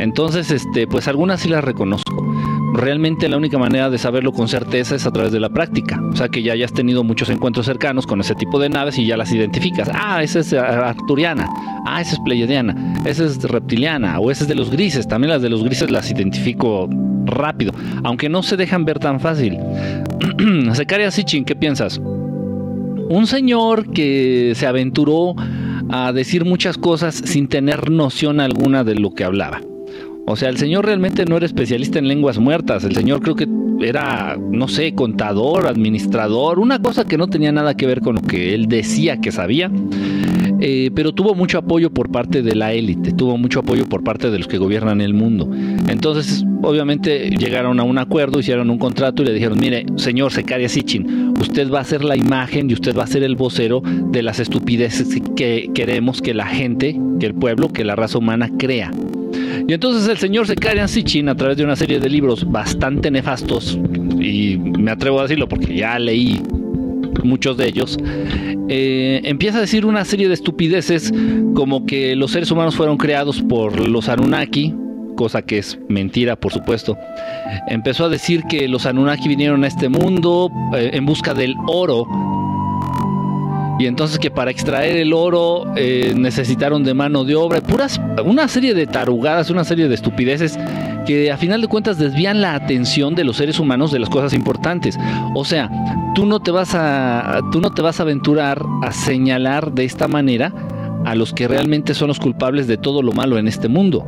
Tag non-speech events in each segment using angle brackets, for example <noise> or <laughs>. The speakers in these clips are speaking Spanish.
Entonces, este, pues algunas sí las reconozco. Realmente la única manera de saberlo con certeza es a través de la práctica. O sea que ya hayas tenido muchos encuentros cercanos con ese tipo de naves y ya las identificas. Ah, esa es arturiana. Ah, esa es pleiadiana. Esa es reptiliana. O esa es de los grises. También las de los grises las identifico rápido. Aunque no se dejan ver tan fácil. <clears throat> Secaria Sitchin, ¿qué piensas? Un señor que se aventuró a decir muchas cosas sin tener noción alguna de lo que hablaba. O sea, el señor realmente no era especialista en lenguas muertas. El señor creo que era, no sé, contador, administrador, una cosa que no tenía nada que ver con lo que él decía que sabía. Eh, pero tuvo mucho apoyo por parte de la élite, tuvo mucho apoyo por parte de los que gobiernan el mundo. Entonces, obviamente, llegaron a un acuerdo, hicieron un contrato y le dijeron, mire, señor Secaria Sitchin, usted va a ser la imagen y usted va a ser el vocero de las estupideces que queremos que la gente, que el pueblo, que la raza humana crea. Y entonces el señor Sekarian Sitchin, a través de una serie de libros bastante nefastos, y me atrevo a decirlo porque ya leí muchos de ellos, eh, empieza a decir una serie de estupideces como que los seres humanos fueron creados por los Anunnaki, cosa que es mentira, por supuesto. Empezó a decir que los Anunnaki vinieron a este mundo eh, en busca del oro y entonces que para extraer el oro eh, necesitaron de mano de obra, puras, una serie de tarugadas, una serie de estupideces que a final de cuentas desvían la atención de los seres humanos de las cosas importantes. O sea, tú no te vas a, tú no te vas a aventurar a señalar de esta manera a los que realmente son los culpables de todo lo malo en este mundo.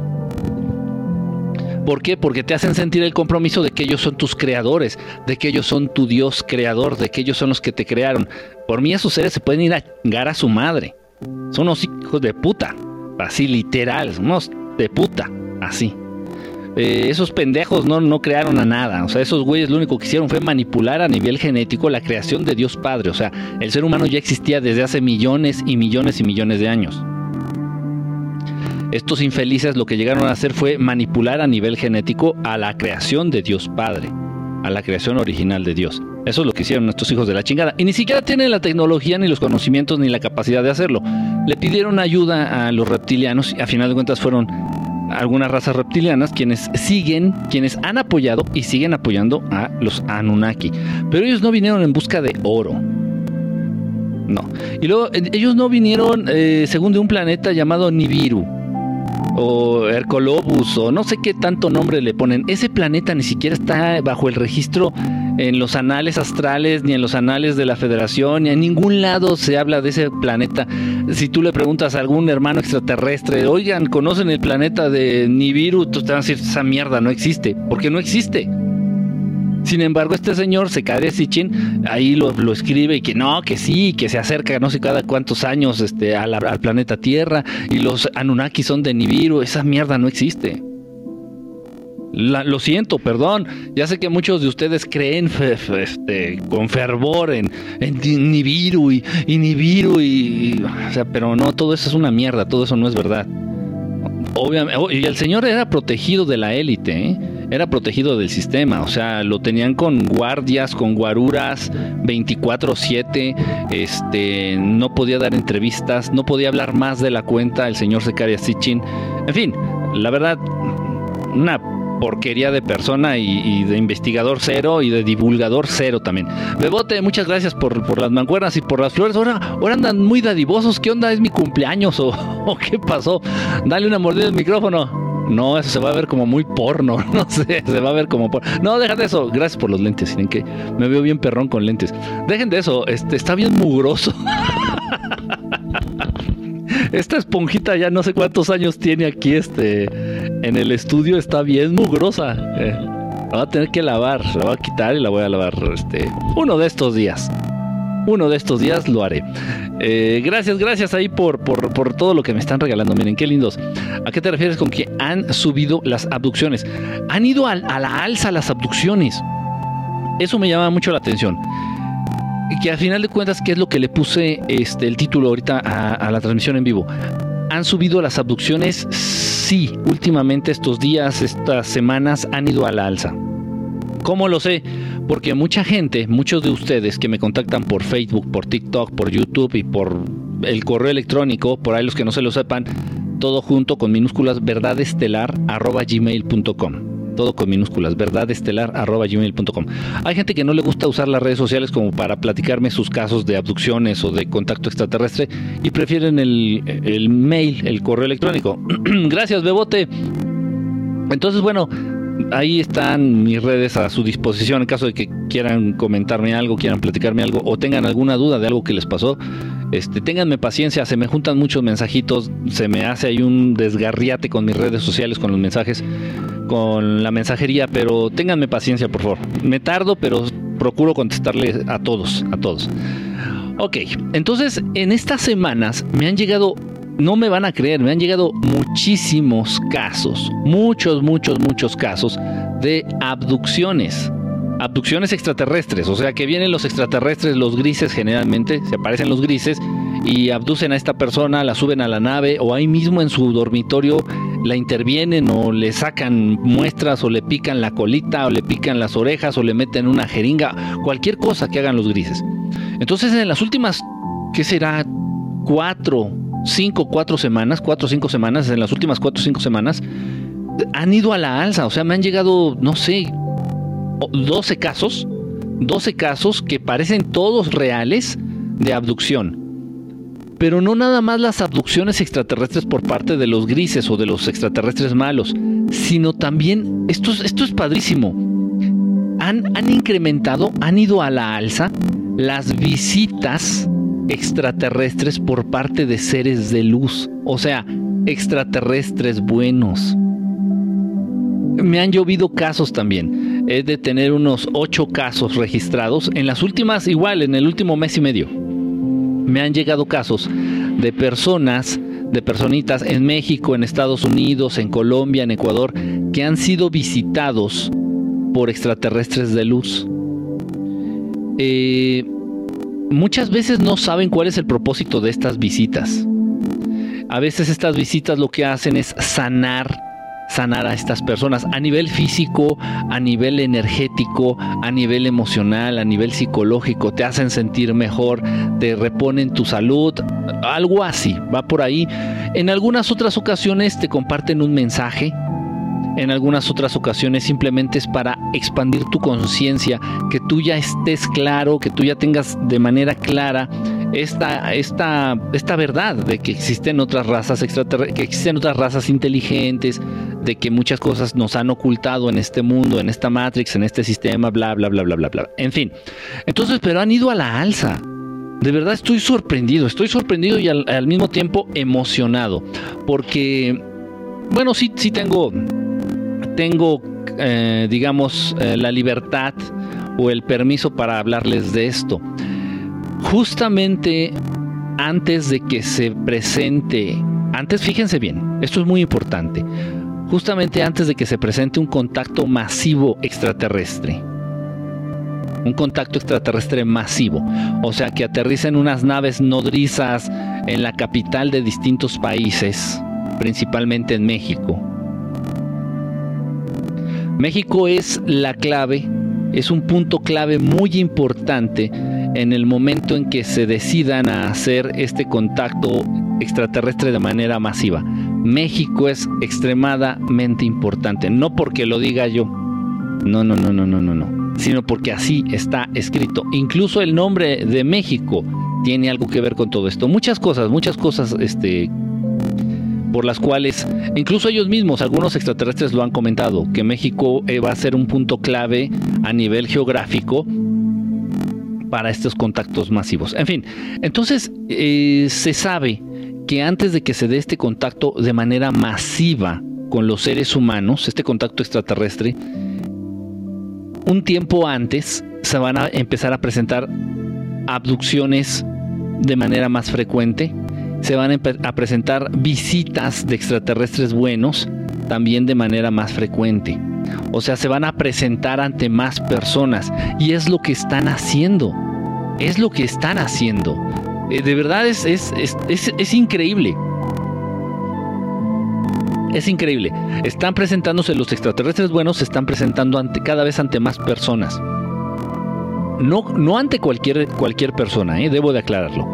¿Por qué? Porque te hacen sentir el compromiso de que ellos son tus creadores, de que ellos son tu Dios creador, de que ellos son los que te crearon. Por mí esos seres se pueden ir a chingar a su madre. Son unos hijos de puta. Así literal, unos de puta. Así. Eh, esos pendejos no, no crearon a nada. O sea, esos güeyes lo único que hicieron fue manipular a nivel genético la creación de Dios Padre. O sea, el ser humano ya existía desde hace millones y millones y millones de años. Estos infelices lo que llegaron a hacer fue manipular a nivel genético a la creación de Dios Padre, a la creación original de Dios. Eso es lo que hicieron estos hijos de la chingada. Y ni siquiera tienen la tecnología, ni los conocimientos, ni la capacidad de hacerlo. Le pidieron ayuda a los reptilianos y a final de cuentas fueron algunas razas reptilianas quienes siguen, quienes han apoyado y siguen apoyando a los Anunnaki. Pero ellos no vinieron en busca de oro. No. Y luego ellos no vinieron, eh, según de un planeta llamado Nibiru o Hercolobus o no sé qué tanto nombre le ponen. Ese planeta ni siquiera está bajo el registro en los anales astrales ni en los anales de la Federación, ni en ningún lado se habla de ese planeta. Si tú le preguntas a algún hermano extraterrestre, oigan, ¿conocen el planeta de Nibiru? Tú te van a decir, esa mierda no existe, porque no existe. Sin embargo, este señor, de Sitchin, ahí lo, escribe y que no, que sí, que se acerca no sé cada cuántos años este, al planeta Tierra y los Anunnaki son de Nibiru. Esa mierda no existe. lo siento, perdón. Ya sé que muchos de ustedes creen este, con fervor en, Nibiru y, Nibiru y, o sea, pero no, todo eso es una mierda, todo eso no es verdad. Obviamente, oh, y el señor era protegido de la élite, ¿eh? Era protegido del sistema, o sea, lo tenían con guardias, con guaruras 24/7, este, no podía dar entrevistas, no podía hablar más de la cuenta el señor Secaria Sitchin. En fin, la verdad, una porquería de persona y, de investigador cero y de divulgador cero también. Bebote, muchas gracias por, las mancuernas y por las flores. Ahora, ahora andan muy dadivosos. ¿Qué onda? ¿Es mi cumpleaños o, <laughs> qué pasó? Dale una mordida al micrófono. No, eso se va a ver como muy porno. <laughs> No sé, se va a ver como porno. No, dejen de eso. Gracias por los lentes. Tienen que me veo bien perrón con lentes. Dejen de eso. Este está bien mugroso. <laughs> Esta esponjita ya no sé cuántos años tiene aquí este en el estudio. Está bien mugrosa. Eh, la voy a tener que lavar. La voy a quitar y la voy a lavar este uno de estos días. Uno de estos días lo haré. Eh, gracias, gracias ahí por, por, todo lo que me están regalando. Miren, qué lindos. ¿A qué te refieres con que han subido las abducciones? Han ido a, la alza las abducciones. Eso me llama mucho la atención. Que al final de cuentas, ¿qué es lo que le puse este, el título ahorita a la transmisión en vivo? ¿Han subido las abducciones? Sí, últimamente estos días, estas semanas han ido a la alza. ¿Cómo lo sé? Porque mucha gente, muchos de ustedes que me contactan por Facebook, por TikTok, por YouTube y por el correo electrónico, por ahí los que no se lo sepan, todo junto con minúsculas verdadestelar.gmail.com todo con minúsculas, verdadestelar.gmail.com. Hay gente que no le gusta usar las redes sociales como para platicarme sus casos de abducciones o de contacto extraterrestre y prefieren el, el mail, el correo electrónico. <clears throat> Gracias, Bebote. Entonces, bueno, ahí están mis redes a su disposición en caso de que quieran comentarme algo, quieran platicarme algo o tengan alguna duda de algo que les pasó. Este, ténganme paciencia, se me juntan muchos mensajitos, se me hace ahí un desgarriate con mis redes sociales, con los mensajes, con la mensajería, pero ténganme paciencia, por favor. Me tardo, pero procuro contestarle a todos, a todos. Ok, entonces en estas semanas me han llegado no me van a creer, me han llegado muchísimos casos, muchos, muchos, muchos casos de abducciones. Abducciones extraterrestres, o sea que vienen los extraterrestres, los grises generalmente, se aparecen los grises y abducen a esta persona, la suben a la nave o ahí mismo en su dormitorio la intervienen o le sacan muestras o le pican la colita o le pican las orejas o le meten una jeringa, cualquier cosa que hagan los grises. Entonces en las últimas, ¿qué será? Cuatro cinco, cuatro semanas, cuatro cinco semanas, en las últimas cuatro cinco semanas, han ido a la alza. O sea, me han llegado, no sé, 12 casos, 12 casos que parecen todos reales de abducción. Pero no nada más las abducciones extraterrestres por parte de los grises o de los extraterrestres malos, sino también, esto, es padrísimo, han incrementado, han ido a la alza las visitas extraterrestres por parte de seres de luz, o sea, extraterrestres buenos. Me han llovido casos también. He de tener unos ocho casos registrados. En las últimas, igual, en el último mes y medio. Me han llegado casos de personas, de personitas en México, en Estados Unidos, en Colombia, en Ecuador, que han sido visitados por extraterrestres de luz. Eh, muchas veces no saben cuál es el propósito de estas visitas. A veces estas visitas lo que hacen es sanar sanar a estas personas a nivel físico, a nivel energético, a nivel emocional, a nivel psicológico, te hacen sentir mejor, te reponen tu salud, algo así, va por ahí. En algunas otras ocasiones te comparten un mensaje, en algunas otras ocasiones simplemente es para expandir tu conciencia, que tú ya estés claro, que tú ya tengas de manera clara esta, esta, esta verdad de que existen otras razas que existen otras razas inteligentes, de que muchas cosas nos han ocultado en este mundo, en esta Matrix, en este sistema, bla, bla, bla, bla, bla, bla. En fin. Entonces, pero han ido a la alza. De verdad estoy sorprendido, estoy sorprendido y al, mismo tiempo emocionado, porque, bueno, sí, sí tengo tengo, eh, digamos, eh, la libertad o el permiso para hablarles de esto. Justamente antes de que se presente, antes fíjense bien, esto es muy importante, justamente antes de que se presente un contacto masivo extraterrestre, un contacto extraterrestre masivo, o sea, que aterricen unas naves nodrizas en la capital de distintos países, principalmente en México, México es la clave, es un punto clave muy importante en el momento en que se decidan a hacer este contacto extraterrestre de manera masiva. México es extremadamente importante, no porque lo diga yo, no, no, no, no, no, no, no, sino porque así está escrito. Incluso el nombre de México tiene algo que ver con todo esto. Muchas cosas, muchas cosas este, por las cuales incluso ellos mismos, algunos extraterrestres lo han comentado, que México eh, va a ser un punto clave a nivel geográfico para estos contactos masivos. En fin, entonces eh, se sabe que antes de que se dé este contacto de manera masiva con los seres humanos, este contacto extraterrestre, un tiempo antes se van a empezar a presentar abducciones de manera más frecuente, se van a presentar visitas de extraterrestres buenos también de manera más frecuente. O sea, se van a presentar ante más personas y es lo que están haciendo. Es lo que están haciendo. Eh, de verdad es, es, es, increíble. Es increíble. Están presentándose los extraterrestres buenos, se están presentando ante, cada vez ante más personas. No, no ante cualquier, cualquier persona, ¿eh? debo de aclararlo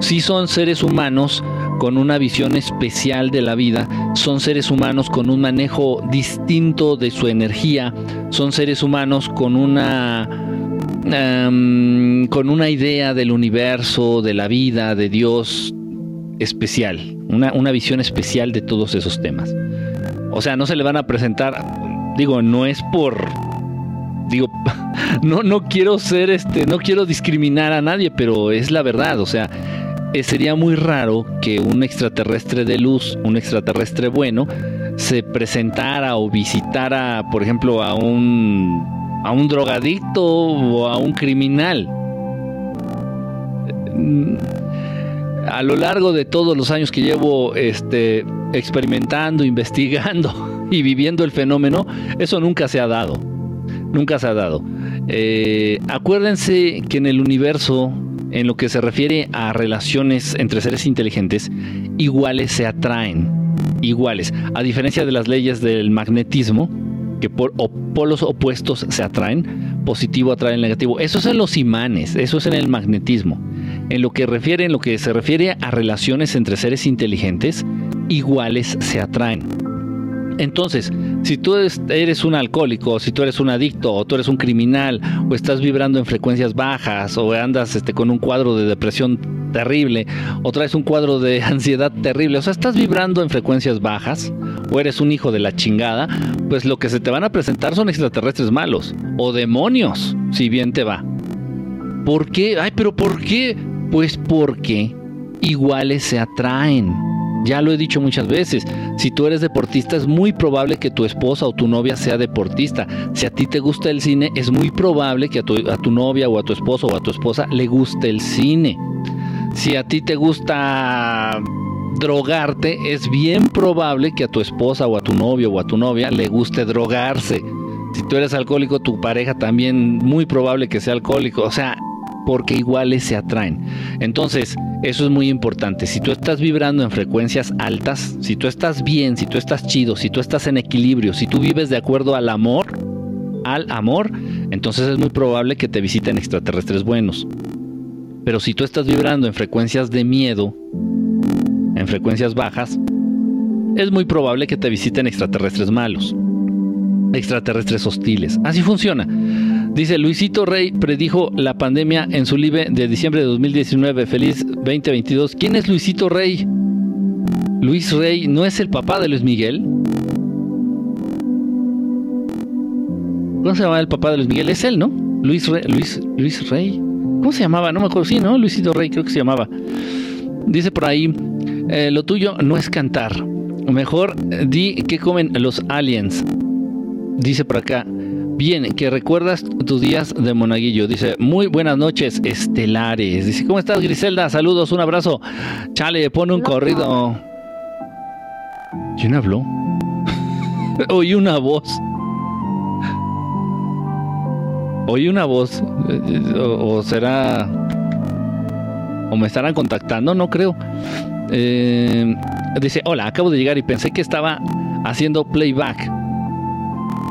Sí son seres humanos con una visión especial de la vida, son seres humanos con un manejo distinto de su energía, son seres humanos con una con una idea del universo, de la vida, de Dios especial, una, una visión especial de todos esos temas. O sea, no se le van a presentar, digo, no es por digo, <laughs> no, no quiero ser este, no quiero discriminar a nadie, pero es la verdad, o sea, eh, sería muy raro que un extraterrestre de luz, un extraterrestre bueno, se presentara o visitara, por ejemplo, a un, a un drogadicto o a un criminal. Mm, a lo largo de todos los años que llevo este, experimentando, <laughs> investigando y viviendo el fenómeno, eso nunca se ha dado. Nunca se ha dado. Eh, acuérdense que en el universo en lo que se refiere a relaciones entre seres inteligentes, iguales se atraen, iguales, a diferencia de las leyes del magnetismo, que por polos opuestos se atraen, positivo atrae el negativo. Eso es en los imanes, eso es en el magnetismo. En lo que refiere, en lo que se refiere a relaciones entre seres inteligentes, iguales se atraen. Entonces, si tú eres un alcohólico, si tú eres un adicto, o tú eres un criminal, o estás vibrando en frecuencias bajas, o andas este, con un cuadro de depresión terrible, o traes un cuadro de <laughs> ansiedad terrible, o sea, estás vibrando en frecuencias bajas, o eres un hijo de la chingada, pues lo que se te van a presentar son extraterrestres malos, o demonios, si bien te va. ¿Por qué? Ay, pero ¿por qué? Pues porque iguales se atraen. Ya lo he dicho muchas veces, si tú eres deportista es muy probable que tu esposa o tu novia sea deportista. Si a ti te gusta el cine es muy probable que a tu, a tu novia o a tu esposo o a tu esposa le guste el cine. Si a ti te gusta drogarte, es bien probable que a tu esposa o a tu novio o a tu novia le guste drogarse. Si tú eres alcohólico, tu pareja también muy probable que sea alcohólico. O sea, porque iguales se atraen. Entonces, eso es muy importante. Si tú estás vibrando en frecuencias altas, si tú estás bien, si tú estás chido, si tú estás en equilibrio, si tú vives de acuerdo al amor, al amor, entonces es muy probable que te visiten extraterrestres buenos. Pero si tú estás vibrando en frecuencias de miedo, en frecuencias bajas, es muy probable que te visiten extraterrestres malos, extraterrestres hostiles. Así funciona. Dice Luisito Rey predijo la pandemia en su live de diciembre de 2019. Feliz 2022. ¿Quién es Luisito Rey? Luis Rey no es el papá de Luis Miguel. ¿Cómo se llama el papá de Luis Miguel? Es él, ¿no? Luis Rey, Luis, Luis Rey. ¿Cómo se llamaba? No me acuerdo. Sí, ¿no? Luisito Rey creo que se llamaba. Dice por ahí, eh, lo tuyo no es cantar. Mejor di qué comen los aliens. Dice por acá, Bien, que recuerdas tus días de monaguillo. Dice, muy buenas noches, estelares. Dice, ¿cómo estás, Griselda? Saludos, un abrazo. Chale, pone un corrido. ¿Quién habló? <laughs> Oí una voz. Oí una voz. O, será... O me estarán contactando, no creo. Eh, dice, hola, acabo de llegar y pensé que estaba haciendo playback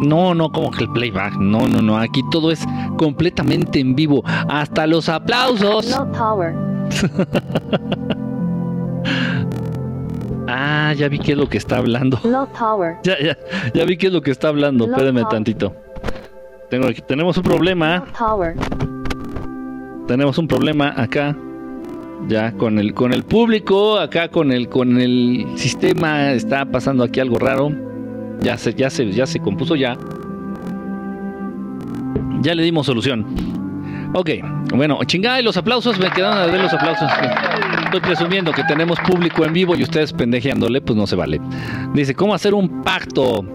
no, no, como que el playback. No, no, no. Aquí todo es completamente en vivo. Hasta los aplausos. No tower. <laughs> ah, ya vi qué es lo que está hablando. No tower. <laughs> Ya, ya, ya vi qué es lo que está hablando. Espérenme tantito. Tengo aquí, tenemos un problema. tower. Tenemos un problema acá. Ya con el con el público, acá con el con el sistema está pasando aquí algo raro. Ya se, ya se, ya se compuso ya. Ya le dimos solución. Ok, bueno, chingada y los aplausos, me quedaron a ver los aplausos. Estoy presumiendo que tenemos público en vivo y ustedes pendejeándole, pues no se vale. Dice, ¿cómo hacer un pacto?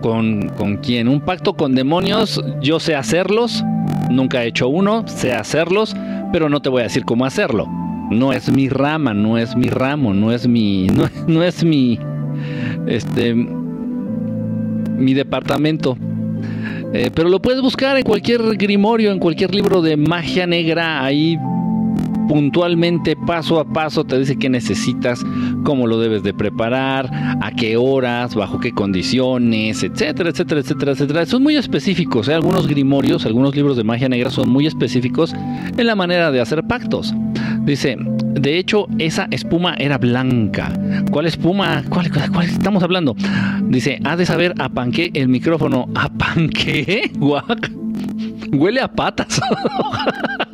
¿Con, ¿Con quién? ¿Un pacto con demonios? Yo sé hacerlos, nunca he hecho uno, sé hacerlos, pero no te voy a decir cómo hacerlo. No es mi rama, no es mi ramo, no es mi, no, no es mi, este, mi departamento. Eh, pero lo puedes buscar en cualquier grimorio, en cualquier libro de magia negra, ahí puntualmente, paso a paso, te dice qué necesitas, cómo lo debes de preparar, a qué horas, bajo qué condiciones, etcétera, etcétera, etcétera, etcétera. Son muy específicos, ¿eh? algunos grimorios, algunos libros de magia negra son muy específicos en la manera de hacer pactos. Dice, de hecho, esa espuma era blanca. ¿Cuál espuma? ¿Cuál, estamos hablando? Dice, ha de saber a panqué el micrófono. ¿A panqué? <laughs> Guac. Huele a patas.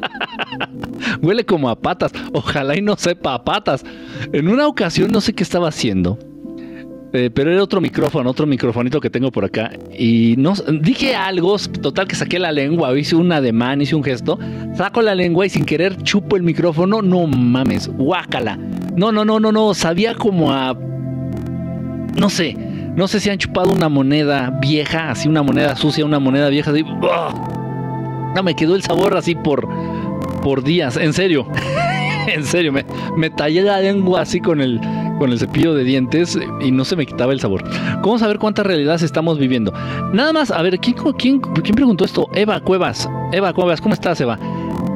<laughs> Huele como a patas. Ojalá y no sepa a patas. En una ocasión no sé qué estaba haciendo. Eh, pero era otro micrófono, otro microfonito que tengo por acá. Y no dije algo, total que saqué la lengua, hice un ademán, hice un gesto, saco la lengua y sin querer chupo el micrófono. No mames, guácala. No, no, no, no, no. Sabía como a. No sé. No sé si han chupado una moneda vieja, así una moneda sucia, una moneda vieja, así. No, me quedó el sabor así por, por días, en serio. <laughs> en serio, me, tallé la lengua así con el, con el cepillo de dientes y no se me quitaba el sabor. ¿Cómo saber cuántas realidades estamos viviendo? Nada más, a ver, ¿quién, quién, quién preguntó esto? Eva Cuevas. Eva Cuevas, ¿cómo estás, Eva?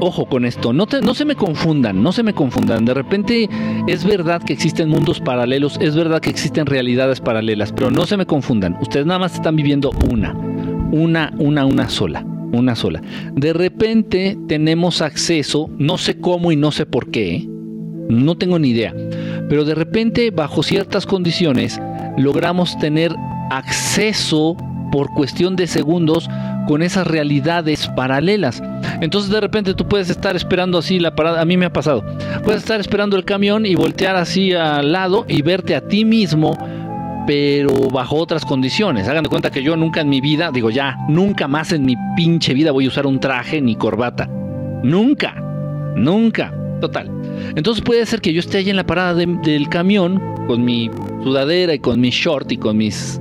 Ojo con esto, no, no se me confundan, no se me confundan. De repente es verdad que existen mundos paralelos, es verdad que existen realidades paralelas, pero no se me confundan. Ustedes nada más están viviendo una, una, una, una sola una sola. De repente tenemos acceso, no sé cómo y no sé por qué, no tengo ni idea, pero de repente bajo ciertas condiciones logramos tener acceso por cuestión de segundos con esas realidades paralelas. Entonces de repente tú puedes estar esperando así la parada, a mí me ha pasado, puedes estar esperando el camión y voltear así al lado y verte a ti mismo pero bajo otras condiciones. Hagan de cuenta que yo nunca en mi vida, digo ya, nunca más en mi pinche vida voy a usar un traje ni corbata. Nunca, nunca. Total. Entonces puede ser que yo esté ahí en la parada del camión con mi sudadera y con mi short y con mis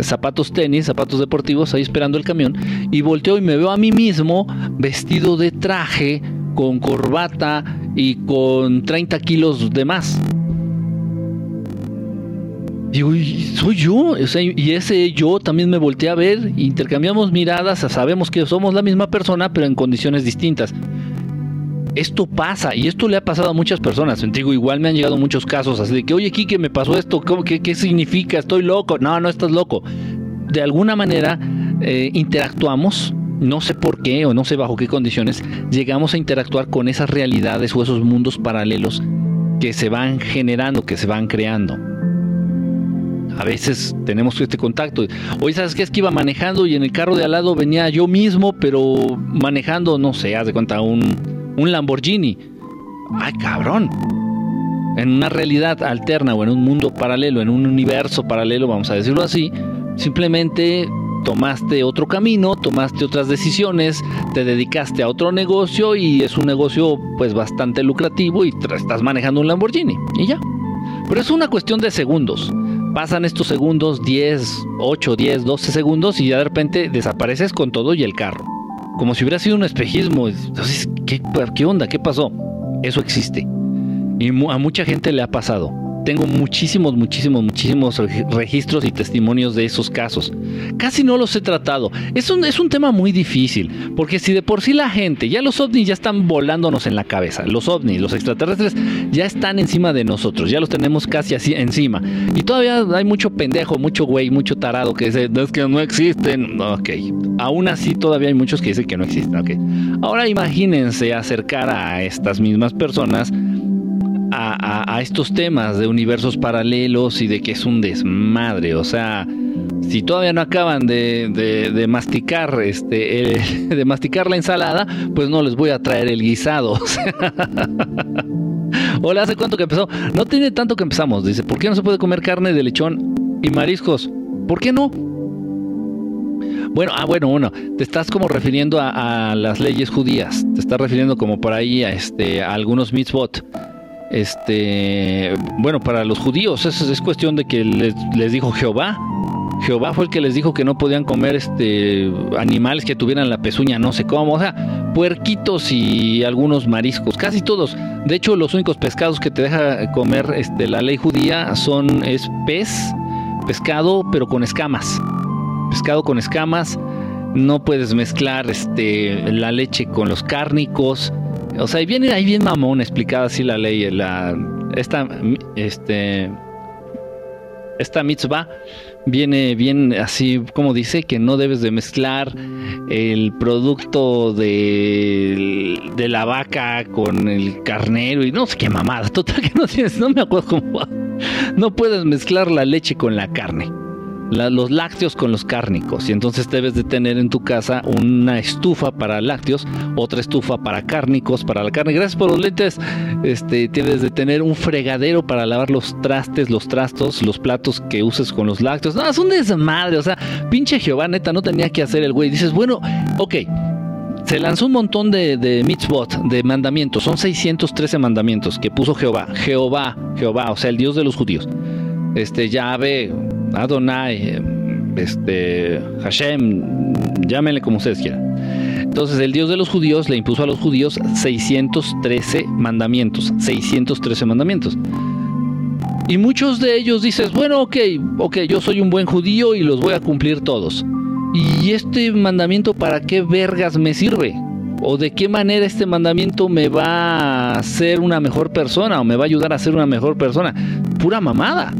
zapatos tenis, zapatos deportivos, ahí esperando el camión, y volteo y me veo a mí mismo vestido de traje, con corbata y con 30 kilos de más. Digo, soy yo, y ese yo también me volteé a ver, intercambiamos miradas, sabemos que somos la misma persona, pero en condiciones distintas. Esto pasa, y esto le ha pasado a muchas personas. Digo, igual me han llegado muchos casos así de que, oye, Kike, me pasó esto, qué, qué, significa? ¿Estoy loco? No, no estás loco. De alguna manera eh, interactuamos, no sé por qué o no sé bajo qué condiciones, llegamos a interactuar con esas realidades o esos mundos paralelos que se van generando, que se van creando a veces tenemos este contacto. Hoy sabes que es que iba manejando y en el carro de al lado venía yo mismo, pero manejando, no sé, haz de cuenta, un, un Lamborghini. Ay, cabrón. En una realidad alterna o en un mundo paralelo, en un universo paralelo, vamos a decirlo así, simplemente tomaste otro camino, tomaste otras decisiones, te dedicaste a otro negocio y es un negocio pues bastante lucrativo y estás manejando un Lamborghini y ya. Pero es una cuestión de segundos pasan estos segundos, 10, 8, 10, 12 segundos y ya de repente desapareces con todo y el carro. Como si hubiera sido un espejismo. ¿qué, qué onda? ¿Qué pasó? Eso existe. Y a mucha gente le ha pasado. Tengo muchísimos, muchísimos, muchísimos registros y testimonios de esos casos. Casi no los he tratado. Es un, es un tema muy difícil, porque si de por sí la gente, ya los ovnis ya están volándonos en la cabeza, los ovnis, los extraterrestres ya están encima de nosotros, ya los tenemos casi así encima. Y todavía hay mucho pendejo, mucho güey, mucho tarado que dice, es que no existen. Ok, aún así todavía hay muchos que dicen que no existen. Ok, ahora imagínense acercar a estas mismas personas a, estos temas de universos paralelos y de que es un desmadre. O sea, si todavía no acaban de, masticar este <laughs> de masticar la ensalada, pues no les voy a traer el guisado. <laughs> Hola, ¿hace cuánto que empezó? No tiene tanto que empezamos. Dice, ¿por qué no se puede comer carne de lechón y mariscos? ¿Por qué no? Bueno, ah, bueno, bueno, te estás como refiriendo a, las leyes judías, te estás refiriendo como por ahí a, este, a algunos mitzvot este, bueno, para los judíos es, es cuestión de que les, dijo Jehová. Jehová fue el que les dijo que no podían comer este animales que tuvieran la pezuña, no sé cómo, o sea, puerquitos y algunos mariscos, casi todos. De hecho, los únicos pescados que te deja comer este, la ley judía son es pez, pescado, pero con escamas. Pescado con escamas. No puedes mezclar este, la leche con los cárnicos o sea, ahí viene ahí bien mamón explicada así la ley, la esta este esta mitzvah viene bien así como dice que no debes de mezclar el producto de, de la vaca con el carnero y no sé qué mamada. Total que no tienes, no me acuerdo cómo. No puedes mezclar la leche con la carne los lácteos con los cárnicos y entonces debes de tener en tu casa una estufa para lácteos, otra estufa para cárnicos, para la carne. Gracias por los lentes. Este, debes de tener un fregadero para lavar los trastes, los trastos, los platos que uses con los lácteos. No, es un desmadre, o sea, pinche Jehová neta no tenía que hacer el güey. Dices, bueno, ok, se lanzó un montón de, de mitzvot, de mandamientos. Son 613 mandamientos que puso Jehová. Jehová, Jehová, o sea, el Dios de los judíos. Este, Yahvé, Adonai, este, Hashem, llámenle como ustedes quieran. Entonces el Dios de los judíos le impuso a los judíos 613 mandamientos, 613 mandamientos. Y muchos de ellos dices, bueno, ok, ok, yo soy un buen judío y los voy a cumplir todos. ¿Y este mandamiento para qué vergas me sirve? ¿O de qué manera este mandamiento me va a hacer una mejor persona o me va a ayudar a ser una mejor persona? Pura mamada.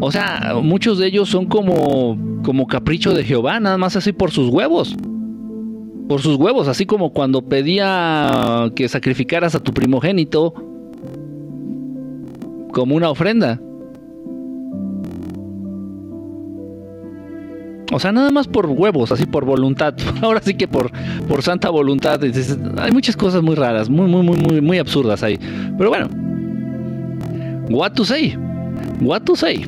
O sea, muchos de ellos son como, como capricho de Jehová, nada más así por sus huevos. Por sus huevos, así como cuando pedía que sacrificaras a tu primogénito como una ofrenda. O sea, nada más por huevos, así por voluntad. <laughs> Ahora sí que por, por santa voluntad. Hay muchas cosas muy raras, muy, muy, muy, muy, muy absurdas ahí. Pero bueno. What to say? What to say?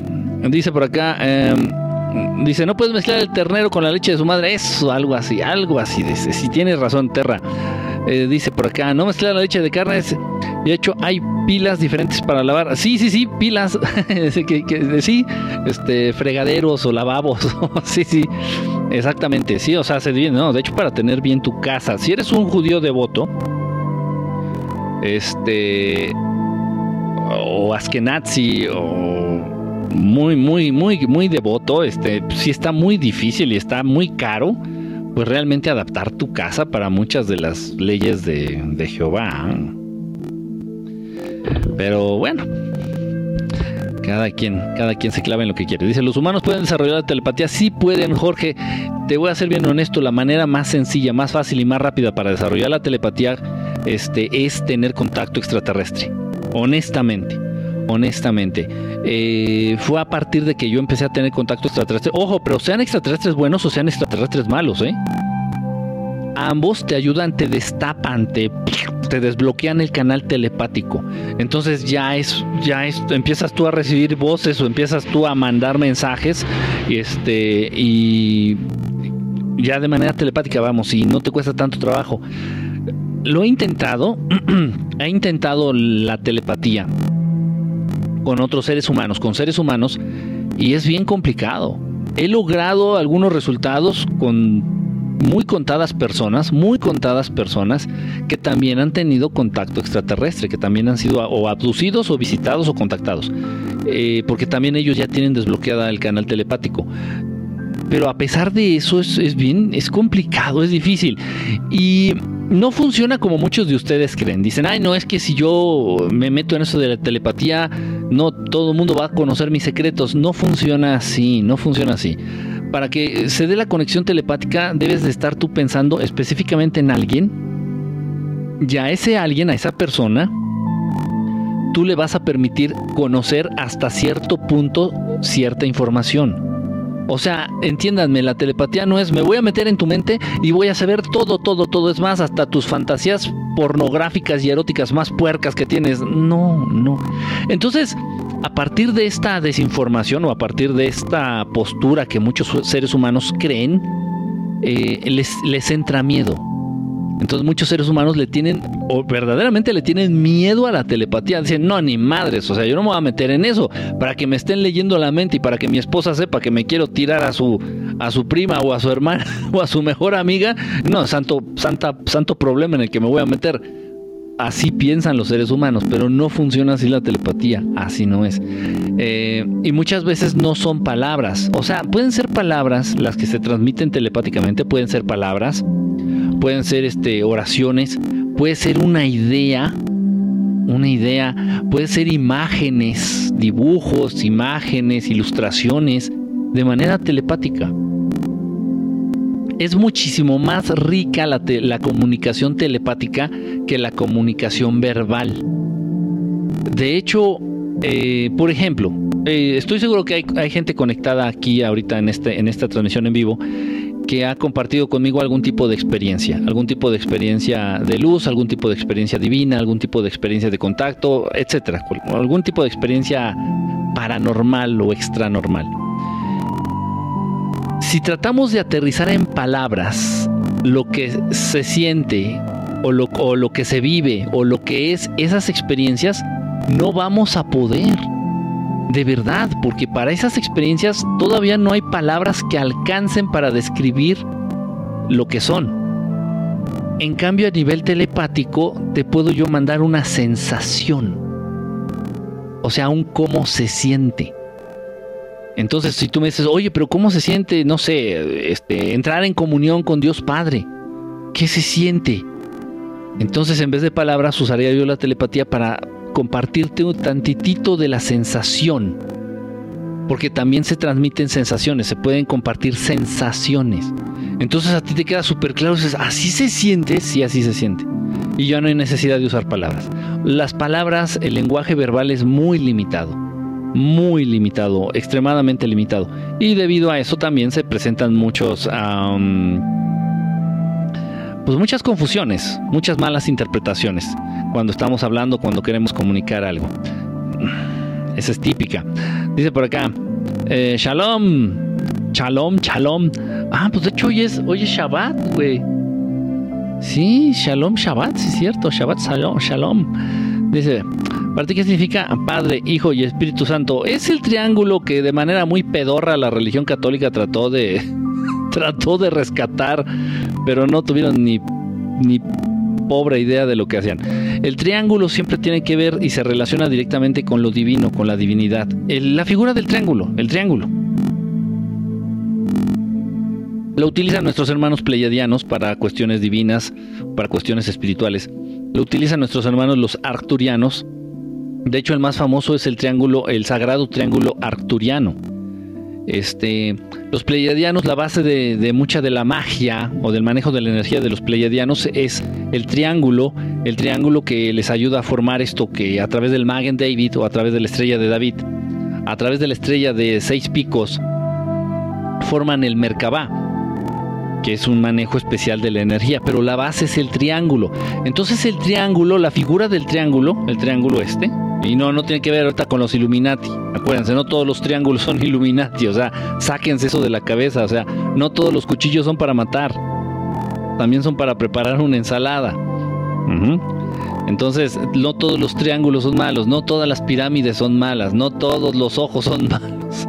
Dice por acá, em, dice, no puedes mezclar el ternero con la leche de su madre. Eso, algo así, algo así. Dice, si tienes razón, Terra. Eh, dice por acá, no mezclar la leche de carne. De hecho, hay pilas diferentes para lavar. Sí, sí, sí, pilas. <laughs> que, sí, este, fregaderos o lavabos. <laughs> sí, sí, exactamente. Sí, o sea, se bien, ¿no? De hecho, para tener bien tu casa. Si eres un judío devoto, este, o askenazi, o muy, muy, muy, muy devoto, este, si está muy difícil y está muy caro, pues realmente adaptar tu casa para muchas de las leyes de, de Jehová. Pero bueno, cada quien, cada quien se clava en lo que quiere. Dice, los humanos pueden desarrollar la telepatía. Sí pueden, Jorge. Te voy a ser bien honesto. La manera más sencilla, más fácil y más rápida para desarrollar la telepatía este, es tener contacto extraterrestre. Honestamente honestamente. Eh, fue a partir de que yo empecé a tener contacto extraterrestre. Ojo, pero sean extraterrestres buenos o sean extraterrestres malos, ¿eh? Ambos te ayudan, te destapan, te, te desbloquean el canal telepático. Entonces ya es, ya empiezas tú a recibir voces o empiezas tú a mandar mensajes, este, y ya de manera telepática, vamos, y no te cuesta tanto trabajo. Lo he intentado, <clears throat> he intentado la telepatía con otros seres humanos, con seres humanos, y es bien complicado. He logrado algunos resultados con muy contadas personas, muy contadas personas que también han tenido contacto extraterrestre, que también han sido o abducidos o visitados o contactados, eh, porque también ellos ya tienen desbloqueada el canal telepático. Pero a pesar de eso es, es bien, es complicado, es difícil. Y no funciona como muchos de ustedes creen. Dicen, ay, no, es que si yo me meto en eso de la telepatía, no todo el mundo va a conocer mis secretos. No funciona así, no funciona así. Para que se dé la conexión telepática, debes de estar tú pensando específicamente en alguien. Ya a ese alguien, a esa persona, tú le vas a permitir conocer hasta cierto punto cierta información. O sea, entiéndanme, la telepatía no es me voy a meter en tu mente y voy a saber todo, todo, todo. Es más, hasta tus fantasías pornográficas y eróticas más puercas que tienes. No, no. Entonces, a partir de esta desinformación o a partir de esta postura que muchos seres humanos creen, eh, les, les entra miedo. Entonces muchos seres humanos le tienen, o verdaderamente le tienen miedo a la telepatía. Dicen, no, ni madres, o sea, yo no me voy a meter en eso para que me estén leyendo la mente y para que mi esposa sepa que me quiero tirar a su, a su prima o a su hermana <laughs> o a su mejor amiga. No, santo, santa, santo problema en el que me voy a meter. Así piensan los seres humanos, pero no funciona así la telepatía, así no es. Eh, y muchas veces no son palabras, o sea, pueden ser palabras las que se transmiten telepáticamente, pueden ser palabras, pueden ser este, oraciones, puede ser una idea, una idea, puede ser imágenes, dibujos, imágenes, ilustraciones, de manera telepática. Es muchísimo más rica la, la comunicación telepática que la comunicación verbal. De hecho, eh, por ejemplo, eh, estoy seguro que hay, gente conectada aquí ahorita en, este, en esta transmisión en vivo que ha compartido conmigo algún tipo de experiencia, algún tipo de experiencia de luz, algún tipo de experiencia divina, algún tipo de experiencia de contacto, etcétera, algún tipo de experiencia paranormal o extranormal. Si tratamos de aterrizar en palabras lo que se siente o lo, o lo que se vive o lo que es esas experiencias, no vamos a poder de verdad, porque para esas experiencias todavía no hay palabras que alcancen para describir lo que son. En cambio, a nivel telepático, te puedo yo mandar una sensación. O sea, un cómo se siente. Entonces, si tú me dices, oye, pero ¿cómo se siente, no sé, este, entrar en comunión con Dios Padre? ¿Qué se siente? Entonces, en vez de palabras, usaría yo la telepatía para compartirte un tantitito de la sensación, porque también se transmiten sensaciones, se pueden compartir sensaciones. Entonces a ti te queda súper claro, dices, así se siente, sí, así se siente. Y ya no hay necesidad de usar palabras. Las palabras, el lenguaje verbal es muy limitado, muy limitado, extremadamente limitado. Y debido a eso también se presentan muchos pues muchas confusiones, muchas malas interpretaciones cuando estamos hablando, cuando queremos comunicar algo. Esa es típica. Dice por acá, eh, Shalom, Shalom, Shalom. Ah, pues de hecho hoy es, hoy es Shabbat, güey. Sí, Shalom, Shabbat, sí es cierto, Shabbat, Shalom, Shalom. Dice, ¿para ti qué significa Padre, Hijo y Espíritu Santo? Es el triángulo que de manera muy pedorra la religión católica trató de, <laughs> trató de rescatar, pero no tuvieron ni, ni pobre idea de lo que hacían. El triángulo siempre tiene que ver y se relaciona directamente con lo divino, con la divinidad. la figura del triángulo, el triángulo. Lo utilizan nuestros hermanos pleiadianos para cuestiones divinas, para cuestiones espirituales. Lo utilizan nuestros hermanos los arcturianos. De hecho, el más famoso es el triángulo, el sagrado triángulo arcturiano este, los pleiadianos, la base de, mucha de la magia o del manejo de la energía de los pleiadianos es el triángulo, el triángulo que les ayuda a formar esto que a través del Magen David o a través de la estrella de David, a través de la estrella de seis picos, forman el Merkabah, que es un manejo especial de la energía, pero la base es el triángulo. Entonces el triángulo, la figura del triángulo, el triángulo este, y no, no tiene que ver ahorita con los Illuminati. Acuérdense, no todos los triángulos son <laughs> Illuminati. O sea, sáquense eso de la cabeza. O sea, no todos los cuchillos son para matar. También son para preparar una ensalada. Entonces, no todos los triángulos son malos. No todas las pirámides son malas. No todos los ojos son <laughs> malos.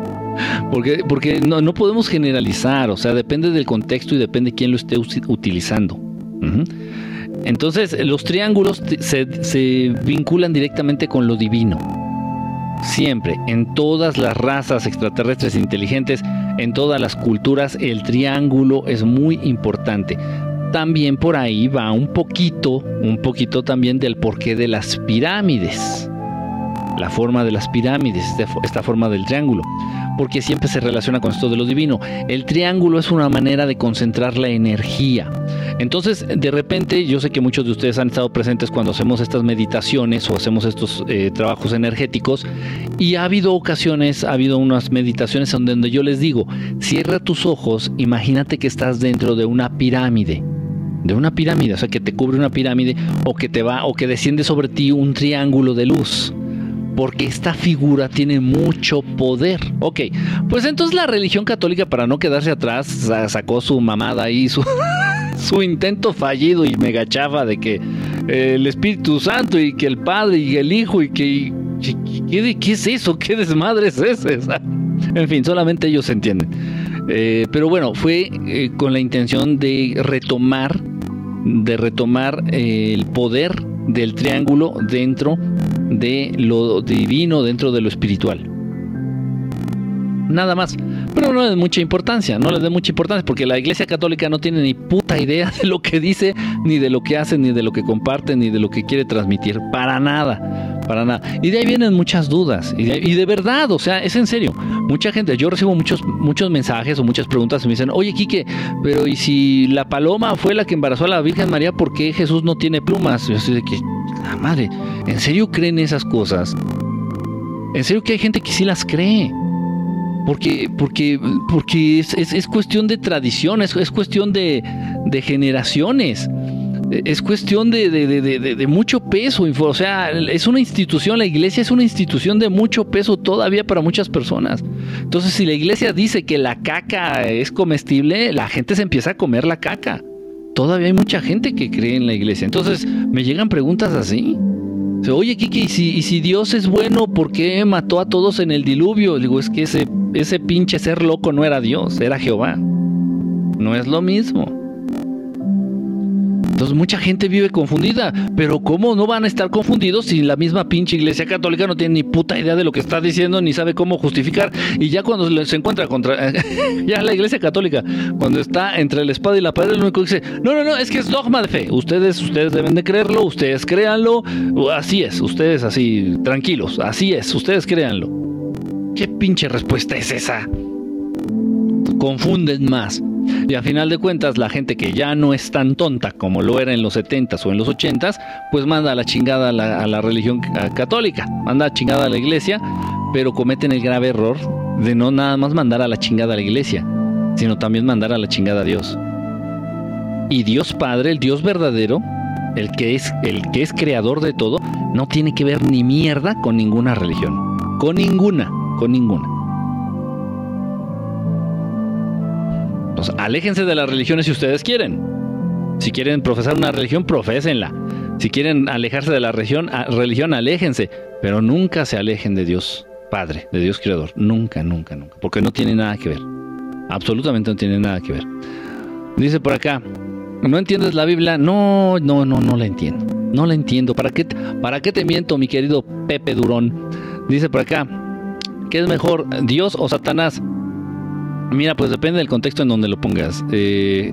Porque, porque no, no podemos generalizar. O sea, depende del contexto y depende de quién lo esté utilizando. Entonces, los triángulos se, vinculan directamente con lo divino. Siempre, en todas las razas extraterrestres inteligentes, en todas las culturas, el triángulo es muy importante. También por ahí va un poquito, un poquito también del porqué de las pirámides. La forma de las pirámides, esta forma del triángulo porque siempre se relaciona con esto de lo divino. El triángulo es una manera de concentrar la energía. Entonces, de repente, yo sé que muchos de ustedes han estado presentes cuando hacemos estas meditaciones o hacemos estos eh, trabajos energéticos y ha habido ocasiones, ha habido unas meditaciones donde yo les digo, cierra tus ojos, imagínate que estás dentro de una pirámide de una pirámide, o sea, que te cubre una pirámide o que te va o que desciende sobre ti un triángulo de luz porque esta figura tiene mucho poder. Ok, pues entonces la religión católica, para no quedarse atrás, sacó su mamada ahí, su, <laughs> su intento fallido y mega chafa de que el Espíritu Santo y que el Padre y el Hijo y que... ¿Qué, es eso? ¿Qué desmadre es ese? En fin, solamente ellos entienden. Eh, pero bueno, fue eh, con la intención de retomar, de retomar eh, el poder del triángulo dentro de lo divino, dentro de lo espiritual. nada más. Pero no dé mucha importancia, no le dé mucha importancia, porque la Iglesia Católica no tiene ni puta idea de lo que dice, ni de lo que hace, ni de lo que comparte, ni de lo que quiere transmitir. Para nada, para nada. Y de ahí vienen muchas dudas. Y de, y de verdad, o sea, es en serio. Mucha gente, yo recibo muchos, muchos mensajes o muchas preguntas y me dicen, oye, Quique, pero ¿y si la paloma fue la que embarazó a la Virgen María, por qué Jesús no tiene plumas? yo estoy de que, la madre, ¿en serio creen esas cosas? En serio que hay gente que sí las cree. Porque, porque, porque es, es, es cuestión de tradición, es, es cuestión de, de, generaciones. Es cuestión de, mucho peso. O sea, es una institución, la iglesia es una institución de mucho peso todavía para muchas personas. Entonces, si la iglesia dice que la caca es comestible, la gente se empieza a comer la caca. Todavía hay mucha gente que cree en la iglesia. Entonces, me llegan preguntas así. Oye, Kiki, ¿y si, ¿y si, Dios es bueno, ¿por qué mató a todos en el diluvio? Digo, es que ese, ese pinche ser loco no era Dios, era Jehová. No es lo mismo. Entonces mucha gente vive confundida, pero ¿cómo no van a estar confundidos si la misma pinche iglesia católica no tiene ni puta idea de lo que está diciendo ni sabe cómo justificar? Y ya cuando se encuentra contra, <laughs> ya la iglesia católica, cuando está entre la espada y la pared, lo único que dice, no, no, no, es que es dogma de fe, ustedes, ustedes deben de creerlo, ustedes créanlo, así es, ustedes así, tranquilos, así es, ustedes créanlo. ¿Qué pinche respuesta es esa? Confunden más. Y a final de cuentas, la gente que ya no es tan tonta como lo era en los 70s o en los 80s, pues manda a la chingada a la, religión católica, manda a chingada a la iglesia, pero cometen el grave error de no nada más mandar a la chingada a la iglesia, sino también mandar a la chingada a Dios. Y Dios Padre, el Dios verdadero, el que es el que es creador de todo, no tiene que ver ni mierda con ninguna religión, con ninguna, con ninguna. Entonces, aléjense de las religiones si ustedes quieren. Si quieren profesar una religión, profésenla. Si quieren alejarse de la religión, religión, aléjense. Pero nunca se alejen de Dios Padre, de Dios Creador. Nunca, nunca, nunca. Porque no tiene nada que ver. Absolutamente no tiene nada que ver. Dice por acá, ¿no entiendes la Biblia? No, no, no, no la entiendo. No la entiendo. ¿Para qué, para qué te miento, mi querido Pepe Durón? Dice por acá, ¿qué es mejor, Dios o Satanás? Mira, pues depende del contexto en donde lo pongas. Eh,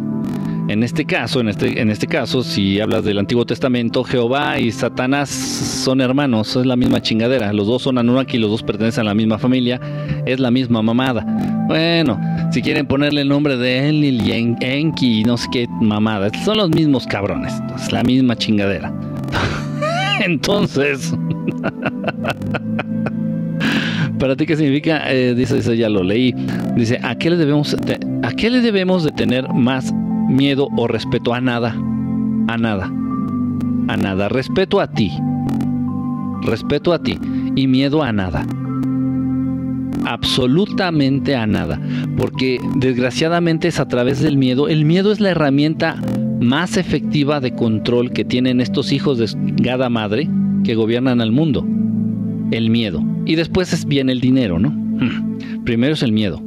en este caso, en este, en este caso, si hablas del Antiguo Testamento, Jehová y Satanás son hermanos, es la misma chingadera. Los dos son Anunnaki, los dos pertenecen a la misma familia, es la misma mamada. Bueno, si quieren ponerle el nombre de Enlil y Enki, no sé qué mamada, son los mismos cabrones, es la misma chingadera. <laughs> Entonces. <laughs> ¿Para ti qué significa? Eh, dice, dice, ya lo leí. Dice, ¿a qué le debemos de, a qué le debemos de tener más miedo o respeto a nada? A nada. A nada. Respeto a ti. Respeto a ti. Y miedo a nada. Absolutamente a nada. Porque desgraciadamente es a través del miedo. El miedo es la herramienta más efectiva de control que tienen estos hijos de gada madre que gobiernan al mundo. El miedo. Y después viene el dinero, ¿no? Primero es el miedo.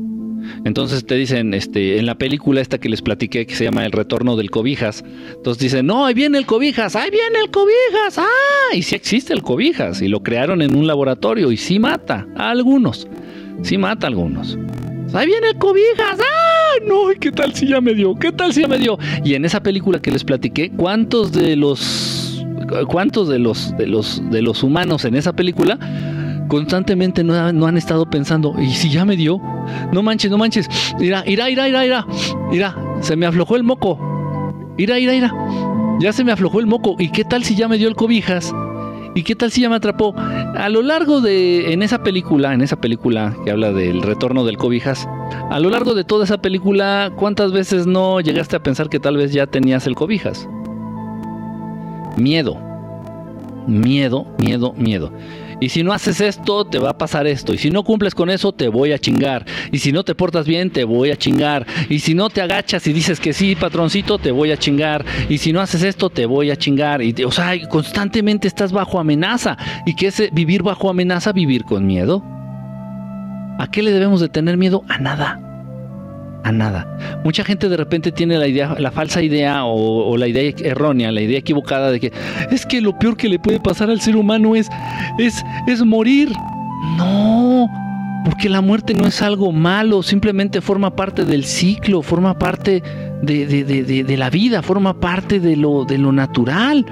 Entonces te dicen, este, en la película esta que les platiqué que se llama El retorno del cobijas, entonces dicen, no, ahí viene el cobijas, ahí viene el cobijas, ah, y sí existe el cobijas, y lo crearon en un laboratorio, y sí mata a algunos, sí mata a algunos. Ahí viene el cobijas, ah, no, ¿qué tal si ya me dio? ¿Qué tal si ya me dio? Y en esa película que les platiqué, ¿cuántos de los, cuántos de los, de los, de los humanos en esa película constantemente no, han estado pensando, ¿y si ya me dio? No manches, no manches. Irá, irá, irá, irá, irá. Irá, se me aflojó el moco. Irá, irá, irá. Ya se me aflojó el moco. ¿Y qué tal si ya me dio el cobijas? ¿Y qué tal si ya me atrapó? A lo largo de, en esa película, en esa película que habla del retorno del cobijas, a lo largo de toda esa película, ¿cuántas veces no llegaste a pensar que tal vez ya tenías el cobijas? Miedo. Miedo, miedo, miedo. Y si no haces esto, te va a pasar esto. Y si no cumples con eso, te voy a chingar. Y si no te portas bien, te voy a chingar. Y si no te agachas y dices que sí, patroncito, te voy a chingar. Y si no haces esto, te voy a chingar. Y, o sea, constantemente estás bajo amenaza. ¿Y qué es vivir bajo amenaza? Vivir con miedo. ¿A qué le debemos de tener miedo? A nada a nada. Mucha gente de repente tiene la idea, la falsa idea o, la idea errónea, la idea equivocada de que es que lo peor que le puede pasar al ser humano es, es, es morir. No, Porque la muerte no es algo malo, simplemente forma parte del ciclo, forma parte de, de la vida, forma parte de lo, de lo natural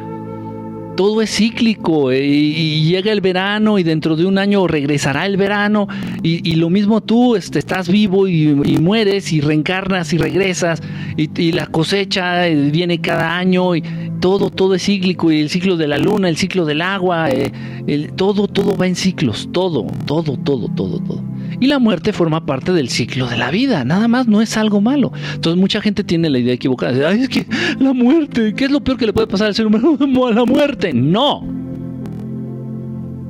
todo es cíclico eh, y, llega el verano y dentro de un año regresará el verano y, lo mismo tú este, estás vivo y, mueres y reencarnas y regresas y, la cosecha eh, viene cada año y todo, todo es cíclico y el ciclo de la luna, el ciclo del agua, eh, el, todo, todo va en ciclos, todo, todo, todo, todo, todo. Y la muerte forma parte del ciclo de la vida, nada más no es algo malo. Entonces mucha gente tiene la idea equivocada, de, Ay, es que la muerte, ¿qué es lo peor que le puede pasar al ser humano? <laughs> La muerte, no.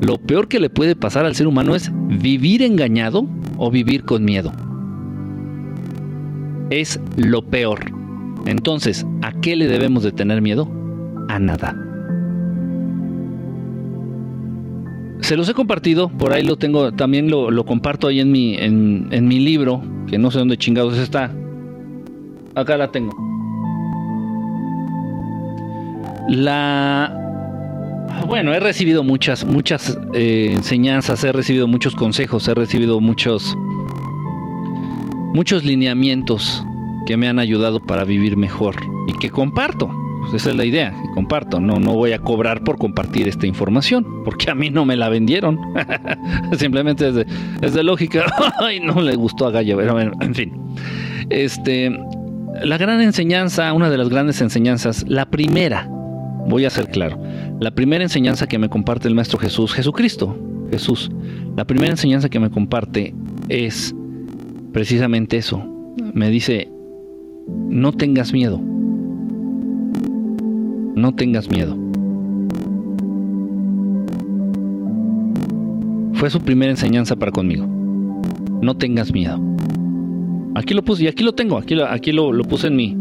Lo peor que le puede pasar al ser humano es vivir engañado o vivir con miedo. Es lo peor. Entonces, ¿a qué le debemos de tener miedo? A nada. Se los he compartido, por ahí lo tengo, también lo, comparto ahí en mi, en, en, mi libro, que no sé dónde chingados está. Acá la tengo. La... Bueno, he recibido muchas, muchas eh, enseñanzas, he recibido muchos consejos, he recibido muchos, muchos lineamientos que me han ayudado para vivir mejor y que comparto. Pues esa es la idea, que comparto. No, no voy a cobrar por compartir esta información, porque a mí no me la vendieron. <laughs> Simplemente es de, lógica. <laughs> Ay, no le gustó a Gallo, en fin. Este, la gran enseñanza, una de las grandes enseñanzas, la primera, voy a ser claro, la primera enseñanza que me comparte el Maestro Jesús, Jesucristo, Jesús, la primera enseñanza que me comparte es precisamente eso. Me dice, no tengas miedo no tengas miedo. Fue su primera enseñanza para conmigo. No tengas miedo. Aquí lo puse y aquí lo tengo, aquí lo, aquí lo, lo puse en mi,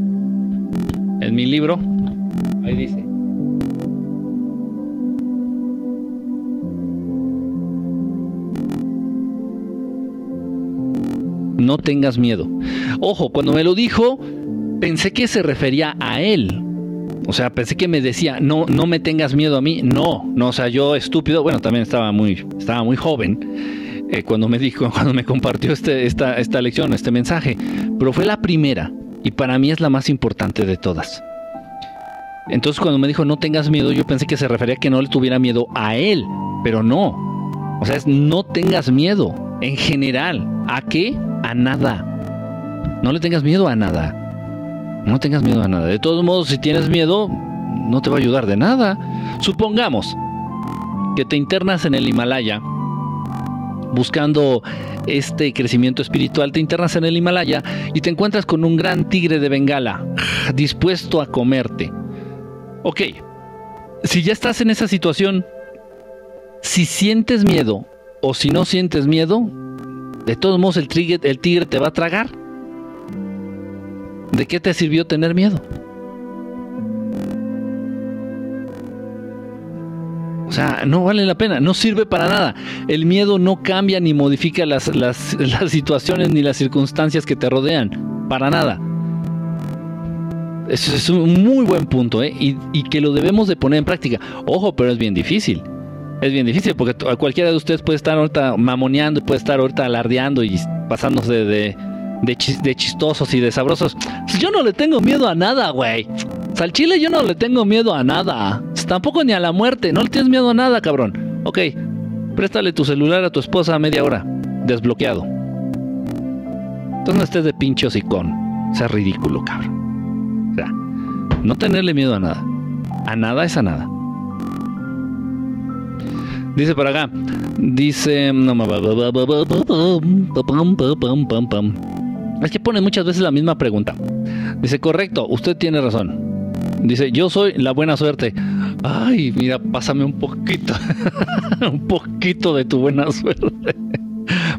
en mi libro. Ahí dice. No tengas miedo. Ojo, cuando me lo dijo, pensé que se refería a él, o sea, pensé que me decía, no, no me tengas miedo a mí. No, no, o sea, yo estúpido, bueno, también estaba muy, estaba muy joven eh, cuando me dijo, <laughs> cuando me compartió este, esta, esta lección, este mensaje. Pero fue la primera y para mí es la más importante de todas. Entonces cuando me dijo no tengas miedo, yo pensé que se refería a que no le tuviera miedo a él, pero no. O sea, es no tengas miedo en general. ¿A qué? A nada. No le tengas miedo a nada. No tengas miedo a nada. De todos modos, si tienes miedo, no te va a ayudar de nada. Supongamos que te internas en el Himalaya buscando este crecimiento espiritual, te internas en el Himalaya y te encuentras con un gran tigre de Bengala dispuesto a comerte. Ok, si ya estás en esa situación, si sientes miedo o si no sientes miedo, de todos modos el tigre, el tigre te va a tragar. ¿De qué te sirvió tener miedo? O sea, no vale la pena, no sirve para nada. El miedo no cambia ni modifica las, <laughs> situaciones ni las circunstancias que te rodean. Para nada. Eso es un muy buen punto, ¿eh? Y, que lo debemos de poner en práctica. Ojo, pero es bien difícil. Es bien difícil porque cualquiera de ustedes puede estar ahorita mamoneando, puede estar ahorita alardeando y pasándose de, de, chistosos y de sabrosos. Yo no le tengo miedo a nada, güey. chile yo no le tengo miedo a nada. Tampoco ni a la muerte. No le tienes miedo a nada, cabrón. Ok, préstale tu celular a tu esposa a media hora. Desbloqueado. Entonces no estés de pincho con Sea ridículo, cabrón. O sea, no tenerle miedo a nada. A nada es a nada. Dice por acá. Dice. Es que pone muchas veces la misma pregunta. Dice, correcto, usted tiene razón. Dice, yo soy la buena suerte. Ay, mira, pásame un poquito, <laughs> un poquito de tu buena suerte.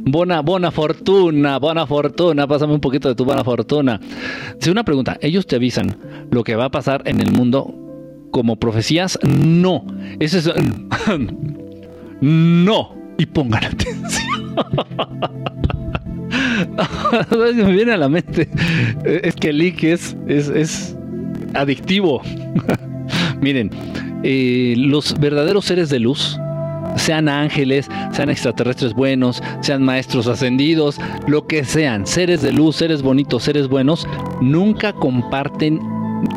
Buena, buena fortuna, buena fortuna, pásame un poquito de tu buena fortuna. Dice una pregunta, ¿ellos te avisan lo que va a pasar en el mundo como profecías? No, eso es... <laughs> no, y pongan atención. <laughs> <laughs> me viene a la mente. Es que el leak es, es, adictivo. <laughs> Miren, eh, los verdaderos seres de luz sean ángeles, sean extraterrestres buenos, sean maestros ascendidos, lo que sean, seres de luz, seres bonitos, seres buenos, nunca comparten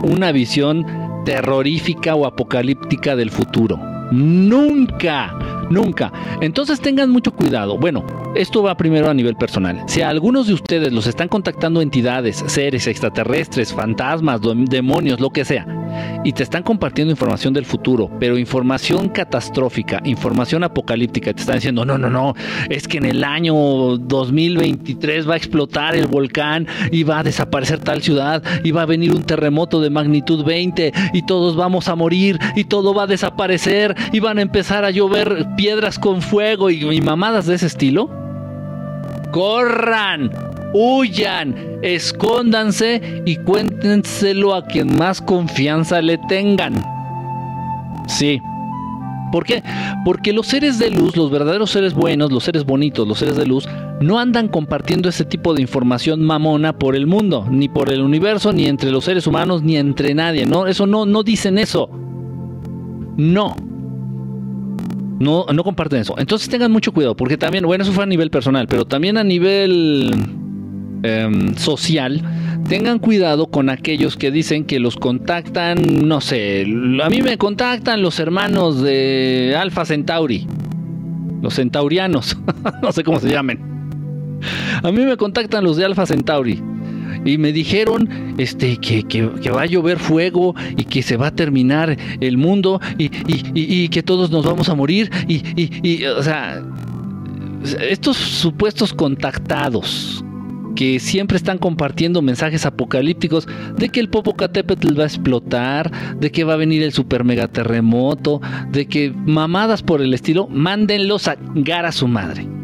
una visión terrorífica o apocalíptica del futuro. Nunca, nunca. Entonces tengan mucho cuidado. Bueno, esto va primero a nivel personal. Si a algunos de ustedes los están contactando entidades, seres extraterrestres, fantasmas, demonios, lo que sea, y te están compartiendo información del futuro, pero información catastrófica, información apocalíptica, te están diciendo, no, no, no, es que en el año 2023 va a explotar el volcán y va a desaparecer tal ciudad y va a venir un terremoto de magnitud 20 y todos vamos a morir y todo va a desaparecer y van a empezar a llover piedras con fuego y, y mamadas de ese estilo. Corran, huyan, escóndanse y cuéntenselo a quien más confianza le tengan. Sí. ¿Por qué? Porque los seres de luz, los verdaderos seres buenos, los seres bonitos, los seres de luz, no andan compartiendo ese tipo de información mamona por el mundo, ni por el universo, ni entre los seres humanos, ni entre nadie. No, eso no, no dicen eso. No. No, no comparten eso. Entonces tengan mucho cuidado, porque también, bueno, eso fue a nivel personal, pero también a nivel Em, social, tengan cuidado con aquellos que dicen que los contactan, no sé, a mí me contactan los hermanos de Alpha Centauri, los centaurianos, <laughs> no sé cómo se llamen. A mí me contactan los de Alpha Centauri y me dijeron este, que, va a llover fuego y que se va a terminar el mundo y, y que todos nos vamos a morir y, o sea, estos supuestos contactados que siempre están compartiendo mensajes apocalípticos de que el Popocatépetl va a explotar, de que va a venir el super mega terremoto, de que mamadas por el estilo, mándenlos a gar a su madre.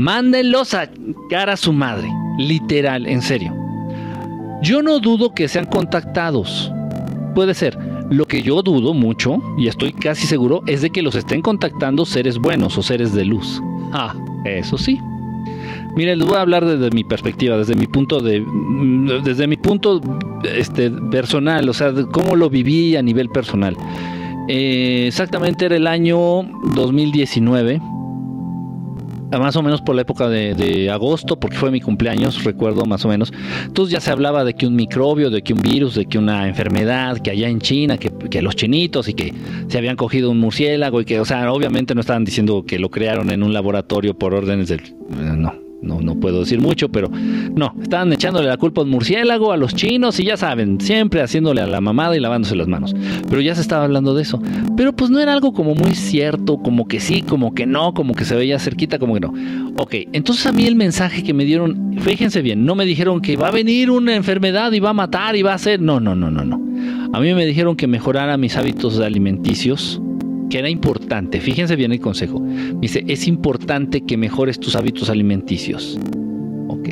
Mándenlos a gar a su madre, literal, en serio. Yo no dudo que sean contactados. Puede ser. Lo que yo dudo mucho, y estoy casi seguro, es de que los estén contactando seres buenos o seres de luz. Ah, eso sí. Mire, les voy a hablar desde mi perspectiva, desde mi punto de, desde mi punto este, personal, o sea, cómo lo viví a nivel personal. Eh, exactamente era el año 2019, más o menos por la época de, agosto, porque fue mi cumpleaños, recuerdo más o menos. Entonces ya se hablaba de que un microbio, de que un virus, de que una enfermedad, que allá en China, que, los chinitos y que se habían cogido un murciélago y que, o sea, obviamente no estaban diciendo que lo crearon en un laboratorio por órdenes del... No, no, no puedo decir mucho, pero no, estaban echándole la culpa al murciélago, a los chinos y ya saben, siempre haciéndole a la mamada y lavándose las manos. Pero ya se estaba hablando de eso. Pero pues no era algo como muy cierto, como que sí, como que no, como que se veía cerquita, como que no. Ok, entonces a mí el mensaje que me dieron, fíjense bien, no me dijeron que va a venir una enfermedad y va a matar y va a hacer, no, no, no, no, no. A mí me dijeron que mejorara mis hábitos alimenticios que era importante, fíjense bien el consejo, dice, es importante que mejores tus hábitos alimenticios. Ok.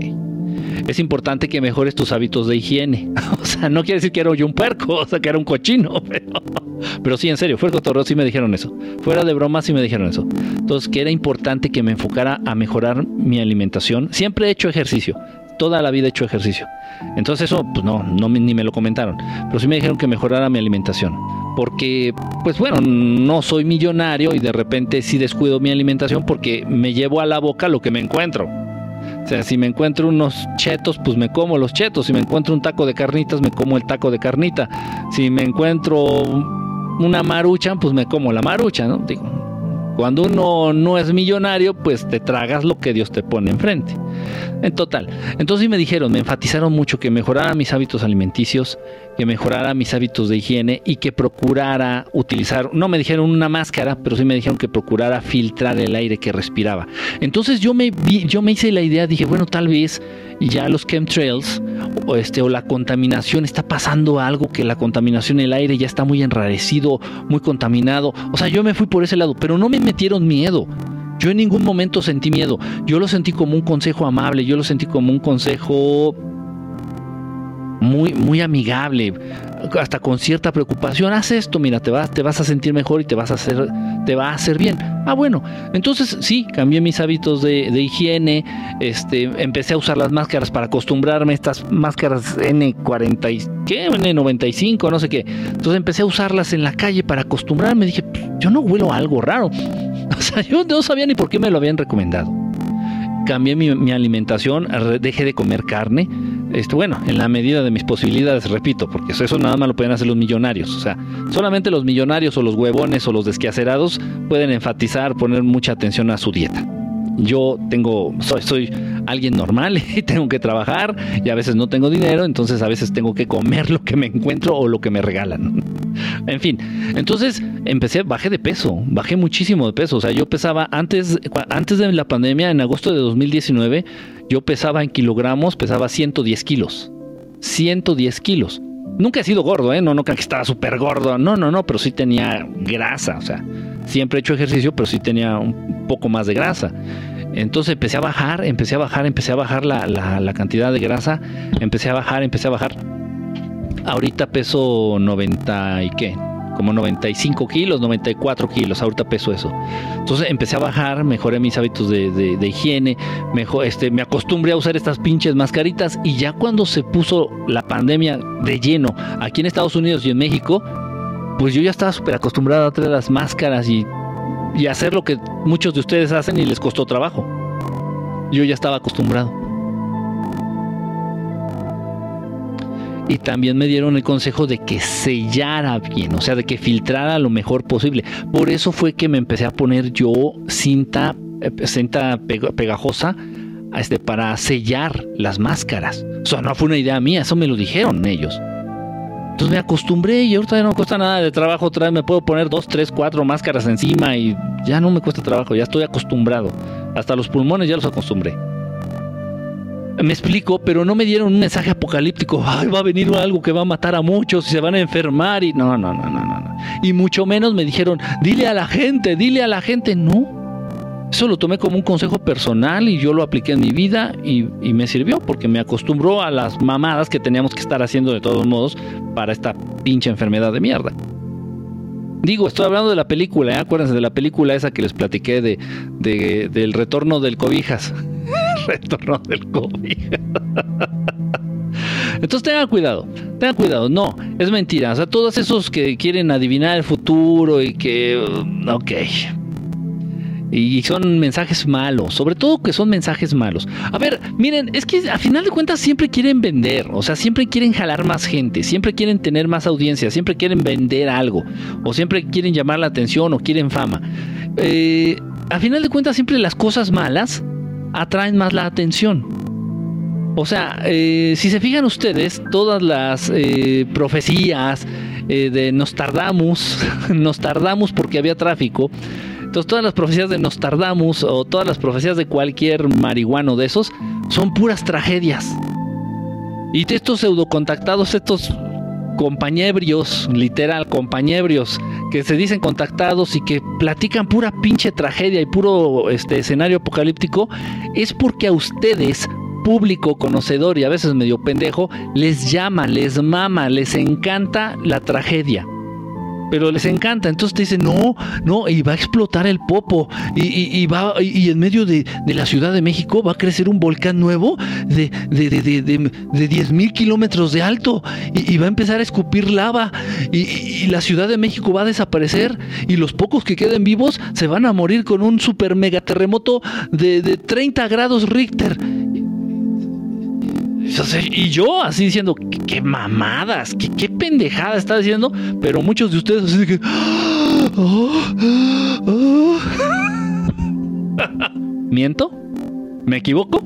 Es importante que mejores tus hábitos de higiene. <laughs> o sea, no quiere decir que era yo un puerco, o sea, que era un cochino, <laughs> pero, sí, en serio, fue el cotorreo, sí me dijeron eso. Fuera de broma, sí me dijeron eso. Entonces, que era importante que me enfocara a mejorar mi alimentación. Siempre he hecho ejercicio, toda la vida he hecho ejercicio. Entonces eso, pues no, no ni me lo comentaron. Pero sí me dijeron que mejorara mi alimentación porque, pues bueno, no soy millonario y de repente sí descuido mi alimentación porque me llevo a la boca lo que me encuentro. O sea, si me encuentro unos chetos, pues me como los chetos. Si me encuentro un taco de carnitas, me como el taco de carnita. Si me encuentro una marucha, pues me como la marucha, ¿no? Digo, cuando uno no es millonario, pues te tragas lo que Dios te pone enfrente. En total. Entonces me dijeron, me enfatizaron mucho que mejorara mis hábitos alimenticios, que mejorara mis hábitos de higiene y que procurara utilizar, no me dijeron una máscara, pero sí me dijeron que procurara filtrar el aire que respiraba. Entonces yo me yo me hice la idea, dije, bueno, tal vez ya los chemtrails o este o la contaminación está pasando algo que la contaminación el aire ya está muy enrarecido, muy contaminado. O sea, yo me fui por ese lado, pero no me metieron miedo. Yo en ningún momento sentí miedo. Yo lo sentí como un consejo amable, yo lo sentí como un consejo muy, muy amigable, hasta con cierta preocupación. Haz esto, mira, te vas, te vas a sentir mejor y te vas a hacer, te va a hacer bien. Ah, bueno, entonces sí, cambié mis hábitos de, higiene, este, empecé a usar las máscaras para acostumbrarme, estas máscaras N40, ¿qué? N95, no sé qué. Entonces empecé a usarlas en la calle para acostumbrarme. Dije, yo no huelo algo raro. <laughs> O sea, yo no sabía ni por qué me lo habían recomendado cambié mi, alimentación, dejé de comer carne. Esto, bueno, en la medida de mis posibilidades, repito, porque eso, eso nada más lo pueden hacer los millonarios. O sea, solamente los millonarios o los huevones o los desquacerados pueden enfatizar, poner mucha atención a su dieta. Yo tengo, soy, soy alguien normal <laughs> y tengo que trabajar y a veces no tengo dinero, entonces a veces tengo que comer lo que me encuentro o lo que me regalan. En fin, entonces empecé, bajé de peso, bajé muchísimo de peso. O sea, yo pesaba antes, antes de la pandemia, en agosto de 2019, yo pesaba en kilogramos, pesaba 110 kilos. 110 kilos. Nunca he sido gordo, ¿eh? No, no que estaba súper gordo. No, no, no, pero sí tenía grasa. O sea, siempre he hecho ejercicio, pero sí tenía un poco más de grasa. Entonces empecé a bajar, empecé a bajar, empecé a bajar la, la, cantidad de grasa, empecé a bajar, empecé a bajar. Ahorita peso 90 y qué, como 95 kilos, 94 kilos, ahorita peso eso. Entonces empecé a bajar, mejoré mis hábitos de, de, higiene, mejor, este, me acostumbré a usar estas pinches mascaritas y ya cuando se puso la pandemia de lleno aquí en Estados Unidos y en México, pues yo ya estaba súper acostumbrado a traer las máscaras y y hacer lo que muchos de ustedes hacen y les costó trabajo. Yo ya estaba acostumbrado. Y también me dieron el consejo de que sellara bien, o sea, de que filtrara lo mejor posible. Por eso fue que me empecé a poner yo cinta, eh, cinta pegajosa este, para sellar las máscaras. O sea, no fue una idea mía, eso me lo dijeron ellos. Entonces me acostumbré y ahorita ya no me cuesta nada de trabajo. Otra vez me puedo poner dos, tres, cuatro máscaras encima y ya no me cuesta trabajo, ya estoy acostumbrado. Hasta los pulmones ya los acostumbré. Me explico, pero no me dieron un mensaje apocalíptico. Ay, va a venir algo que va a matar a muchos y se van a enfermar. Y no, no, no, no, no. Y mucho menos me dijeron, dile a la gente, dile a la gente. No, eso lo tomé como un consejo personal y yo lo apliqué en mi vida y, me sirvió porque me acostumbró a las mamadas que teníamos que estar haciendo de todos modos para esta pinche enfermedad de mierda. Digo, estoy hablando de la película, ¿eh? acuérdense de la película esa que les platiqué de, del retorno del cobijas. Retorno del cobijas. Entonces tengan cuidado, tengan cuidado. No, es mentira. O sea, todos esos que quieren adivinar el futuro y que... Ok, y son mensajes malos, sobre todo que son mensajes malos. A ver, miren, es que a final de cuentas siempre quieren vender, o sea, siempre quieren jalar más gente, siempre quieren tener más audiencia, siempre quieren vender algo, o siempre quieren llamar la atención o quieren fama. Eh, a final de cuentas siempre las cosas malas atraen más la atención. O sea, eh, si se fijan ustedes, todas las eh, profecías de nos tardamos, <laughs> nos tardamos porque había tráfico, entonces todas las profecías de Nostradamus o todas las profecías de cualquier marihuano de esos son puras tragedias. Y estos pseudocontactados, estos compañebrios, literal, compañebrios, que se dicen contactados y que platican pura pinche tragedia y puro este, escenario apocalíptico, es porque a ustedes, público conocedor y a veces medio pendejo, les llama, les mama, les encanta la tragedia pero les encanta. Entonces te dicen, no, no, y va a explotar el popo. Y, va, y, en medio de, la Ciudad de México va a crecer un volcán nuevo de, de, de, de 10 mil kilómetros de alto. Y, va a empezar a escupir lava. Y, la Ciudad de México va a desaparecer. Y los pocos que queden vivos se van a morir con un super mega terremoto de, de 30 grados Richter y yo así diciendo, qué, mamadas, qué, qué pendejada está diciendo, pero muchos de ustedes así de que... <laughs> ¿Miento? ¿Me equivoco?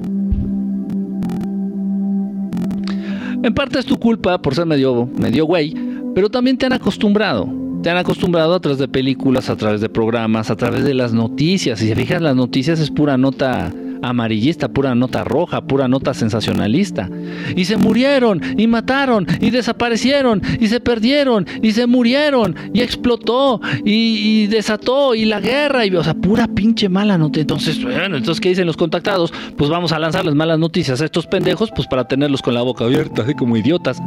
En parte es tu culpa por ser medio, medio güey, pero también te han acostumbrado. Te han acostumbrado a través de películas, a través de programas, a través de las noticias. Si se fijan, las noticias es pura nota amarillista, pura nota roja, pura nota sensacionalista. Y se murieron, y mataron, y desaparecieron, y se perdieron, y se murieron, y explotó, y, desató, y la guerra, y o sea, pura pinche mala nota. Entonces, bueno, entonces, ¿qué dicen los contactados? Pues vamos a lanzar las malas noticias a estos pendejos, pues para tenerlos con la boca abierta, así como idiotas.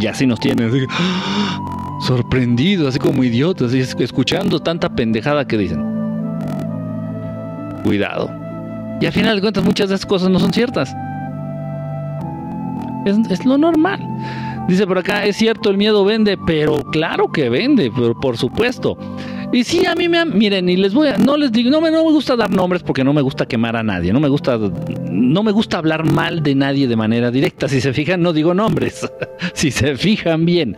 Y así nos tienen, así, <gasps> sorprendidos, así como idiotas, escuchando tanta pendejada que dicen. Cuidado. Y al final de cuentas muchas de esas cosas no son ciertas. Es, lo normal. Dice por acá, es cierto, el miedo vende, pero claro que vende, pero por supuesto. Y sí, a mí me miren, y les voy a, no les digo, no me, no me gusta dar nombres porque no me gusta quemar a nadie, no me gusta, no me gusta hablar mal de nadie de manera directa. Si se fijan, no digo nombres, <laughs> si se fijan bien.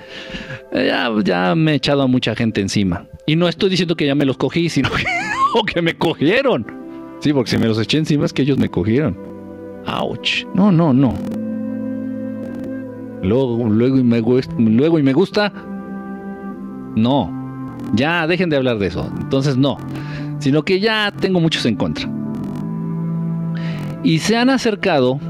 Ya, ya me he echado a mucha gente encima. Y no estoy diciendo que ya me los cogí, sino <laughs> que, que me cogieron. Sí, porque si me los eché encima es que ellos me cogieron. Ouch. No, no, no. Luego, luego, y me, luego y me gusta. No. Ya, dejen de hablar de eso. Entonces, no. Sino que ya tengo muchos en contra. Y se han acercado,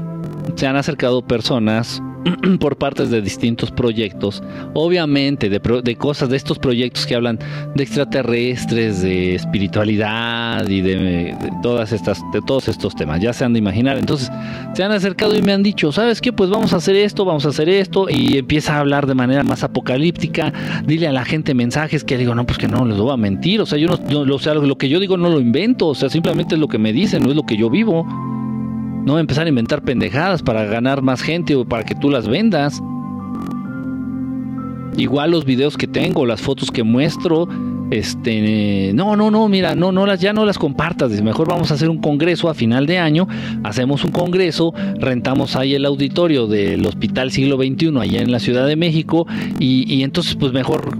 se han acercado personas <clears throat> por partes de distintos proyectos, obviamente de, cosas de estos proyectos que hablan de extraterrestres, de espiritualidad y de, todas estas, de todos estos temas. Ya se han de imaginar. Entonces se han acercado y me han dicho, ¿sabes qué? Pues vamos a hacer esto, vamos a hacer esto y empieza a hablar de manera más apocalíptica. Dile a la gente mensajes que digo, no, pues que no les voy a mentir. O sea, yo no, o sea, lo que yo digo no lo invento. O sea, simplemente es lo que me dicen, no es lo que yo vivo. No empezar a inventar pendejadas para ganar más gente o para que tú las vendas. Igual los videos que tengo, las fotos que muestro, este, no, no, no, mira, no, no las, ya no las compartas. Mejor vamos a hacer un congreso a final de año. Hacemos un congreso, rentamos ahí el auditorio del Hospital Siglo XXI allá en la Ciudad de México y, entonces, pues mejor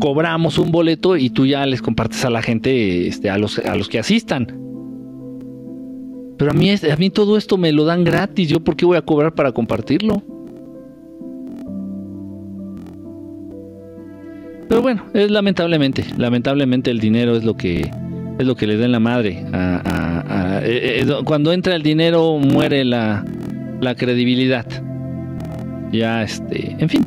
cobramos un boleto y tú ya les compartes a la gente, este, a los, a los que asistan. Pero a mí, a mí todo esto me lo dan gratis. ¿Yo por qué voy a cobrar para compartirlo? Pero bueno, es lamentablemente, lamentablemente el dinero es lo que es lo que le da la madre. Eh, eh, cuando entra el dinero muere la, la credibilidad. Ya este, en fin.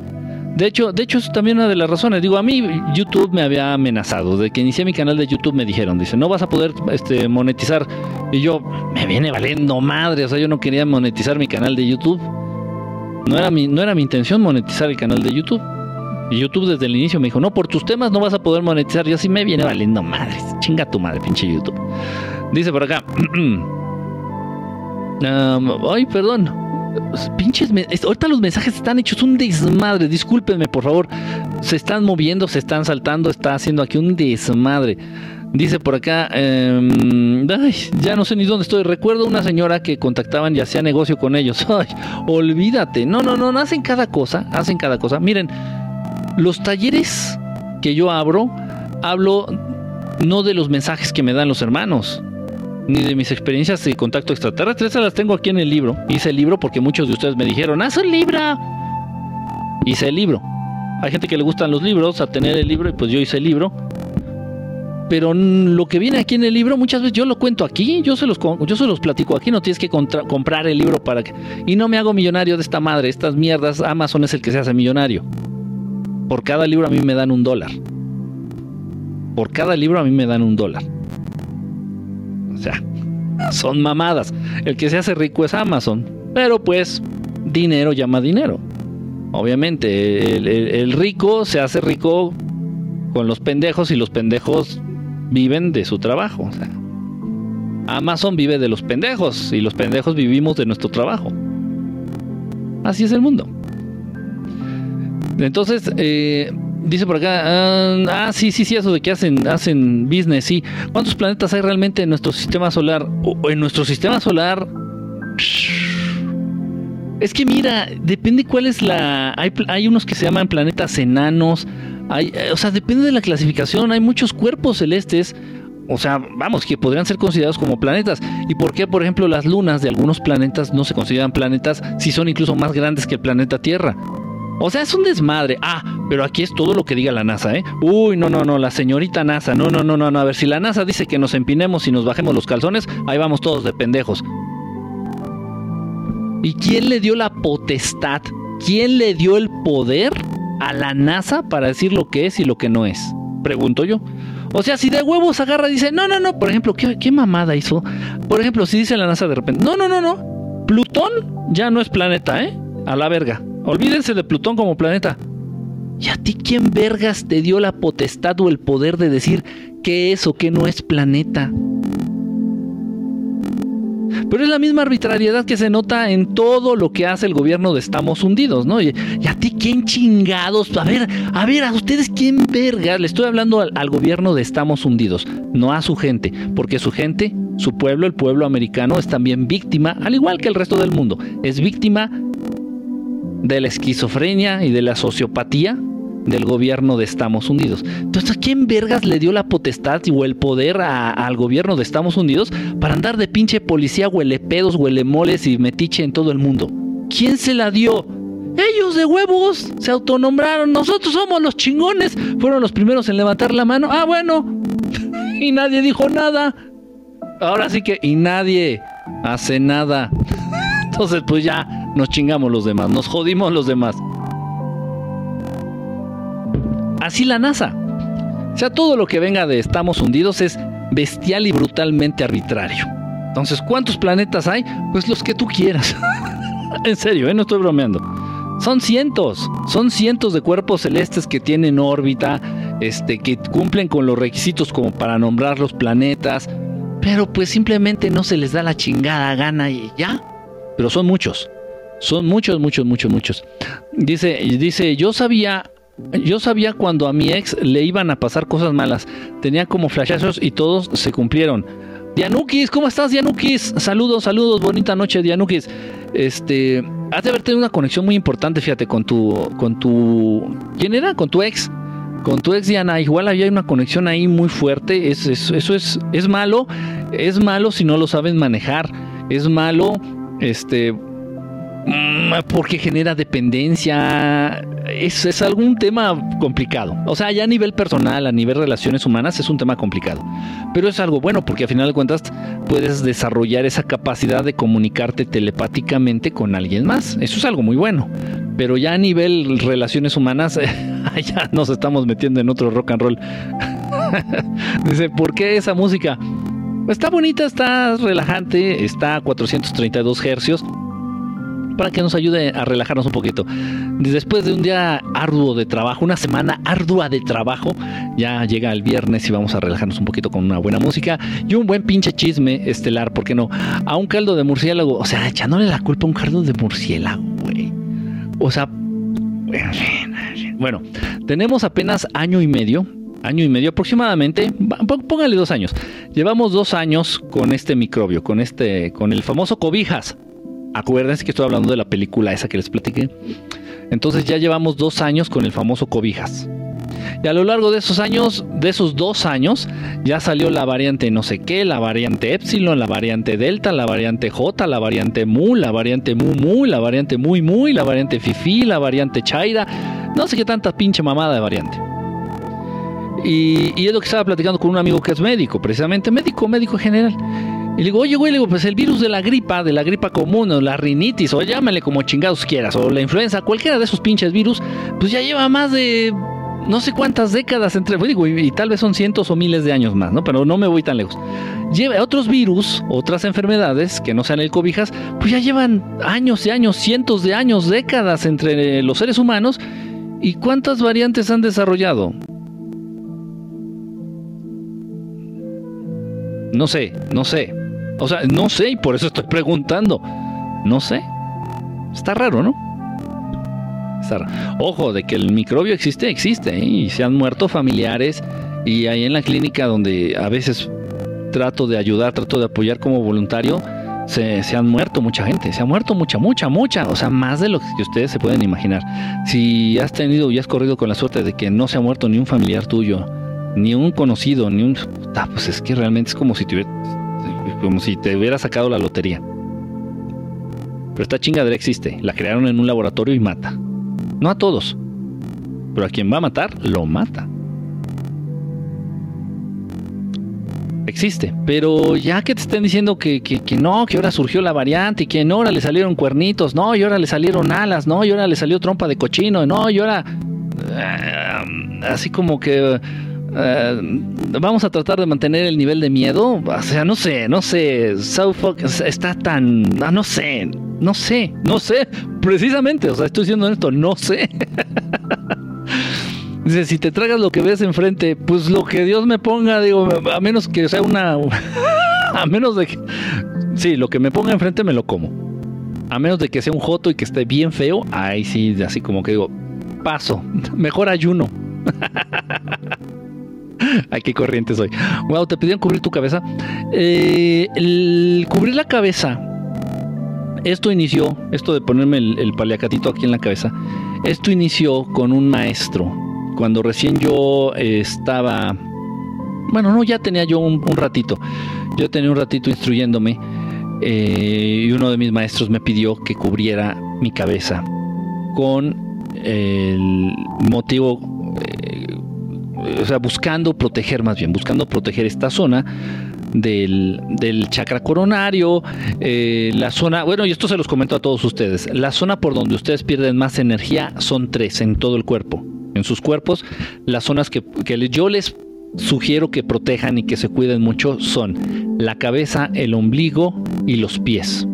De hecho, de hecho es también una de las razones. Digo, a mí YouTube me había amenazado. De que inicié mi canal de YouTube me dijeron, dice, no vas a poder este, monetizar. Y yo, me viene valiendo madre. O sea, yo no quería monetizar mi canal de YouTube. No era mi, no era mi intención monetizar el canal de YouTube. Y YouTube desde el inicio me dijo, no, por tus temas no vas a poder monetizar. Yo así me viene valiendo madre. Chinga tu madre, pinche YouTube. Dice por acá. <clears throat> ay, perdón. Pinches, ahorita los mensajes están hechos un desmadre. Discúlpenme, por favor. Se están moviendo, se están saltando, está haciendo aquí un desmadre. Dice por acá, em, ya no sé ni dónde estoy. Recuerdo una señora que contactaban y hacía negocio con ellos. <laughs> Olvídate. No, no, no, hacen cada cosa, hacen cada cosa. Miren, los talleres que yo abro, hablo no de los mensajes que me dan los hermanos ni de mis experiencias de contacto extraterrestre. Esas las tengo aquí en el libro. Hice el libro porque muchos de ustedes me dijeron, haz el libro. Hice el libro. Hay gente que le gustan los libros, a tener el libro, y pues yo hice el libro. Pero lo que viene aquí en el libro, muchas veces yo lo cuento aquí, yo se los, yo se los platico aquí, no tienes que comprar el libro para que... Y no me hago millonario de esta madre, estas mierdas, Amazon es el que se hace millonario. Por cada libro a mí me dan un dólar. Por cada libro a mí me dan un dólar. Sea, son mamadas. El que se hace rico es Amazon. Pero pues, dinero llama dinero. Obviamente, el, rico se hace rico con los pendejos y los pendejos viven de su trabajo. O sea, Amazon vive de los pendejos y los pendejos vivimos de nuestro trabajo. Así es el mundo. Entonces, eh, Dice por acá, ah, ah, sí, sí, sí, eso de que hacen, hacen business, sí. ¿Cuántos planetas hay realmente en nuestro sistema solar? O en nuestro sistema solar... Es que mira, depende cuál es la... Hay, hay unos que se llaman planetas enanos, hay, o sea, depende de la clasificación, hay muchos cuerpos celestes, o sea, vamos, que podrían ser considerados como planetas. ¿Y por qué, por ejemplo, las lunas de algunos planetas no se consideran planetas si son incluso más grandes que el planeta Tierra? O sea, es un desmadre. Ah, pero aquí es todo lo que diga la NASA, ¿eh? Uy, no, no, no, la señorita NASA. No, no, no, no, no. A ver, si la NASA dice que nos empinemos y nos bajemos los calzones, ahí vamos todos de pendejos. ¿Y quién le dio la potestad? ¿Quién le dio el poder a la NASA para decir lo que es y lo que no es? Pregunto yo. O sea, si de huevos agarra y dice, no, no, no, por ejemplo, ¿qué, ¿qué, mamada hizo? Por ejemplo, si dice la NASA de repente, no, no, no, no, Plutón ya no es planeta, ¿eh? A la verga. Olvídense de Plutón como planeta. ¿Y a ti quién vergas te dio la potestad o el poder de decir qué es o qué no es planeta? Pero es la misma arbitrariedad que se nota en todo lo que hace el gobierno de Estamos Hundidos, ¿no? Y, a ti quién chingados, a ver, a ver, a ustedes quién vergas, le estoy hablando al, al gobierno de Estamos Hundidos, no a su gente, porque su gente, su pueblo, el pueblo americano, es también víctima, al igual que el resto del mundo, es víctima de la esquizofrenia y de la sociopatía del gobierno de Estamos Unidos. Entonces, ¿a quién vergas le dio la potestad o el poder al gobierno de Estamos Unidos para andar de pinche policía huele pedos, huele moles y metiche en todo el mundo? ¿Quién se la dio? Ellos de huevos se autonombraron. Nosotros somos los chingones. Fueron los primeros en levantar la mano. Ah, bueno. <laughs> y nadie dijo nada. Ahora sí que, y nadie hace nada. Entonces, pues ya nos chingamos los demás, nos jodimos los demás. Así la NASA. O sea, todo lo que venga de estamos hundidos es bestial y brutalmente arbitrario. Entonces, ¿cuántos planetas hay? Pues los que tú quieras. <laughs> en serio, ¿eh? no estoy bromeando. Son cientos, son cientos de cuerpos celestes que tienen órbita, este, que cumplen con los requisitos como para nombrar los planetas, pero pues simplemente no se les da la chingada gana y ya. Pero son muchos. Son muchos, muchos, muchos, muchos. Dice, dice, yo sabía, yo sabía cuando a mi ex le iban a pasar cosas malas. Tenía como flashazos y todos se cumplieron. Dianukis, ¿cómo estás, Dianukis? Saludos, saludos, bonita noche, Dianukis. Este, has de haber tenido una conexión muy importante, fíjate, con tu, con tu, ¿quién era? Con tu ex, con tu ex Diana. Igual había una conexión ahí muy fuerte. Es, eso es, es malo, es malo si no lo sabes manejar. Es malo, este, Mm, porque genera dependencia. Es, es, algún tema complicado. O sea, ya a nivel personal, a nivel relaciones humanas, es un tema complicado. Pero es algo bueno porque a final de cuentas puedes desarrollar esa capacidad de comunicarte telepáticamente con alguien más. Eso es algo muy bueno. Pero ya a nivel relaciones humanas, <laughs> ya nos estamos metiendo en otro rock and roll. <laughs> Dice, ¿por qué esa música? Está bonita, está relajante, está a 432 hercios para que nos ayude a relajarnos un poquito. Después de un día arduo de trabajo, una semana ardua de trabajo, ya llega el viernes y vamos a relajarnos un poquito con una buena música y un buen pinche chisme estelar, ¿por qué no? A un caldo de murciélago, o sea, echándole la culpa a un caldo de murciélago, güey. O sea, bueno, tenemos apenas año y medio año y medio aproximadamente, póngale dos años. Llevamos dos años con este microbio, con este, con el famoso cobijas. Acuérdense que estoy hablando de la película esa que les platiqué. Entonces ya llevamos dos años con el famoso Cobijas. Y a lo largo de esos años, de esos dos años, ya salió la variante no sé qué, la variante Epsilon, la variante Delta, la variante J, la variante Mu, la variante Mu Mu, la variante Muy Muy, la variante Fifi, la variante Chaira, no sé qué tanta pinche mamada de variante. Y, es lo que estaba platicando con un amigo que es médico, precisamente médico, médico general. Y le digo, oye, güey, le digo, pues el virus de la gripa, de la gripa común, o la rinitis, o llámale como chingados quieras, o la influenza, cualquiera de esos pinches virus, pues ya lleva más de no sé cuántas décadas entre, pues digo, y, tal vez son cientos o miles de años más, ¿no? Pero no me voy tan lejos. Lleva otros virus, otras enfermedades que no sean el cobijas, pues ya llevan años y años, cientos de años, décadas entre los seres humanos. ¿Y cuántas variantes han desarrollado? No sé, no sé. O sea, no sé y por eso estoy preguntando. No sé. Está raro, ¿no? Está raro. Ojo, de que el microbio existe, existe. ¿eh? Y se han muerto familiares. Y ahí en la clínica donde a veces trato de ayudar, trato de apoyar como voluntario, se, se, han muerto mucha gente, se ha muerto mucha, mucha, mucha, o sea, más de lo que ustedes se pueden imaginar. Si has tenido y has corrido con la suerte de que no se ha muerto ni un familiar tuyo, ni un conocido, ni un... Ah, pues es que realmente es como si te, como si te hubiera sacado la lotería. Pero esta chingadera existe, la crearon en un laboratorio y mata. No a todos. Pero a quien va a matar, lo mata. Existe, pero ya que te estén diciendo que, que, no, que ahora surgió la variante y que no, ahora le salieron cuernitos, no, y ahora le salieron alas, no, y ahora le salió trompa de cochino, no, y ahora eh, así como que eh, vamos a tratar de mantener el nivel de miedo. O sea, no sé, no sé. South está tan. Ah, no sé, no sé, no sé. Precisamente, o sea, estoy diciendo esto, no sé. <laughs> Dice, si te tragas lo que ves enfrente, pues lo que Dios me ponga, digo, a menos que sea una... <laughs> a menos de que... Sí, lo que me ponga enfrente me lo como. A menos de que sea un joto y que esté bien feo, ahí sí, así como que digo, paso, mejor ayuno. <laughs> <laughs> Ay, qué corriente soy. Wow, te pidieron cubrir tu cabeza. Eh, el cubrir la cabeza. Esto inició, esto de ponerme el, paliacatito aquí en la cabeza. Esto inició con un maestro. Cuando recién yo estaba. Bueno, no, ya tenía yo un, ratito. Yo tenía un ratito instruyéndome. Eh, y uno de mis maestros me pidió que cubriera mi cabeza con el motivo o sea, buscando proteger más bien, buscando proteger esta zona del, chakra coronario, eh, la zona, bueno, y esto se los comento a todos ustedes, la zona por donde ustedes pierden más energía son tres en todo el cuerpo, en sus cuerpos, las zonas que, que yo les sugiero que protejan y que se cuiden mucho son la cabeza, el ombligo y los pies.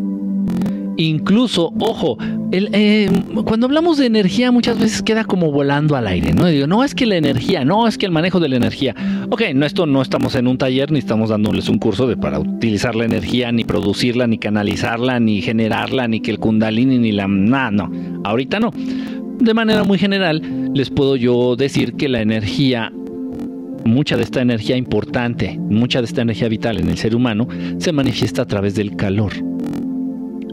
Incluso, ojo, eh, cuando hablamos de energía muchas veces queda como volando al aire, ¿no? Digo, no es que la energía, no es que el manejo de la energía. Ok, no, esto no estamos en un taller ni estamos dándoles un curso de para utilizar la energía, ni producirla, ni canalizarla, ni generarla, ni que el kundalini, ni la... Nada, no, ahorita no. De manera muy general, les puedo yo decir que la energía mucha de esta energía importante, mucha de esta energía vital en el ser humano, se manifiesta a través del calor.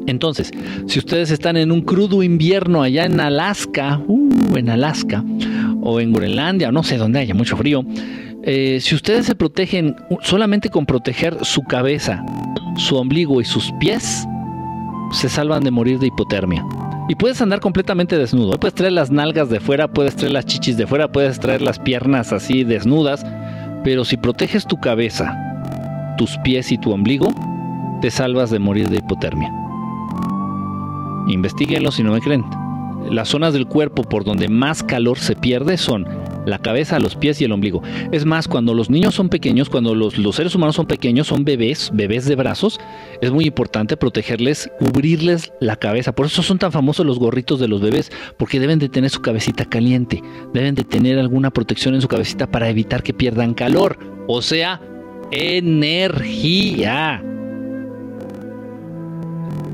Entonces, si ustedes están en un crudo invierno allá en Alaska, uh, en Alaska, o en Groenlandia, no sé dónde haya mucho frío, eh, si ustedes se protegen solamente con proteger su cabeza, su ombligo y sus pies, se salvan de morir de hipotermia. Y puedes andar completamente desnudo. Puedes traer las nalgas de fuera, puedes traer las chichis de fuera, puedes traer las piernas así desnudas. Pero si proteges tu cabeza, tus pies y tu ombligo, te salvas de morir de hipotermia. Investiguenlo si no me creen. Las zonas del cuerpo por donde más calor se pierde son la cabeza, los pies y el ombligo. Es más, cuando los niños son pequeños, cuando los, seres humanos son pequeños, son bebés, bebés de brazos, es muy importante protegerles, cubrirles la cabeza. Por eso son tan famosos los gorritos de los bebés, porque deben de tener su cabecita caliente, deben de tener alguna protección en su cabecita para evitar que pierdan calor, o sea, energía.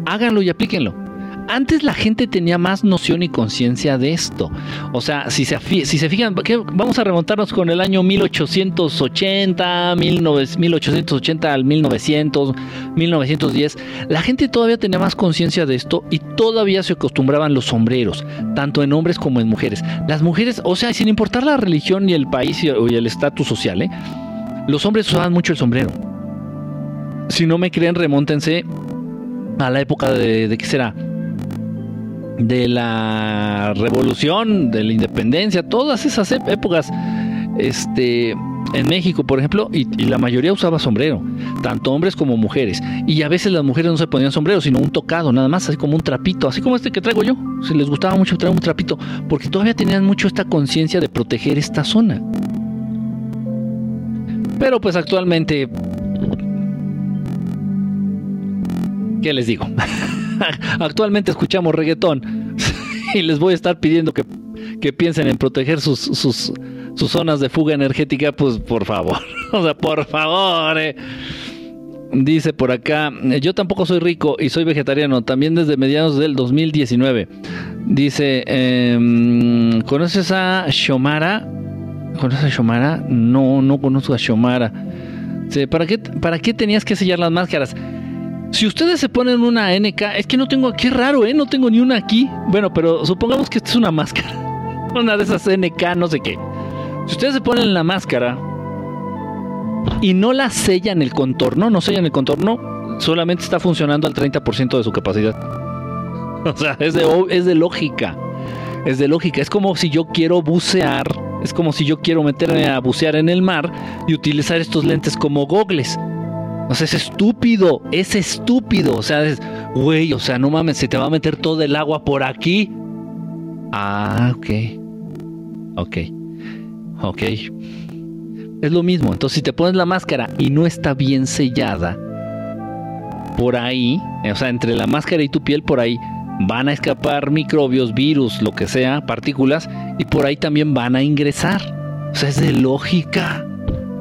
Háganlo y aplíquenlo antes la gente tenía más noción y conciencia de esto. O sea, si se, si se fijan, vamos a remontarnos con el año 1880, 1880 al 1900, 1910. La gente todavía tenía más conciencia de esto y todavía se acostumbraban los sombreros, tanto en hombres como en mujeres. Las mujeres, o sea, sin importar la religión ni el país y el estatus social, ¿eh? los hombres usaban mucho el sombrero. Si no me creen, remóntense a la época de, de ¿qué será? De la revolución, de la independencia, todas esas épocas, este, en México, por ejemplo, y, la mayoría usaba sombrero, tanto hombres como mujeres. Y a veces las mujeres no se ponían sombrero, sino un tocado, nada más, así como un trapito, así como este que traigo yo. Si les gustaba mucho traer un trapito, porque todavía tenían mucho esta conciencia de proteger esta zona. Pero pues actualmente, ¿qué les digo? <laughs> <laughs> actualmente escuchamos reggaetón <laughs> y les voy a estar pidiendo que, piensen en proteger sus, sus, zonas de fuga energética, pues por favor, <laughs> o sea, por favor. Eh. Dice por acá, yo tampoco soy rico y soy vegetariano, también desde mediados del 2019. Dice, em, ¿conoces a Shomara? ¿Conoces a Shomara? No, no conozco a Shomara. ¿para, qué, ¿Para qué tenías que sellar las máscaras? Si ustedes se ponen una NK, es que no tengo, qué raro, ¿eh? No tengo ni una aquí. Bueno, pero supongamos que esta es una máscara. <laughs> Una de esas NK, no sé qué. Si ustedes se ponen la máscara y no la sellan el contorno, no sellan el contorno, solamente está funcionando al 30% de su capacidad. <laughs> O sea, es de, es de lógica. es de lógica. Es como si yo quiero bucear, es como si yo quiero meterme a bucear en el mar y utilizar estos lentes como gogles. O sea, es estúpido, es estúpido. O sea, es, güey, o sea, no mames, se te va a meter todo el agua por aquí. Ah, ok. Ok. Ok. Es lo mismo. Entonces, si te pones la máscara y no está bien sellada, por ahí, o sea, entre la máscara y tu piel, por ahí van a escapar microbios, virus, lo que sea, partículas, y por ahí también van a ingresar. O sea, es de lógica.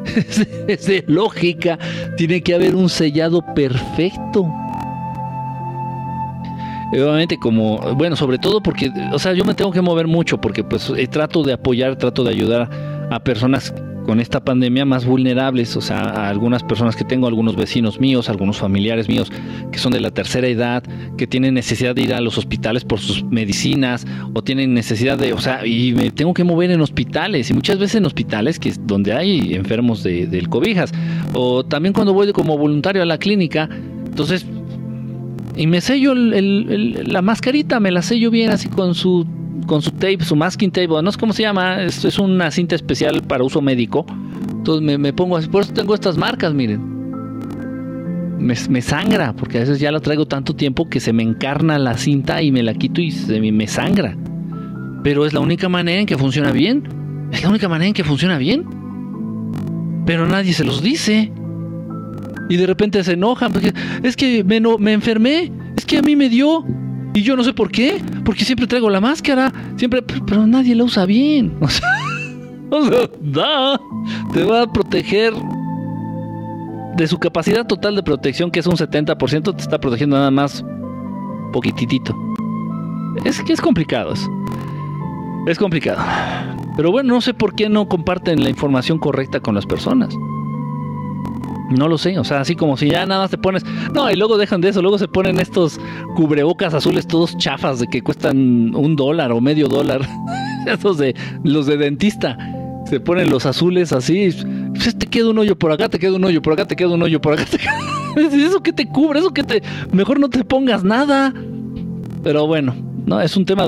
<laughs> Es de, lógica. Tiene que haber un sellado perfecto. obviamente como, bueno, sobre todo porque, o sea, yo me tengo que mover mucho porque pues eh, trato de apoyar, trato de ayudar a personas con esta pandemia más vulnerables, o sea, a algunas personas que tengo, algunos vecinos míos, algunos familiares míos que son de la tercera edad, que tienen necesidad de ir a los hospitales por sus medicinas o tienen necesidad de, o sea, y me tengo que mover en hospitales y muchas veces en hospitales que es donde hay enfermos de, del cobijas. O también cuando voy como voluntario a la clínica, entonces y me sello la mascarita, me la sello bien así con su con su tape, su masking tape, no sé cómo se llama, es, una cinta especial para uso médico. Entonces me, pongo así, por eso tengo estas marcas, miren. Me, sangra, porque a veces ya la traigo tanto tiempo que se me encarna la cinta y me la quito y se me, sangra. Pero es la única manera en que funciona bien. Es la única manera en que funciona bien. Pero nadie se los dice. Y de repente se enojan porque es que me, me enfermé, es que a mí me dio. Y yo no sé por qué, porque siempre traigo la máscara, siempre, pero nadie la usa bien. <laughs> O sea, da, te va a proteger de su capacidad total de protección, que es un 70%, te está protegiendo nada más poquitito. Es que es complicado eso. Es complicado. Pero bueno, no sé por qué no comparten la información correcta con las personas. No lo sé, o sea, así como si ya nada te pones. No, y luego dejan de eso, luego se ponen estos cubrebocas azules todos chafas de que cuestan un dólar o medio dólar. <laughs> Esos de los de dentista. Se ponen los azules así. Pues te queda un hoyo por acá, te queda un hoyo por acá, te queda un hoyo por acá. <laughs> Eso que te cubre, eso que te. Mejor no te pongas nada. Pero bueno, no, es un tema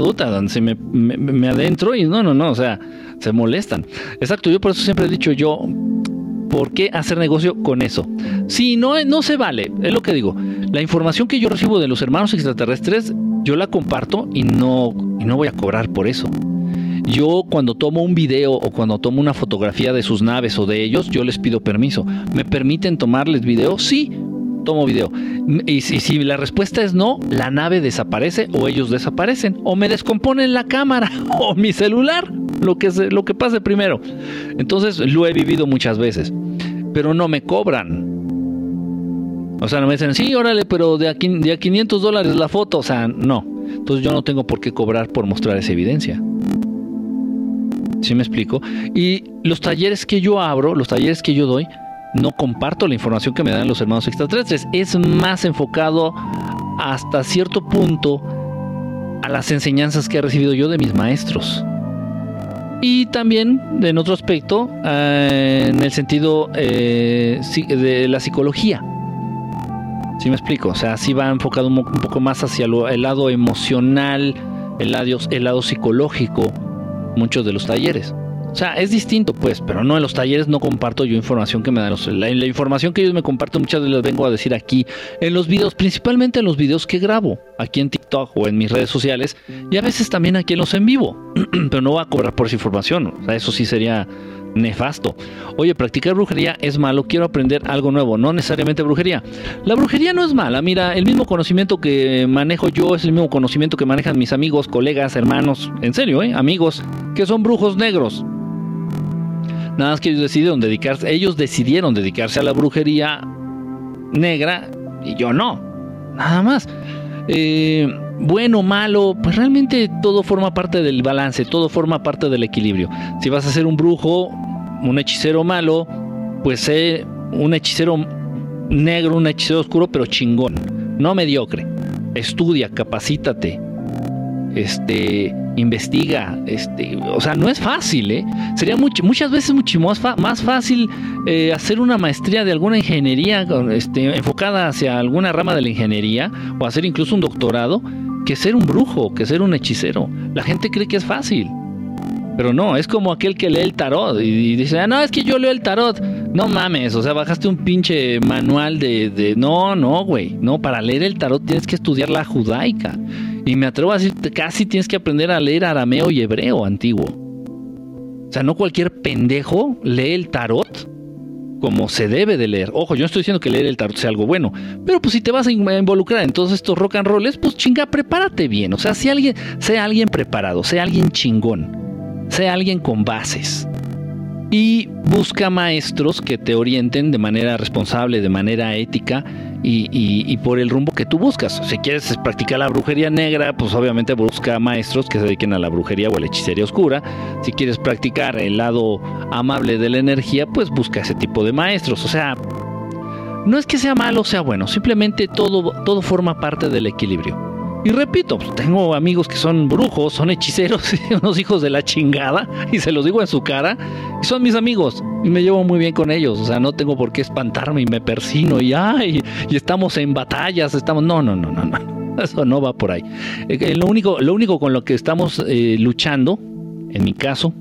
se me, me, me adentro y no, no, no, o sea, se molestan. Exacto, yo por eso siempre he dicho yo, ¿por qué hacer negocio con eso? Si no, no se vale, es lo que digo. La información que yo recibo de los hermanos extraterrestres, yo la comparto y no, y no voy a cobrar por eso. Yo cuando tomo un video o cuando tomo una fotografía de sus naves o de ellos, yo les pido permiso. ¿Me permiten tomarles video? Sí, tomo video. Y si, la respuesta es no, la nave desaparece o ellos desaparecen o me descomponen la cámara <laughs> o mi celular, lo que, lo que pase primero. Entonces lo he vivido muchas veces pero no me cobran. O sea, no me dicen, sí, órale, pero de a, de 500 dólares la foto. O sea, no. Entonces yo no tengo por qué cobrar por mostrar esa evidencia. ¿Sí me explico? Y los talleres que yo abro, los talleres que yo doy, no comparto la información que me dan los hermanos extraterrestres. Es más enfocado hasta cierto punto a las enseñanzas que he recibido yo de mis maestros. Y también, en otro aspecto, eh, en el sentido eh, de la psicología. ¿Sí me explico? O sea, sí va enfocado un, poco más hacia el lado emocional, el lado psicológico, muchos de los talleres. O sea, es distinto, pues, pero no en los talleres no comparto yo información que me dan los. La, información que ellos me comparten muchas veces les vengo a decir aquí en los videos, principalmente en los videos que grabo, aquí en TikTok o en mis redes sociales, y a veces también aquí en los en vivo. <clears throat> pero no voy a cobrar por esa información. O sea, eso sí sería nefasto. Oye, practicar brujería es malo, quiero aprender algo nuevo, no necesariamente brujería. La brujería no es mala, mira, el mismo conocimiento que manejo yo es el mismo conocimiento que manejan mis amigos, colegas, hermanos, en serio, ¿eh? amigos, que son brujos negros. Nada más que ellos decidieron dedicarse, ellos decidieron dedicarse a la brujería negra y yo no. Nada más. Eh, bueno, malo, pues realmente todo forma parte del balance, todo forma parte del equilibrio. Si vas a ser un brujo, un hechicero malo, pues sé un hechicero negro, un hechicero oscuro, pero chingón, no mediocre. Estudia, capacítate, este, investiga, este, o sea, no es fácil, ¿eh? Sería muchas veces mucho más, fácil eh, hacer una maestría de alguna ingeniería este, enfocada hacia alguna rama de la ingeniería o hacer incluso un doctorado que ser un brujo, que ser un hechicero. La gente cree que es fácil. Pero no, es como aquel que lee el tarot y, dice, ah, no, es que yo leo el tarot. No mames, o sea, bajaste un pinche manual de... de... No, no, güey. No, para leer el tarot tienes que estudiar la judaica. Y me atrevo a decir, casi tienes que aprender a leer arameo y hebreo antiguo. O sea, no cualquier pendejo lee el tarot como se debe de leer. Ojo, yo no estoy diciendo que leer el tarot sea algo bueno, pero pues si te vas a involucrar en todos estos rock and rolls, pues chinga, prepárate bien. O sea, si alguien, sea alguien preparado, sea alguien chingón, sea alguien con bases. Y busca maestros que te orienten de manera responsable, de manera ética y, por el rumbo que tú buscas. Si quieres practicar la brujería negra, pues obviamente busca maestros que se dediquen a la brujería o a la hechicería oscura. Si quieres practicar el lado amable de la energía, pues busca ese tipo de maestros. O sea, no es que sea malo o sea bueno, simplemente todo, todo forma parte del equilibrio. Y repito, pues, tengo amigos que son brujos, son hechiceros, <laughs> unos hijos de la chingada, y se los digo en su cara, y son mis amigos, y me llevo muy bien con ellos, o sea, no tengo por qué espantarme y me persino y ay, y estamos en batallas, estamos, no, no, no, no, no, <laughs> eso no va por ahí. Eh, lo único, lo único con lo que estamos eh, luchando, en mi caso,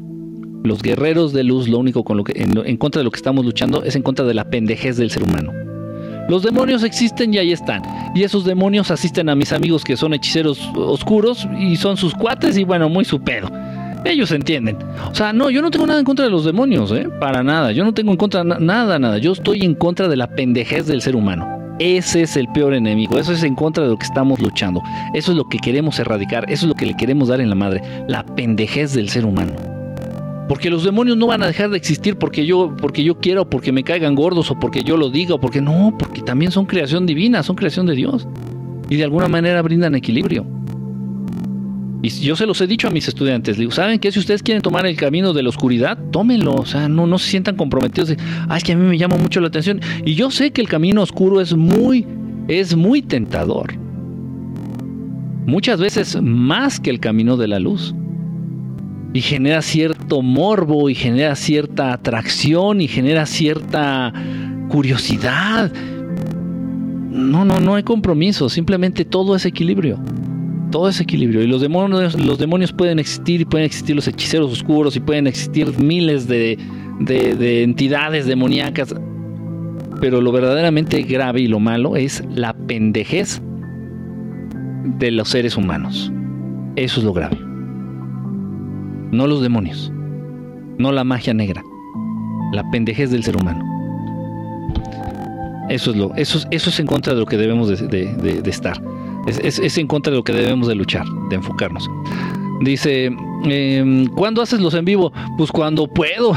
los guerreros de luz, lo único con lo que, en contra de lo que estamos luchando es en contra de la pendejez del ser humano. Los demonios existen y ahí están. Y esos demonios asisten a mis amigos que son hechiceros oscuros y son sus cuates y bueno, muy su pedo. Ellos entienden. O sea, no, yo no tengo nada en contra de los demonios, ¿eh? Para nada. Yo no tengo en contra nada, nada. Yo estoy en contra de la pendejez del ser humano. Ese es el peor enemigo. Eso es en contra de lo que estamos luchando. Eso es lo que queremos erradicar. Eso es lo que le queremos dar en la madre. La pendejez del ser humano. Porque los demonios no van a dejar de existir porque yo, porque yo quiera porque me caigan gordos o porque yo lo diga o porque no, porque también son creación divina, son creación de Dios. Y de alguna manera brindan equilibrio. Y yo se los he dicho a mis estudiantes, ¿saben qué? Si ustedes quieren tomar el camino de la oscuridad, tómenlo, o sea, no, no se sientan comprometidos de, ah, es que a mí me llama mucho la atención. Y yo sé que el camino oscuro es muy, es muy tentador. Muchas veces más que el camino de la luz y genera morbo y genera cierta atracción y genera cierta curiosidad. No, no, no hay compromiso, simplemente todo es equilibrio. Todo es equilibrio. Y los demonios, los demonios pueden existir y pueden existir los hechiceros oscuros y pueden existir miles de, de entidades demoníacas. Pero lo verdaderamente grave y lo malo es la pendejez de los seres humanos. Eso es lo grave no los demonios, no la magia negra, la pendejez del ser humano. Eso es lo, eso, eso es en contra de lo que debemos de, estar. Es, en contra de lo que debemos de luchar, de enfocarnos. Dice, eh, ¿cuándo haces los en vivo? Pues cuando puedo.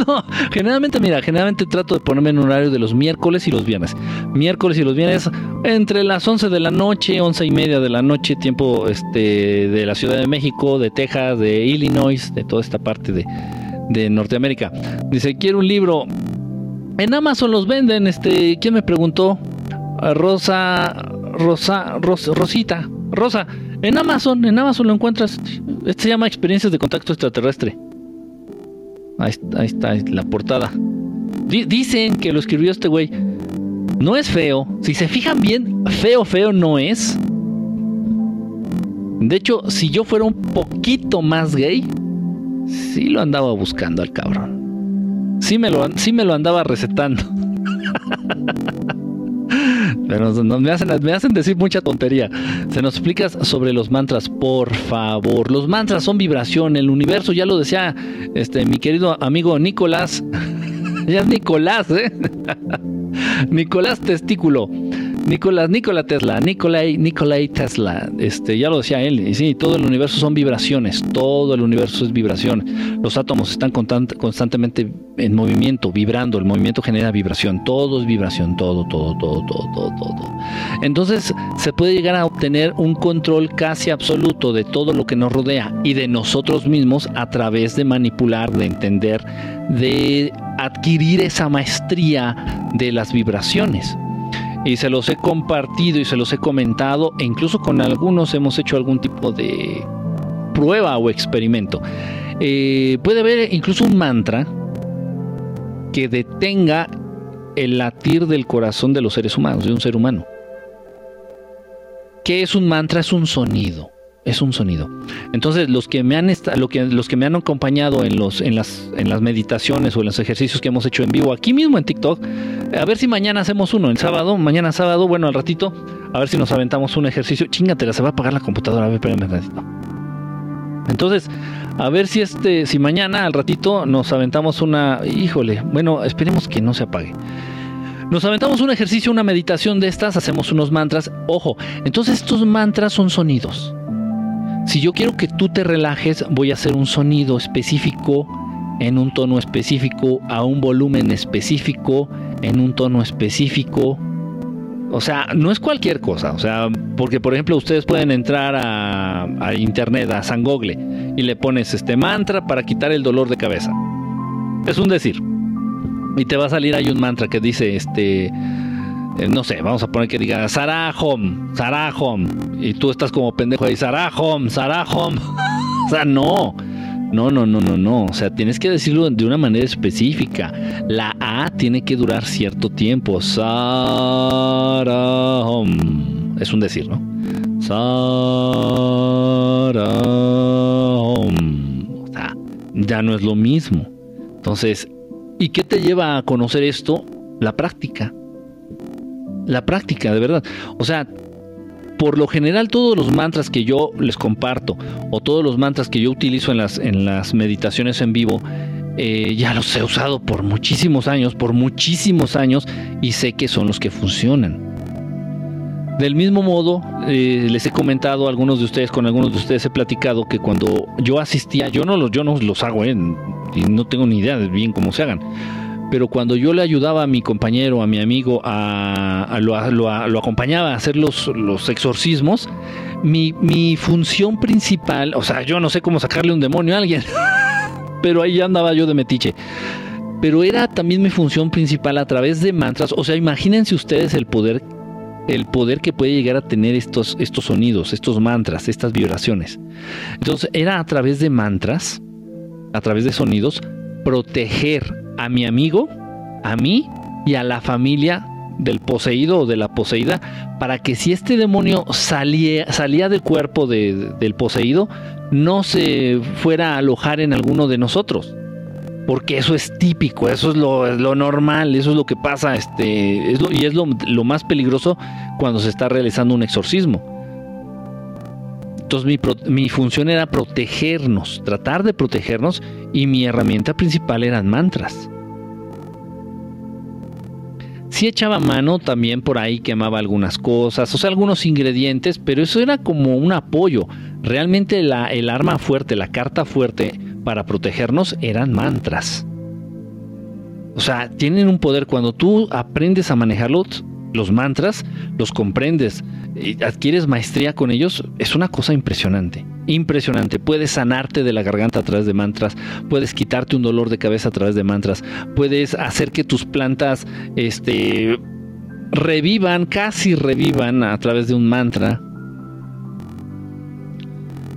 <laughs> generalmente, mira, generalmente trato de ponerme en un horario de los miércoles y los viernes. Miércoles y los viernes entre las 11 de la noche, 11 y media de la noche, tiempo este, de la Ciudad de México, de Texas, de Illinois, de toda esta parte de, de Norteamérica. Dice, quiero un libro. En Amazon los venden. Este, ¿quién me preguntó? Rosa, Rosa, Rosa Rosita, Rosa. En Amazon, en Amazon lo encuentras. Este se llama Experiencias de Contacto Extraterrestre. Ahí, está, la portada. dicen que lo escribió este güey. No es feo. Si se fijan bien, feo, feo no es. De hecho, si yo fuera un poquito más gay, sí lo andaba buscando al cabrón. Sí me lo, sí me lo andaba recetando. <laughs> Pero me, hacen, me hacen decir mucha tontería. Se nos explicas sobre los mantras, por favor. Los mantras son vibración. El universo, ya lo decía este, mi querido amigo Nicolás. <laughs> ya es Nicolás, ¿eh? <laughs> Nicolás Testículo. Nicolás, Nikola Tesla, Nikolai, Nikolai Tesla, este, ya lo decía él, sí, todo el universo son vibraciones, todo el universo es vibración. Los átomos están constantemente en movimiento, vibrando, el movimiento genera vibración, todo es vibración, todo, todo, todo, todo, todo, todo. Entonces se puede llegar a obtener un control casi absoluto de todo lo que nos rodea y de nosotros mismos a través de manipular, de entender, de adquirir esa maestría de las vibraciones y se los he compartido y se los he comentado e incluso con algunos hemos hecho algún tipo de prueba o experimento. Eh, puede haber incluso un mantra que detenga el latir del corazón de los seres humanos, de un ser humano. ¿Qué es un mantra? Es un sonido. Es un sonido. Entonces, los que me han lo que, los que me han acompañado en los en las en las meditaciones o en los ejercicios que hemos hecho en vivo aquí mismo en TikTok, a ver si mañana hacemos uno, el sábado, mañana sábado, bueno, al ratito, a ver si nos aventamos un ejercicio. Chingatela, se va a apagar la computadora, a ver, espérame ratito. Entonces, a ver si este, si mañana al ratito nos aventamos una, híjole, bueno, esperemos que no se apague. Nos aventamos un ejercicio, una meditación de estas, hacemos unos mantras. Ojo, entonces estos mantras son sonidos. Si yo quiero que tú te relajes, voy a hacer un sonido específico, en un tono específico, a un volumen específico, en un tono específico, o sea, no es cualquier cosa. O sea, porque por ejemplo ustedes pueden entrar a, internet, a San Google, y le pones este mantra para quitar el dolor de cabeza. Es un decir. Y te va a salir ahí un mantra que dice, este, eh, no sé, vamos a poner que diga Sarahom, Sarahom. Y tú estás como pendejo ahí, Sarahom, Sarahom. <laughs> o sea, no. No, no, no, no, no. O sea, tienes que decirlo de una manera específica. La A tiene que durar cierto tiempo. Sarahom. Es un decir, ¿no? Sarahom. O sea, ya no es lo mismo. Entonces, ¿y qué te lleva a conocer esto? La práctica. La práctica, de verdad. O sea, por lo general todos los mantras que yo les comparto o todos los mantras que yo utilizo en las, en las meditaciones en vivo, eh, ya los he usado por muchísimos años, por muchísimos años y sé que son los que funcionan. Del mismo modo, eh, les he comentado a algunos de ustedes, con algunos de ustedes he platicado que cuando yo asistía, yo no los, yo no los hago, eh, y no tengo ni idea de bien cómo se hagan pero cuando yo le ayudaba a mi compañero, a mi amigo, a, lo, acompañaba a hacer los, exorcismos, mi, función principal, o sea, yo no sé cómo sacarle un demonio a alguien, <laughs> pero ahí andaba yo de metiche. Pero era también mi función principal a través de mantras. O sea, imagínense ustedes el poder, el poder que puede llegar a tener estos sonidos, estos mantras, estas vibraciones. Entonces, era a través de mantras, a través de sonidos, proteger a mi amigo, a mí y a la familia del poseído o de la poseída, para que si este demonio salía, salía del cuerpo del poseído, no se fuera a alojar en alguno de nosotros. Porque eso es típico, eso es lo, normal, eso es lo que pasa, este, y es lo, más peligroso cuando se está realizando un exorcismo. Entonces mi, función era protegernos, tratar de protegernos y mi herramienta principal eran mantras. Sí echaba mano también por ahí, quemaba algunas cosas, o sea, algunos ingredientes, pero eso era como un apoyo. Realmente el arma fuerte, la carta fuerte para protegernos eran mantras. O sea, tienen un poder cuando tú aprendes a manejarlos, los mantras, los comprendes, adquieres maestría con ellos, es una cosa impresionante. Impresionante. Puedes sanarte de la garganta a través de mantras, puedes quitarte un dolor de cabeza a través de mantras, puedes hacer que tus plantas este, revivan, casi revivan a través de un mantra.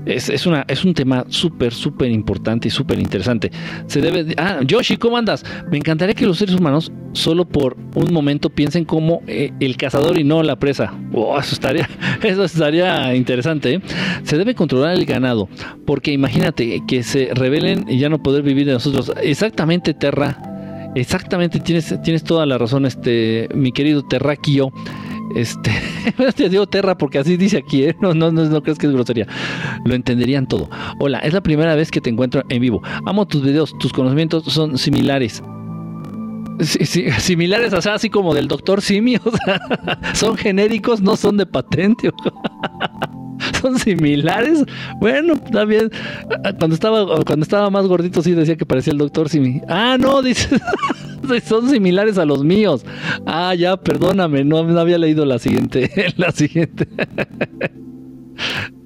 Es, una, es un tema súper, súper importante y súper interesante. Se debe. ah, Yoshi, ¿cómo andas? Me encantaría que los seres humanos solo por un momento piensen como eh, el cazador y no la presa. Oh, eso estaría, <laughs> eso estaría interesante. ¿eh? Se debe controlar el ganado, porque imagínate que se rebelen y ya no poder vivir de nosotros. Exactamente, Terra. Exactamente, tienes, tienes toda la razón, este, mi querido Terraquio. Este, <laughs> te digo Terra porque así dice aquí, ¿eh? no, no, no, no crees que es grosería. Lo entenderían todo. Hola, es la primera vez que te encuentro en vivo. Amo tus videos, tus conocimientos son similares. <laughs> similares, o sea, así como del doctor Simi, <laughs> o sea, son genéricos, no son de patente. <laughs> son similares. Bueno, también cuando estaba cuando estaba más gordito sí decía que parecía el doctor Simi. Ah, no, <laughs> dice son similares a los míos. Ah, ya, perdóname, no, no había leído la siguiente <laughs> la siguiente.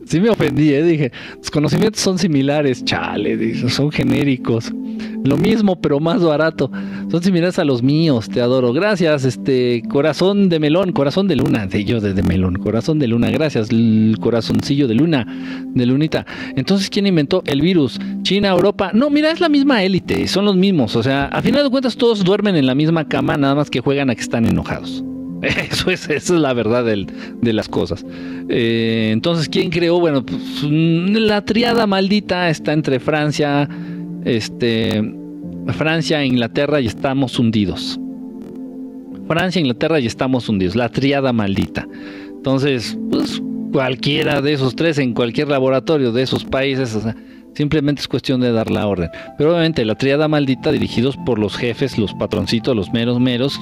Sí me ofendí, ¿eh? dije, los conocimientos son similares, chale, son genéricos. Lo mismo, pero más barato. Son similares a los míos, te adoro. Gracias, este corazón de melón, corazón de luna, de yo de, de melón, corazón de luna, gracias, corazoncillo de luna, de lunita. Entonces, ¿quién inventó el virus? China, Europa. No, mira, es la misma élite, son los mismos. O sea, a final de cuentas todos duermen en la misma cama, nada más que juegan a que están enojados. <laughs> Eso es, esa es la verdad de las cosas. Eh, entonces, ¿quién creó? Bueno, pues, la triada maldita está entre Francia, este, Francia, Inglaterra y estamos hundidos. Francia, Inglaterra y estamos hundidos. La triada maldita. Entonces, pues cualquiera de esos tres en cualquier laboratorio de esos países, simplemente es cuestión de dar la orden. Pero obviamente la triada maldita dirigidos por los jefes, los patroncitos, los meros meros,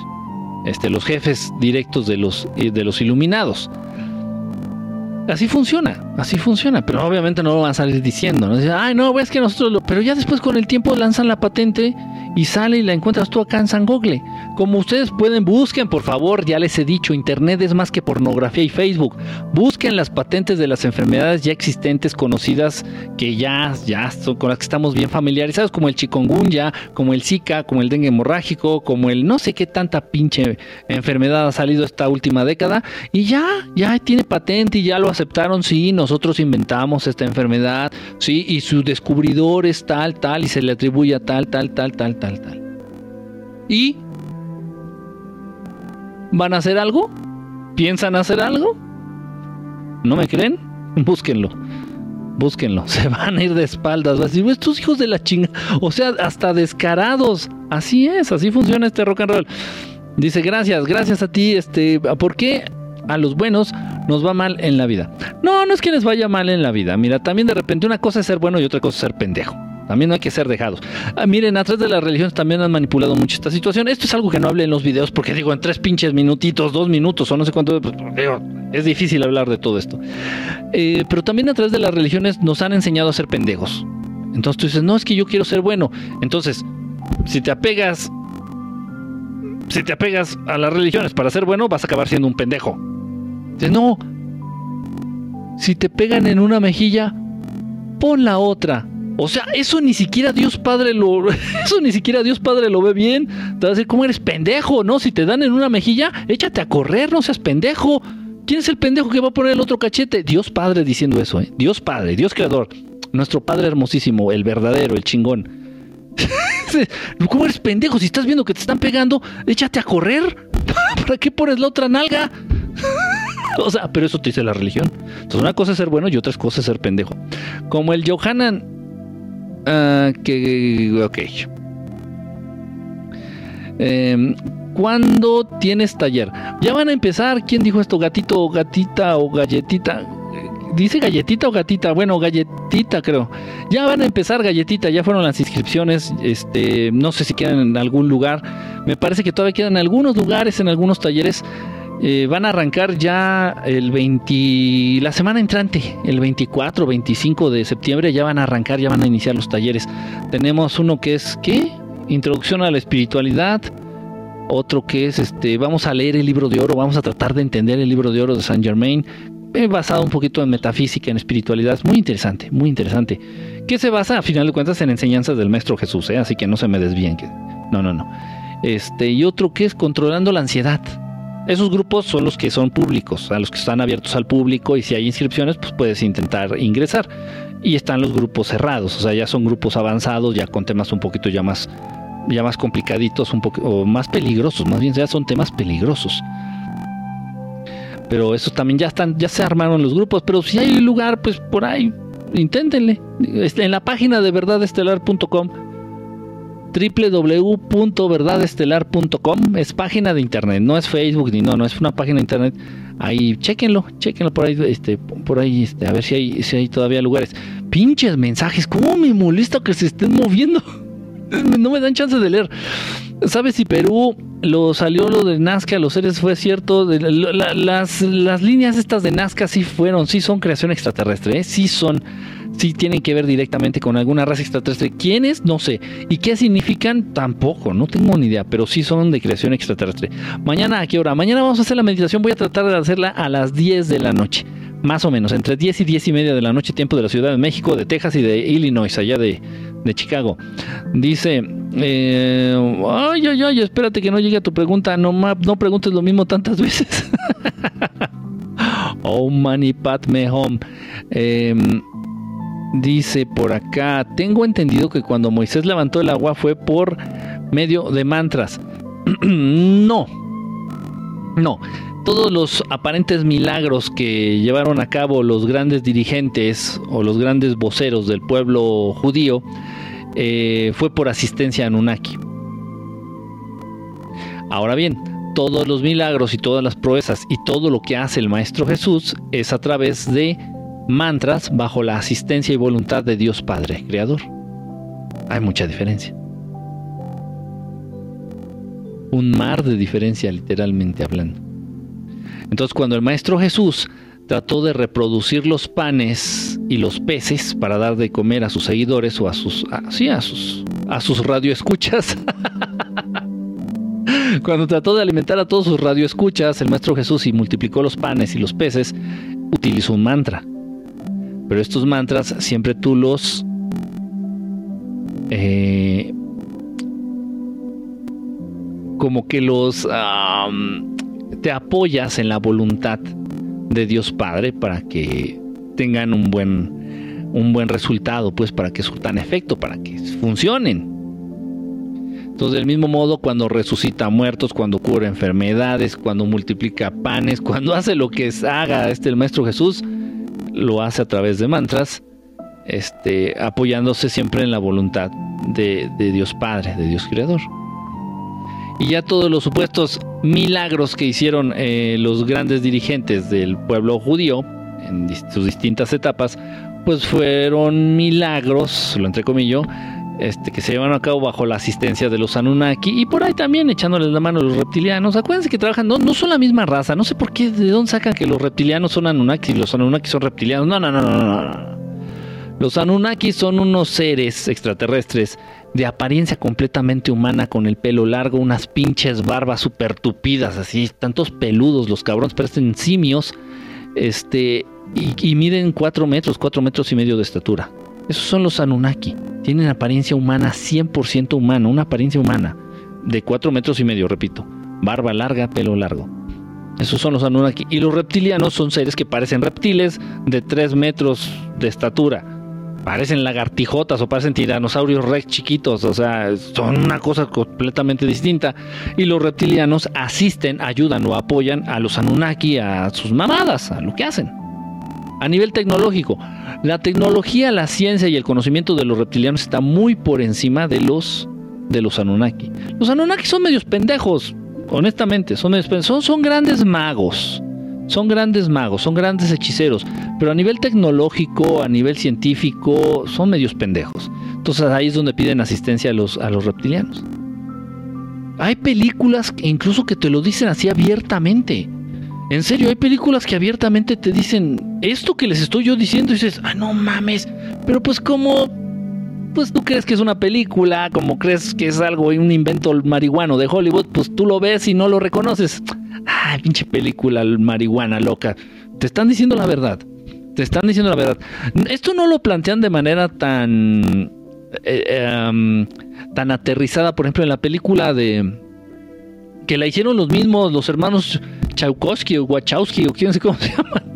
este, los jefes directos de los, eh, de los iluminados. Así funciona, así funciona, pero obviamente no lo van a salir diciendo, ¿no? Ay, no, es que nosotros lo... Pero ya después con el tiempo lanzan la patente y sale y la encuentras tú acá en San Google. Como ustedes pueden, busquen, por favor, ya les he dicho, Internet es más que pornografía y Facebook. Busquen las patentes de las enfermedades ya existentes, conocidas, que ya, ya con las que estamos bien familiarizados, como el chikungunya, como el Zika, como el dengue hemorrágico, como el no sé qué tanta pinche enfermedad ha salido esta última década. Y ya, ya tiene patente y ya lo aceptaron, sí, nosotros inventamos esta enfermedad, sí, y su descubridor es tal, tal, y se le atribuye a tal, tal, tal, tal, tal, tal. ¿Y van a hacer algo? ¿Piensan hacer algo? ¿No me creen? <laughs> Búsquenlo. Búsquenlo. <laughs> Se van a ir de espaldas. Va a decir, estos hijos de la chinga. O sea, hasta descarados. Así es, así funciona este rock and roll. Dice, gracias, gracias a ti. Este, ¿por qué a los buenos nos va mal en la vida. No, no es que les vaya mal en la vida. Mira, también de repente una cosa es ser bueno y otra cosa es ser pendejo. También no hay que ser dejados. Ah, miren, atrás de las religiones también han manipulado mucho esta situación. Esto es algo que no hablé en los videos porque digo, en tres pinches minutitos, dos minutos o no sé cuánto, pues, es difícil hablar de todo esto. Eh, pero también atrás de las religiones nos han enseñado a ser pendejos. Entonces tú dices, no, es que yo quiero ser bueno. Entonces, si te apegas, si te apegas a las religiones para ser bueno, vas a acabar siendo un pendejo. Dice, no, si te pegan en una mejilla, pon la otra. O sea, eso ni siquiera Dios Padre lo, <laughs> eso ni siquiera Dios Padre lo ve bien. Te va a decir, ¿cómo eres pendejo? No, si te dan en una mejilla, échate a correr, no seas pendejo. ¿Quién es el pendejo que va a poner el otro cachete? Dios Padre diciendo eso, ¿eh? Dios Padre, Dios Creador. Nuestro Padre hermosísimo, el verdadero, el chingón. <laughs> ¿Cómo eres pendejo? Si estás viendo que te están pegando, échate a correr. <laughs> ¿Para qué pones la otra nalga? <laughs> o sea, pero eso te dice la religión. Entonces, una cosa es ser bueno y otra cosa es ser pendejo. Como el Johanan. Uh, que. Ok. Eh, ¿Cuándo tienes taller? Ya van a empezar. ¿Quién dijo esto? ¿Gatito o gatita o galletita? Dice galletita o gatita, bueno, galletita creo. Ya van a empezar galletita, ya fueron las inscripciones, este, no sé si quedan en algún lugar. Me parece que todavía quedan algunos lugares en algunos talleres. Eh, van a arrancar ya el 20, la semana entrante, el 24, 25 de septiembre, ya van a arrancar, ya van a iniciar los talleres. Tenemos uno que es, ¿qué? Introducción a la espiritualidad. Otro que es, este, vamos a leer el libro de oro, vamos a tratar de entender el libro de oro de Saint Germain, basado un poquito en metafísica, en espiritualidad, muy interesante, muy interesante, que se basa a final de cuentas en enseñanzas del Maestro Jesús, ¿eh? así que no se me desvíen, que no, no, no. Este, y otro que es controlando la ansiedad. Esos grupos son los que son públicos, a los que están abiertos al público y si hay inscripciones, pues puedes intentar ingresar. Y están los grupos cerrados, o sea, ya son grupos avanzados, ya con temas un poquito ya más, ya más complicaditos, un poco o más peligrosos, más bien ya son temas peligrosos. Pero esos también ya están, ya se armaron los grupos, pero si hay lugar, pues por ahí, inténtenle. Este, en la página de verdadestelar.com www.verdadestelar.com es página de internet, no es Facebook ni no, no es una página de internet. Ahí chequenlo, chequenlo por ahí, este, por ahí, este, a ver si hay, si hay todavía lugares. Pinches mensajes, cómo me molesta que se estén moviendo. <laughs> No me dan chance de leer. ¿Sabes si Perú lo salió lo de Nazca, los seres fue cierto? las, las líneas estas de Nazca sí fueron, sí son creación extraterrestre, ¿eh? sí son si tienen que ver directamente con alguna raza extraterrestre. ¿Quiénes? No sé. ¿Y qué significan? Tampoco, no tengo ni idea, pero sí son de creación extraterrestre. Mañana, ¿a qué hora? Mañana vamos a hacer la meditación, voy a tratar de hacerla a las 10 de la noche. Más o menos, entre 10 y 10 y media de la noche, tiempo de la Ciudad de México, de Texas y de Illinois, allá de, Chicago. Dice, eh, ay, ay, ay, espérate que no llegue a tu pregunta, no, no preguntes lo mismo tantas veces. <laughs> oh, money, pat me home. Eh, Dice por acá, tengo entendido que cuando Moisés levantó el agua fue por medio de mantras. <clears throat> no. No, todos los aparentes milagros que llevaron a cabo los grandes dirigentes o los grandes voceros del pueblo judío eh, fue por asistencia a Anunnaki. Ahora bien, todos los milagros y todas las proezas y todo lo que hace el Maestro Jesús es a través de mantras bajo la asistencia y voluntad de Dios Padre, Creador. Hay mucha diferencia. Un mar de diferencia literalmente hablando. Entonces cuando el Maestro Jesús trató de reproducir los panes y los peces para dar de comer a sus seguidores o a sus, a, sí, a sus, a sus radioescuchas. <laughs> Cuando trató de alimentar a todos sus radioescuchas, el Maestro Jesús y multiplicó los panes y los peces, utilizó un mantra. Pero estos mantras siempre tú los eh, como que los te apoyas en la voluntad de Dios Padre para que tengan un buen, un buen resultado, pues para que surtan efecto, para que funcionen. Entonces, del mismo modo, cuando resucita muertos, cuando cura enfermedades, cuando multiplica panes, <laughs> cuando hace lo que haga este el Maestro Jesús, lo hace a través de mantras, este, apoyándose siempre en la voluntad de, de Dios Padre, de Dios Creador. Y ya todos los supuestos milagros que hicieron eh, los grandes dirigentes del pueblo judío en sus distintas etapas, pues fueron milagros, lo entrecomillo, este, que se llevaron a cabo bajo la asistencia de los Anunnaki y por ahí también echándoles la mano a los reptilianos. Acuérdense que trabajan, no, son la misma raza, no sé por qué, de dónde sacan que los reptilianos son Anunnaki y los Anunnaki son reptilianos. No, no, no, no, no. Los Anunnaki son unos seres extraterrestres de apariencia completamente humana, con el pelo largo, unas pinches barbas super tupidas, así, tantos peludos los cabrones, parecen simios, este, y, miden cuatro metros, cuatro metros y medio de estatura. Esos son los Anunnaki. Tienen apariencia humana, 100% humana, una apariencia humana, de cuatro metros y medio, repito. Barba larga, pelo largo. Esos son los Anunnaki. Y los reptilianos son seres que parecen reptiles de tres metros de estatura parecen lagartijotas o parecen tiranosaurios rex chiquitos, o sea, son una cosa completamente distinta. Y los reptilianos asisten, ayudan o apoyan a los Anunnaki, a sus mamadas, a lo que hacen. A nivel tecnológico, la tecnología, la ciencia y el conocimiento de los reptilianos está muy por encima de los de los Anunnaki. Los Anunnaki son medios pendejos, honestamente, son, son, grandes magos. Son grandes magos, son grandes hechiceros, pero a nivel tecnológico, a nivel científico, son medios pendejos. Entonces ahí es donde piden asistencia a los, a los reptilianos. Hay películas incluso que te lo dicen así abiertamente. En serio, hay películas que abiertamente te dicen esto que les estoy yo diciendo y dices, ah, no mames, pero pues como, pues tú crees que es una película, como crees que es algo, un invento marihuano de Hollywood, pues tú lo ves y no lo reconoces. Ay, pinche película marihuana loca. Te están diciendo la verdad. Te están diciendo la verdad. Esto no lo plantean de manera tan. Eh, em, tan aterrizada, por ejemplo, en la película de. Que la hicieron los mismos, los hermanos Chaukowski o Wachowski o quién sé cómo <laughs> se llaman.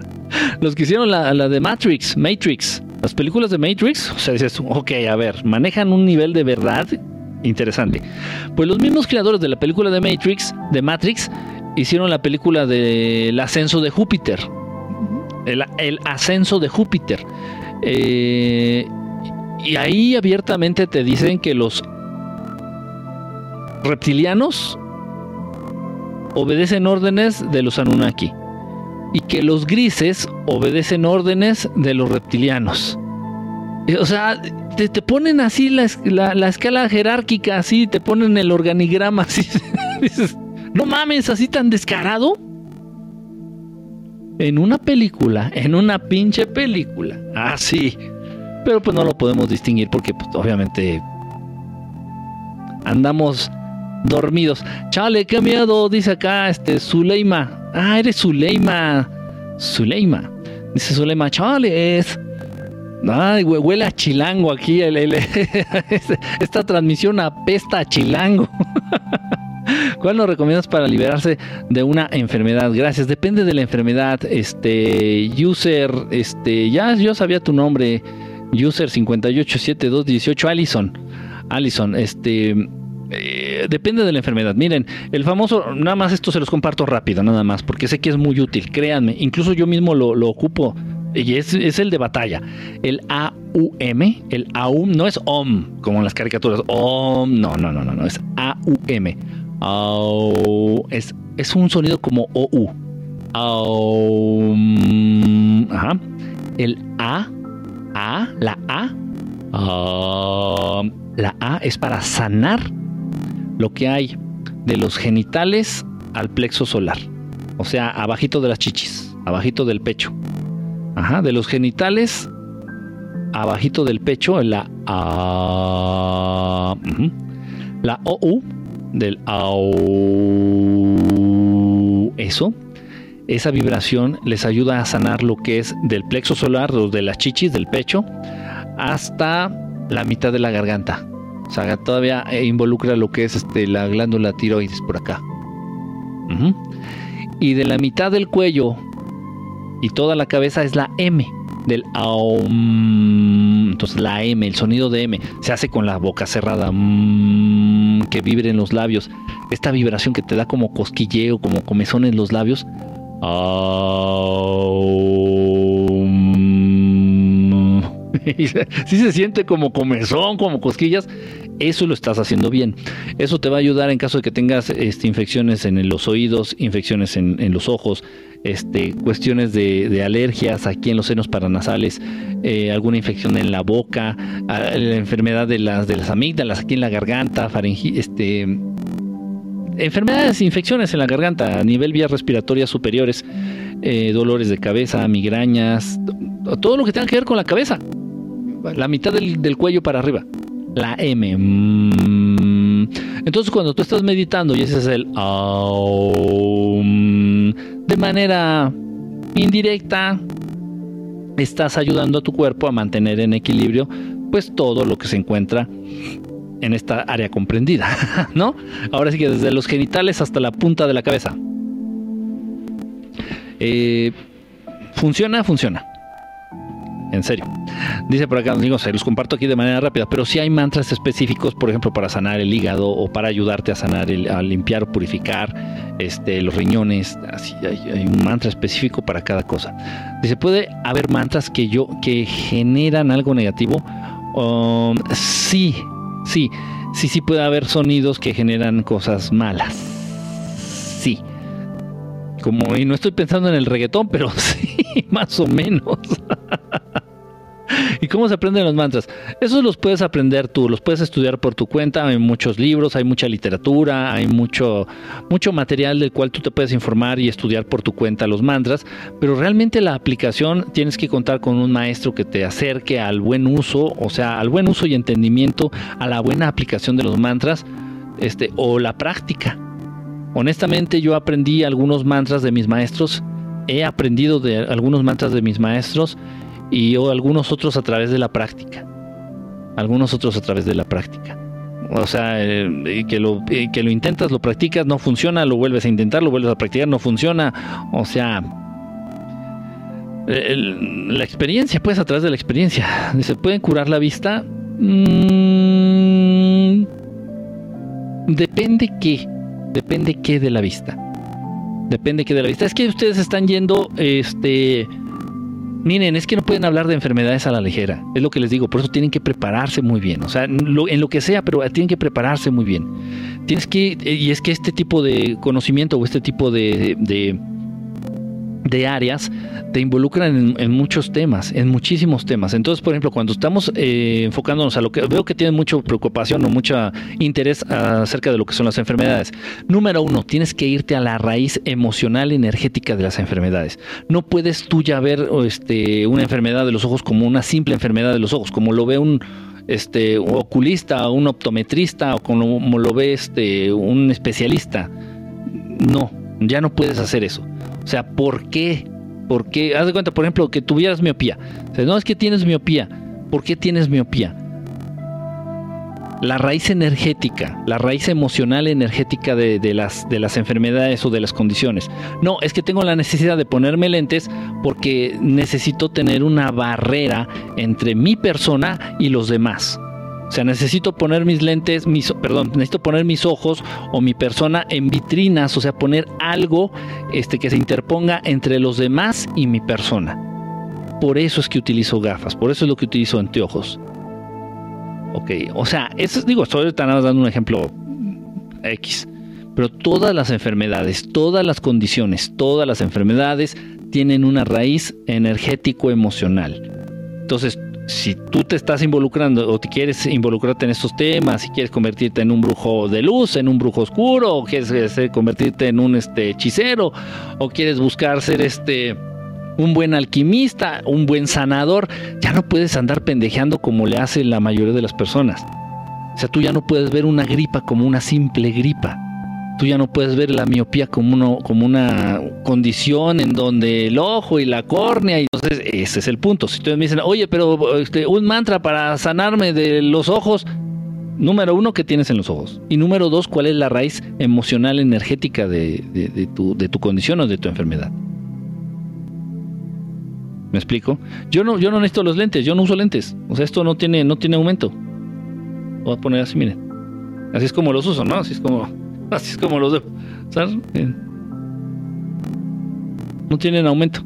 Los que hicieron la, la de Matrix, Matrix. Las películas de Matrix, o sea, dices, ok, a ver, manejan un nivel de verdad interesante. Pues los mismos creadores de la película de Matrix, de Matrix, hicieron la película del ascenso de Júpiter. El, ascenso de Júpiter. Eh, y ahí abiertamente te dicen que los reptilianos obedecen órdenes de los Anunnaki y que los grises obedecen órdenes de los reptilianos. O sea, te, ponen así la, la, escala jerárquica, así, te ponen el organigrama, <laughs> así. No mames, así tan descarado. En una película, en una pinche película. Ah, sí. Pero pues no lo podemos distinguir porque pues, obviamente andamos dormidos. Chale, qué miedo, dice acá este Zuleima. Ah, eres Zuleima. Zuleima. Dice Zuleima, chale, es. Ay, huele a chilango aquí. <laughs> esta transmisión apesta a chilango. <laughs> ¿Cuál nos recomiendas para liberarse de una enfermedad? Gracias. Depende de la enfermedad. Este, user, este, ya yo sabía tu nombre. User 587218, Allison. Allison, este, eh, depende de la enfermedad. Miren, el famoso, nada más esto se los comparto rápido, nada más, porque sé que es muy útil, créanme. Incluso yo mismo lo, ocupo y es, el de batalla. El AUM, el AUM no es OM, como en las caricaturas. OM, no, no, no, no, no es AUM. es, es un sonido como OU. AUM, ajá. El A, A, la A. la A es para sanar lo que hay de los genitales al plexo solar. O sea, abajito de las chichis, abajito del pecho. Ajá, de los genitales abajito del pecho, la A. La OU del AU. Eso. Esa vibración les ayuda a sanar lo que es del plexo solar, de las chichis, del pecho, hasta la mitad de la garganta. O sea, todavía involucra lo que es este, la glándula tiroides por acá. Y de la mitad del cuello y toda la cabeza es la M del AUM. Entonces la M, el sonido de M, se hace con la boca cerrada, mm, que vibre en los labios. Esta vibración que te da como cosquilleo, como comezón en los labios. si <laughs> se siente como comezón, como cosquillas, eso lo estás haciendo bien. Eso te va a ayudar en caso de que tengas este, infecciones en los oídos, infecciones en, los ojos, este, cuestiones de, alergias aquí en los senos paranasales, eh, alguna infección en la boca, la enfermedad de las, de las amígdalas aquí en la garganta, faringitis, este, enfermedades, infecciones en la garganta a nivel vías respiratorias superiores, eh, dolores de cabeza, migrañas, todo lo que tenga que ver con la cabeza la mitad del, cuello para arriba. La M. Mm. Entonces cuando tú estás meditando y ese es el de manera indirecta, estás ayudando a tu cuerpo a mantener en equilibrio pues todo lo que se encuentra en esta área comprendida, <laughs> ¿no? Ahora sí que desde los genitales hasta la punta de la cabeza. Eh, ¿Funciona? Funciona. En serio. Dice por acá, digo, se los comparto aquí de manera rápida, pero si hay mantras específicos, por ejemplo, para sanar el hígado o para ayudarte a sanar, el, a limpiar o purificar este, los riñones. Así hay, un mantra específico para cada cosa. Dice, puede haber mantras que yo que generan algo negativo. Um, sí, sí, sí, sí puede haber sonidos que generan cosas malas. Sí. Como, y no estoy pensando en el reggaetón, pero <laughs> sí, más o menos. <laughs> <laughs> ¿Y cómo se aprenden los mantras? Esos los puedes aprender tú, los puedes estudiar por tu cuenta, hay muchos libros, hay mucha literatura, hay mucho, mucho material del cual tú te puedes informar y estudiar por tu cuenta los mantras, pero realmente la aplicación tienes que contar con un maestro que te acerque al buen uso, o sea, al buen uso y entendimiento, a la buena aplicación de los mantras, este, o la práctica. Honestamente yo aprendí algunos mantras de mis maestros, he aprendido de algunos mantras de mis maestros y algunos otros a través de la práctica. Algunos otros a través de la práctica. O sea, eh, que, lo, que lo intentas, lo practicas, no funciona, lo vuelves a intentar, lo vuelves a practicar, no funciona. O sea, la experiencia, pues a través de la experiencia. ¿Se pueden curar la vista? Mm, depende qué. Depende qué de la vista. Depende qué de la vista. Es que ustedes están yendo, este Miren, es que no pueden hablar de enfermedades a la ligera, es lo que les digo, por eso tienen que prepararse muy bien, o sea, en lo que sea, pero tienen que prepararse muy bien. Tienes que, y es que este tipo de conocimiento o este tipo de de áreas te involucran en, muchos temas, en muchísimos temas. Entonces, por ejemplo, cuando estamos eh, enfocándonos a lo que veo que tienen mucha preocupación o mucho interés acerca de lo que son las enfermedades. Número uno, tienes que irte a la raíz emocional energética de las enfermedades. No puedes tú ya ver este, una enfermedad de los ojos como una simple enfermedad de los ojos, como lo ve un este, oculista, un optometrista o como lo ve este, un especialista. No, ya no puedes hacer eso. O sea, ¿por qué? ¿Por qué? Haz de cuenta, por ejemplo, que tuvieras miopía. No es que tienes miopía. ¿Por qué tienes miopía? La raíz energética, la raíz emocional energética de, las, de las enfermedades o de las condiciones. No, es que tengo la necesidad de ponerme lentes porque necesito tener una barrera entre mi persona y los demás. O sea, necesito poner mis lentes, mis, perdón, necesito poner mis ojos o mi persona en vitrinas, o sea, poner algo este, que se interponga entre los demás y mi persona. Por eso es que utilizo gafas, por eso es lo que utilizo anteojos. Ok, o sea, eso, digo, estoy dando un ejemplo X, pero todas las enfermedades, todas las condiciones, todas las enfermedades tienen una raíz energético-emocional. Entonces, si tú te estás involucrando o te quieres involucrarte en estos temas, si quieres convertirte en un brujo de luz, en un brujo oscuro, o quieres convertirte en un este, hechicero, o quieres buscar ser este un buen alquimista, un buen sanador, ya no puedes andar pendejeando como le hace la mayoría de las personas. O sea, tú ya no puedes ver una gripa como una simple gripa tú ya no puedes ver la miopía como, uno, como una condición en donde el ojo y la córnea, y entonces ese es el punto. Si ustedes me dicen, oye, pero este, un mantra para sanarme de los ojos, número uno, ¿qué tienes en los ojos? Y número dos, ¿cuál es la raíz emocional, energética de, tu, de tu condición o de tu enfermedad? ¿Me explico? Yo no, yo no necesito los lentes, yo no uso lentes. O sea, esto no tiene, no tiene aumento. Voy a poner así, miren. Así es como los uso, ¿no? Así es como <laughs> Así es como los dejo. ¿Sabes? No tienen aumento.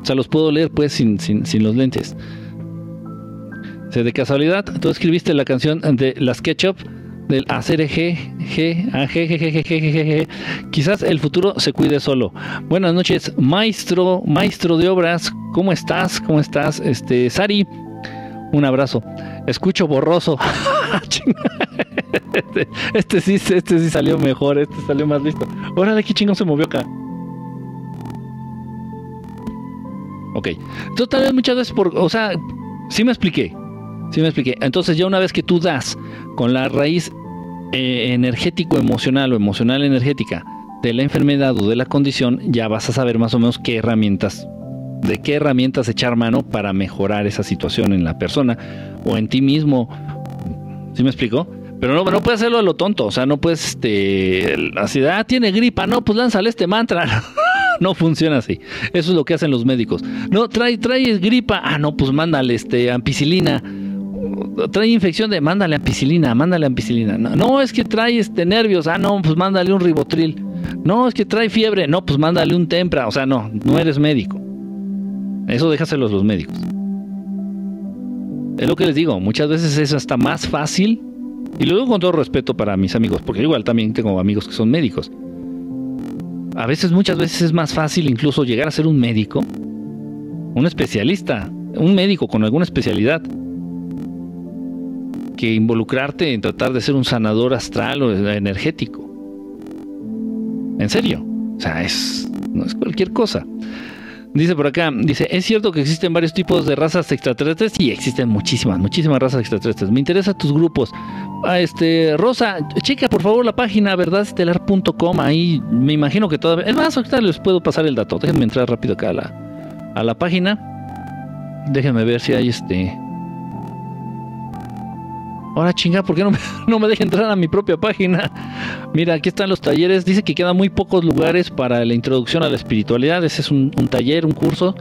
O sea, los puedo leer pues sin, sin, sin los lentes. O de casualidad, tú escribiste la canción de Las Ketchup del ACRG, ah, quizás el futuro se cuide solo. Buenas noches, maestro, maestro de obras, ¿cómo estás? ¿Cómo estás? Este, Sari, un abrazo. Escucho borroso. <laughs> este, este, sí, este sí salió mejor, este salió más listo. Órale, qué chingón se movió acá. Ok. Entonces tal vez muchas veces por, o sea, sí me expliqué. Sí me expliqué. Entonces ya una vez que tú das con la raíz eh, energético emocional o emocional energética de la enfermedad o de la condición, ya vas a saber más o menos qué herramientas de qué herramientas echar mano para mejorar esa situación en la persona o en ti mismo. ¿Sí me explico? Pero no, no puedes hacerlo a lo tonto, o sea, no puedes, este, la ciudad tiene gripa, no, pues lánzale este mantra. <laughs> no funciona así. Eso es lo que hacen los médicos. No, trae, trae gripa, ah, no, pues mándale este, ampicilina. Trae infección de, mándale ampicilina, mándale ampicilina. No, no, es que trae este, nervios, ah, no, pues mándale un ribotril. No, es que trae fiebre, no, pues mándale un tempra. O sea, no, no eres médico. Eso déjaselos los médicos. Es lo que les digo, muchas veces es hasta más fácil, y lo digo con todo respeto para mis amigos, porque igual también tengo amigos que son médicos. A veces, muchas veces es más fácil incluso llegar a ser un médico, un especialista, un médico con alguna especialidad, que involucrarte en tratar de ser un sanador astral o energético. En serio. O sea, es, no es cualquier cosa. Dice por acá, dice, ¿es cierto que existen varios tipos de razas extraterrestres? Sí, existen muchísimas, muchísimas razas extraterrestres. Me interesa tus grupos. Ah, este, Rosa, checa por favor la página verdadestelar.com. Ahí me imagino que todavía... Es más, ahorita les puedo pasar el dato. Déjenme entrar rápido acá a la, a la página. Déjenme ver si hay este... Ahora chinga, ¿por qué no me, <laughs> no me deja entrar a mi propia página? Mira, aquí están los talleres. Dice que quedan muy pocos lugares para la introducción a la espiritualidad. Ese es un, un taller, un curso,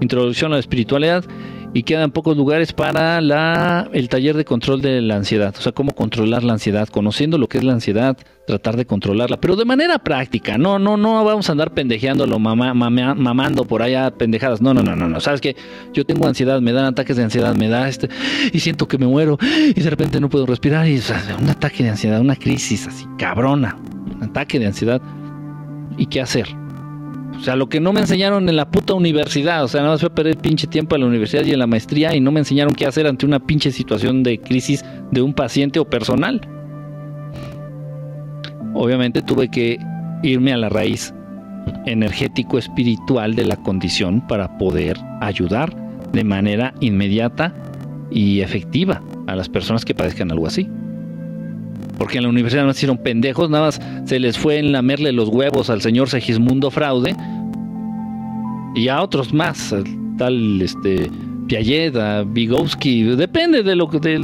introducción a la espiritualidad y quedan pocos lugares para la, el taller de control de la ansiedad, o sea, cómo controlar la ansiedad, conociendo lo que es la ansiedad, tratar de controlarla, pero de manera práctica, no, no, no vamos a andar pendejeándolo, mamando por allá pendejadas, no, no, no, no, no, sabes que yo tengo ansiedad, me dan ataques de ansiedad, me da este, y siento que me muero, y de repente no puedo respirar, y un ataque de ansiedad, una crisis así, cabrona, un ataque de ansiedad, ¿y qué hacer? O sea, lo que no me enseñaron en la puta universidad. O sea, nada más fue perder pinche tiempo en la universidad y en la maestría y no me enseñaron qué hacer ante una pinche situación de crisis de un paciente o personal. Obviamente tuve que irme a la raíz energético espiritual de la condición para poder ayudar de manera inmediata y efectiva a las personas que padezcan algo así. Porque en la universidad no hicieron pendejos, nada más se les fue en lamerle los huevos al señor Segismundo Fraude y a otros más, tal este Piaget, a Vygotsky, depende de lo que de,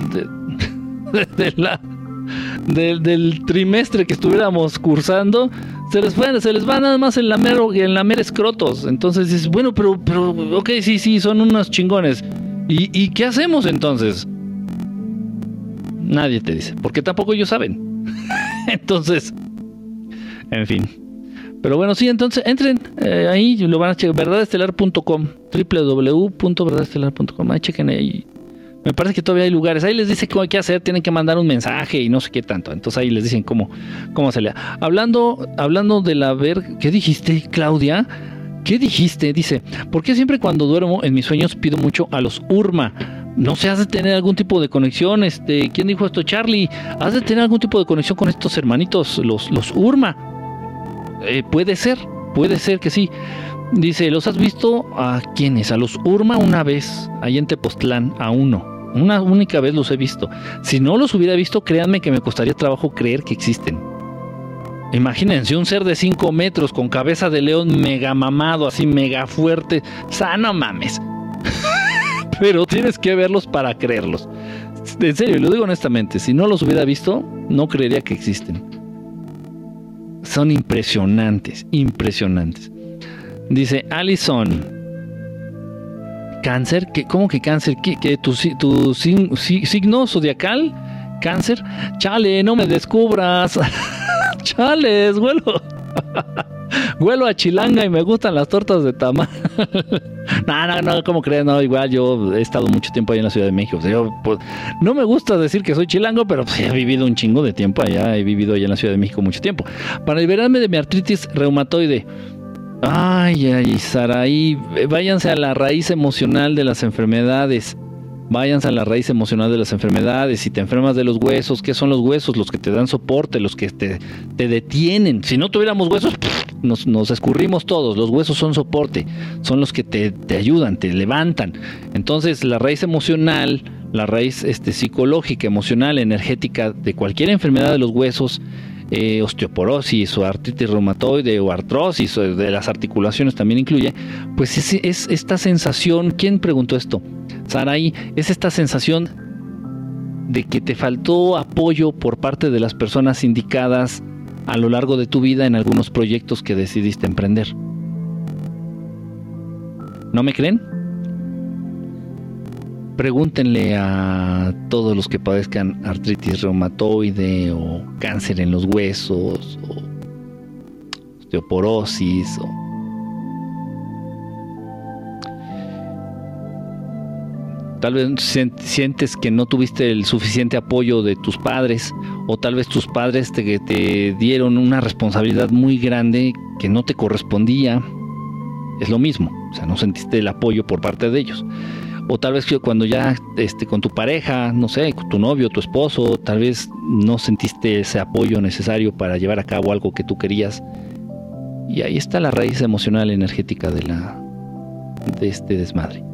<laughs> del, trimestre que estuviéramos cursando, se les, fue, se les va nada más en la en la mera escrotos. Entonces dices, bueno, pero, pero, ok, sí, sí, son unos chingones. ¿Y, ¿Y qué hacemos entonces? Nadie te dice, porque tampoco ellos saben. <laughs> entonces, en fin. Pero bueno, sí, entonces entren eh, ahí, lo van a checar, verdadestelar.com, www.verdadestelar.com, ahí chequen ahí. Me parece que todavía hay lugares. Ahí les dice cómo hay que hacer, tienen que mandar un mensaje y no sé qué tanto. Entonces ahí les dicen cómo, cómo se lea. Hablando, hablando de la ver, ¿qué dijiste, Claudia? ¿Qué dijiste? Dice, ¿por qué siempre cuando duermo en mis sueños pido mucho a los Urma? No sé, has de tener algún tipo de conexión. Este, ¿quién dijo esto? Charlie. Has de tener algún tipo de conexión con estos hermanitos, los, los Urma. Eh, puede ser, puede ser que sí. Dice, ¿los has visto a quiénes? A los Urma una vez, ahí en Tepoztlán, a uno. Una única vez los he visto. Si no los hubiera visto, créanme que me costaría trabajo creer que existen. Imagínense un ser de 5 metros con cabeza de león mega mamado, así mega fuerte. Sano mames. <laughs> Pero tienes que verlos para creerlos. En serio, lo digo honestamente, si no los hubiera visto, no creería que existen. Son impresionantes, impresionantes. Dice Allison. ¿Cáncer? ¿Qué, ¿Cómo que cáncer? ¿Qué, tu, tu signo zodiacal? ¿Cáncer? Chale, no me descubras. <laughs> Chales, huelo. <laughs> huelo a chilanga y me gustan las tortas de tamal. <laughs> no, no, no, ¿cómo crees? No, igual yo he estado mucho tiempo allá en la Ciudad de México. pues, no me gusta decir que soy chilango, pero pues, he vivido un chingo de tiempo allá. He vivido allá en la Ciudad de México mucho tiempo. Para liberarme de mi artritis reumatoide. Ay, ay, Saraí, váyanse a la raíz emocional de las enfermedades. Váyanse a la raíz emocional de las enfermedades. Si te enfermas de los huesos, ¿qué son los huesos? Los que te dan soporte, los que te, detienen. Si no tuviéramos huesos, nos, escurrimos todos. Los huesos son soporte, son los que te, ayudan, te levantan. Entonces, la raíz emocional, la raíz este, psicológica, emocional, energética de cualquier enfermedad de los huesos, eh, osteoporosis o artritis reumatoide o artrosis de las articulaciones también incluye, pues es, es esta sensación, ¿quién preguntó esto? Saraí, es esta sensación de que te faltó apoyo por parte de las personas indicadas a lo largo de tu vida en algunos proyectos que decidiste emprender. ¿No me creen? Pregúntenle a todos los que padezcan artritis reumatoide o cáncer en los huesos o osteoporosis o Tal vez sientes que no tuviste el suficiente apoyo de tus padres o tal vez tus padres te, dieron una responsabilidad muy grande que no te correspondía. Es lo mismo, o sea, no sentiste el apoyo por parte de ellos. O tal vez cuando ya este, con tu pareja, no sé, con tu novio, tu esposo, tal vez no sentiste ese apoyo necesario para llevar a cabo algo que tú querías. Y ahí está la raíz emocional energética de, la, de este desmadre.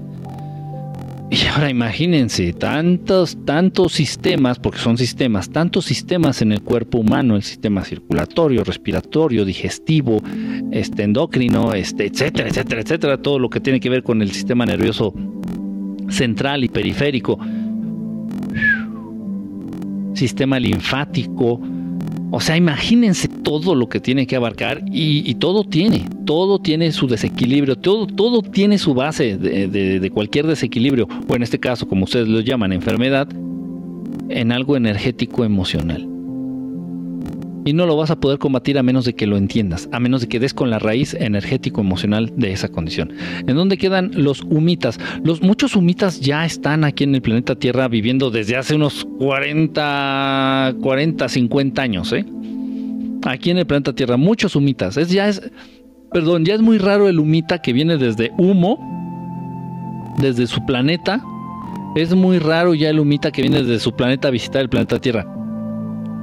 Y ahora imagínense, tantos, tantos sistemas, porque son sistemas, tantos sistemas en el cuerpo humano, el sistema circulatorio, respiratorio, digestivo, este endocrino, este, etcétera, etcétera, etcétera, todo lo que tiene que ver con el sistema nervioso central y periférico, sistema linfático, o sea, imagínense todo lo que tiene que abarcar y, todo tiene, todo tiene su desequilibrio, todo, todo tiene su base de, de, cualquier desequilibrio, o en este caso, como ustedes lo llaman, enfermedad, en algo energético emocional y no lo vas a poder combatir a menos de que lo entiendas, a menos de que des con la raíz energético-emocional de esa condición. ¿En dónde quedan los humitas? Los muchos humitas ya están aquí en el planeta Tierra viviendo desde hace unos 40, 40, 50 años, ¿eh? Aquí en el planeta Tierra, muchos humitas. Es ya es, perdón, ya es muy raro el humita que viene desde humo, desde su planeta. Es muy raro ya el humita que viene desde su planeta a visitar el planeta Tierra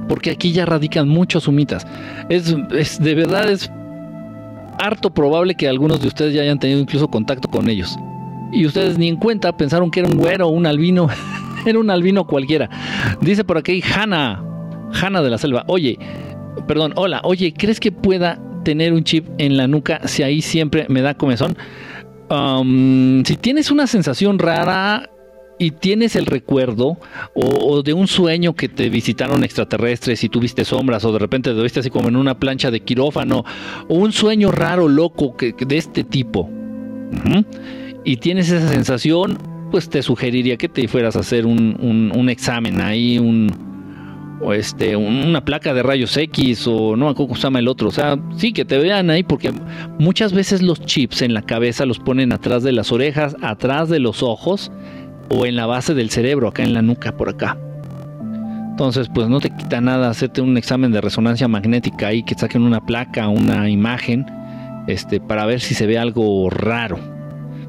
porque aquí ya radican muchos humitas. Es, de verdad es harto probable que algunos de ustedes ya hayan tenido incluso contacto con ellos. Y ustedes ni en cuenta pensaron que era un güero un albino. <laughs> era un albino cualquiera. Dice por aquí Hanna, Hanna de la selva. Oye, perdón, hola, oye, ¿crees que pueda tener un chip en la nuca si ahí siempre me da comezón? Um, si tienes una sensación rara, y tienes el recuerdo o, de un sueño que te visitaron extraterrestres y tuviste sombras o de repente te viste así como en una plancha de quirófano o un sueño raro, loco que, de este tipo y tienes esa sensación, pues te sugeriría que te fueras a hacer un, un examen ahí, un, o este, una placa de rayos X o no cómo se llama el otro. O sea, sí, que te vean ahí porque muchas veces los chips en la cabeza los ponen atrás de las orejas, atrás de los ojos o en la base del cerebro, acá en la nuca, por acá. Entonces, pues no te quita nada hacerte un examen de resonancia magnética ahí, que saquen una placa, una imagen, este, para ver si se ve algo raro.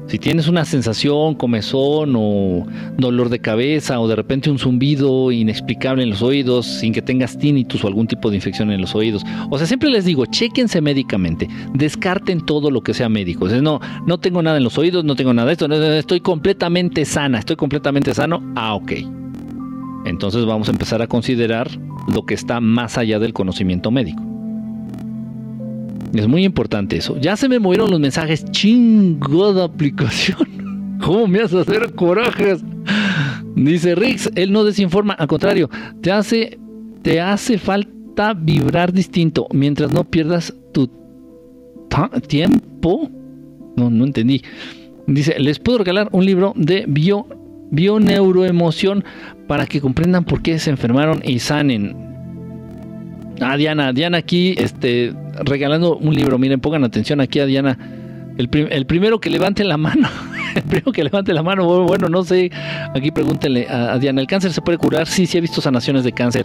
Si tienes una sensación, comezón o dolor de cabeza o de repente un zumbido inexplicable en los oídos sin que tengas tinnitus o algún tipo de infección en los oídos. O sea, siempre les digo, chéquense médicamente, descarten todo lo que sea médico. No, no tengo nada en los oídos, no tengo nada de esto, estoy completamente sana, estoy completamente sano. Ah, ok. Entonces vamos a empezar a considerar lo que está más allá del conocimiento médico. Es muy importante eso. Ya se me movieron los mensajes. Chingo de aplicación. <laughs> ¿Cómo me hace hacer corajes? Dice Rix, él no desinforma, al contrario, te hace, te hace falta vibrar distinto mientras no pierdas tu tiempo. No, no entendí. Dice, les puedo regalar un libro de bio, bio-neuroemoción para que comprendan por qué se enfermaron y sanen. Ah, Diana, Diana aquí, este, regalando un libro. Miren, pongan atención aquí a Diana. El, primero que levante la mano, el primero que levante la mano, <laughs> bueno, no sé, aquí pregúntenle a, Diana, ¿el cáncer se puede curar? Sí, sí he visto sanaciones de cáncer,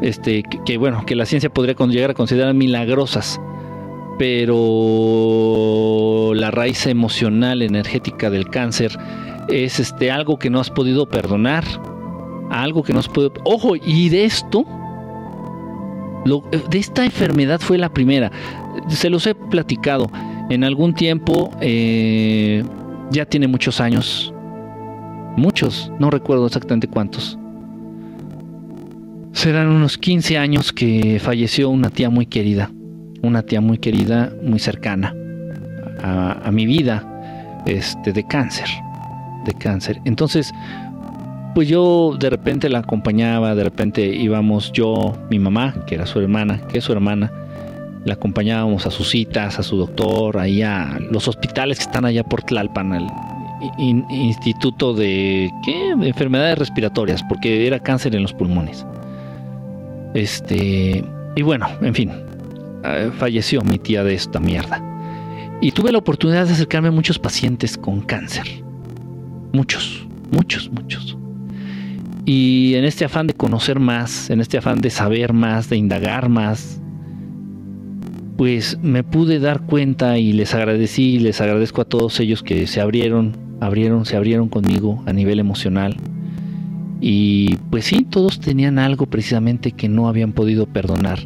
este, que, bueno, que la ciencia podría llegar a considerar milagrosas, pero la raíz emocional, energética del cáncer es este, algo que no has podido perdonar, algo que no has podido... Ojo, y de esto de esta enfermedad fue la primera. Se los he platicado. En algún tiempo, eh, ya tiene muchos años. Muchos, no recuerdo exactamente cuántos. Serán unos 15 años que falleció una tía muy querida. Una tía muy querida, muy cercana a, a mi vida, este, de cáncer. De cáncer. Entonces, pues yo de repente la acompañaba, de repente íbamos yo, mi mamá, que era su hermana, que es su hermana, la acompañábamos a sus citas, a su doctor, ahí a los hospitales que están allá por Tlalpan, al instituto de, ¿qué? de enfermedades respiratorias, porque era cáncer en los pulmones. Este, y bueno, en fin, eh, falleció mi tía de esta mierda. Y tuve la oportunidad de acercarme a muchos pacientes con cáncer. Muchos, muchos, muchos. Y en este afán de conocer más, en este afán de saber más, de indagar más, pues me pude dar cuenta y les agradecí, les agradezco a todos ellos que se abrieron, abrieron, se abrieron conmigo a nivel emocional. Y pues sí, todos tenían algo precisamente que no habían podido perdonar.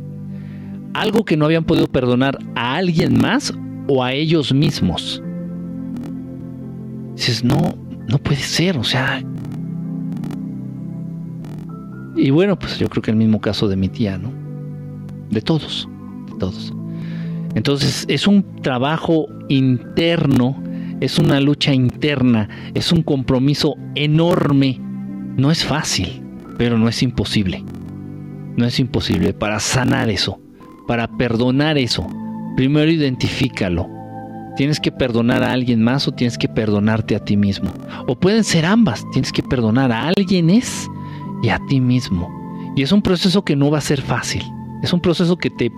Algo que no habían podido perdonar a alguien más o a ellos mismos. Dices, no, no puede ser, o sea, y bueno, pues yo creo que el mismo caso de mi tía, ¿no? De todos, de todos. Entonces es un trabajo interno, es una lucha interna, es un compromiso enorme. No es fácil, pero no es imposible. No es imposible para sanar eso, para perdonar eso. Primero identifícalo. Tienes que perdonar a alguien más o tienes que perdonarte a ti mismo. O pueden ser ambas. Tienes que perdonar a alguien es y a ti mismo. Y es un proceso que no va a ser fácil. Es un proceso que te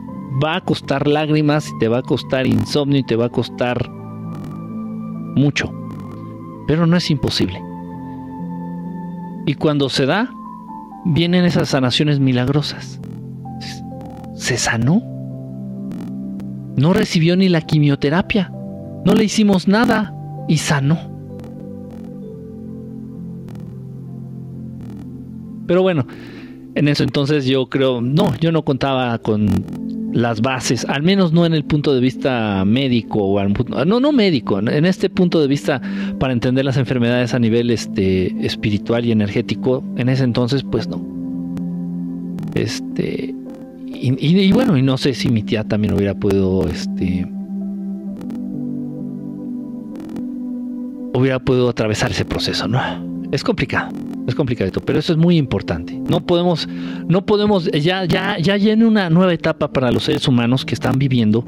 va a costar lágrimas, te va a costar insomnio y te va a costar mucho. Pero no es imposible. Y cuando se da, vienen esas sanaciones milagrosas. Se sanó. No recibió ni la quimioterapia. No le hicimos nada y sanó. Pero bueno, en eso entonces yo creo, no, yo no contaba con las bases, al menos no en el punto de vista médico o al, no no médico, en este punto de vista para entender las enfermedades a nivel este espiritual y energético, en ese entonces pues no. Este y, bueno, y no sé si mi tía también hubiera podido este hubiera podido atravesar ese proceso, ¿no? Es complicado, es complicado, pero eso es muy importante. No podemos, no podemos, ya, ya, ya viene una nueva etapa para los seres humanos que están viviendo.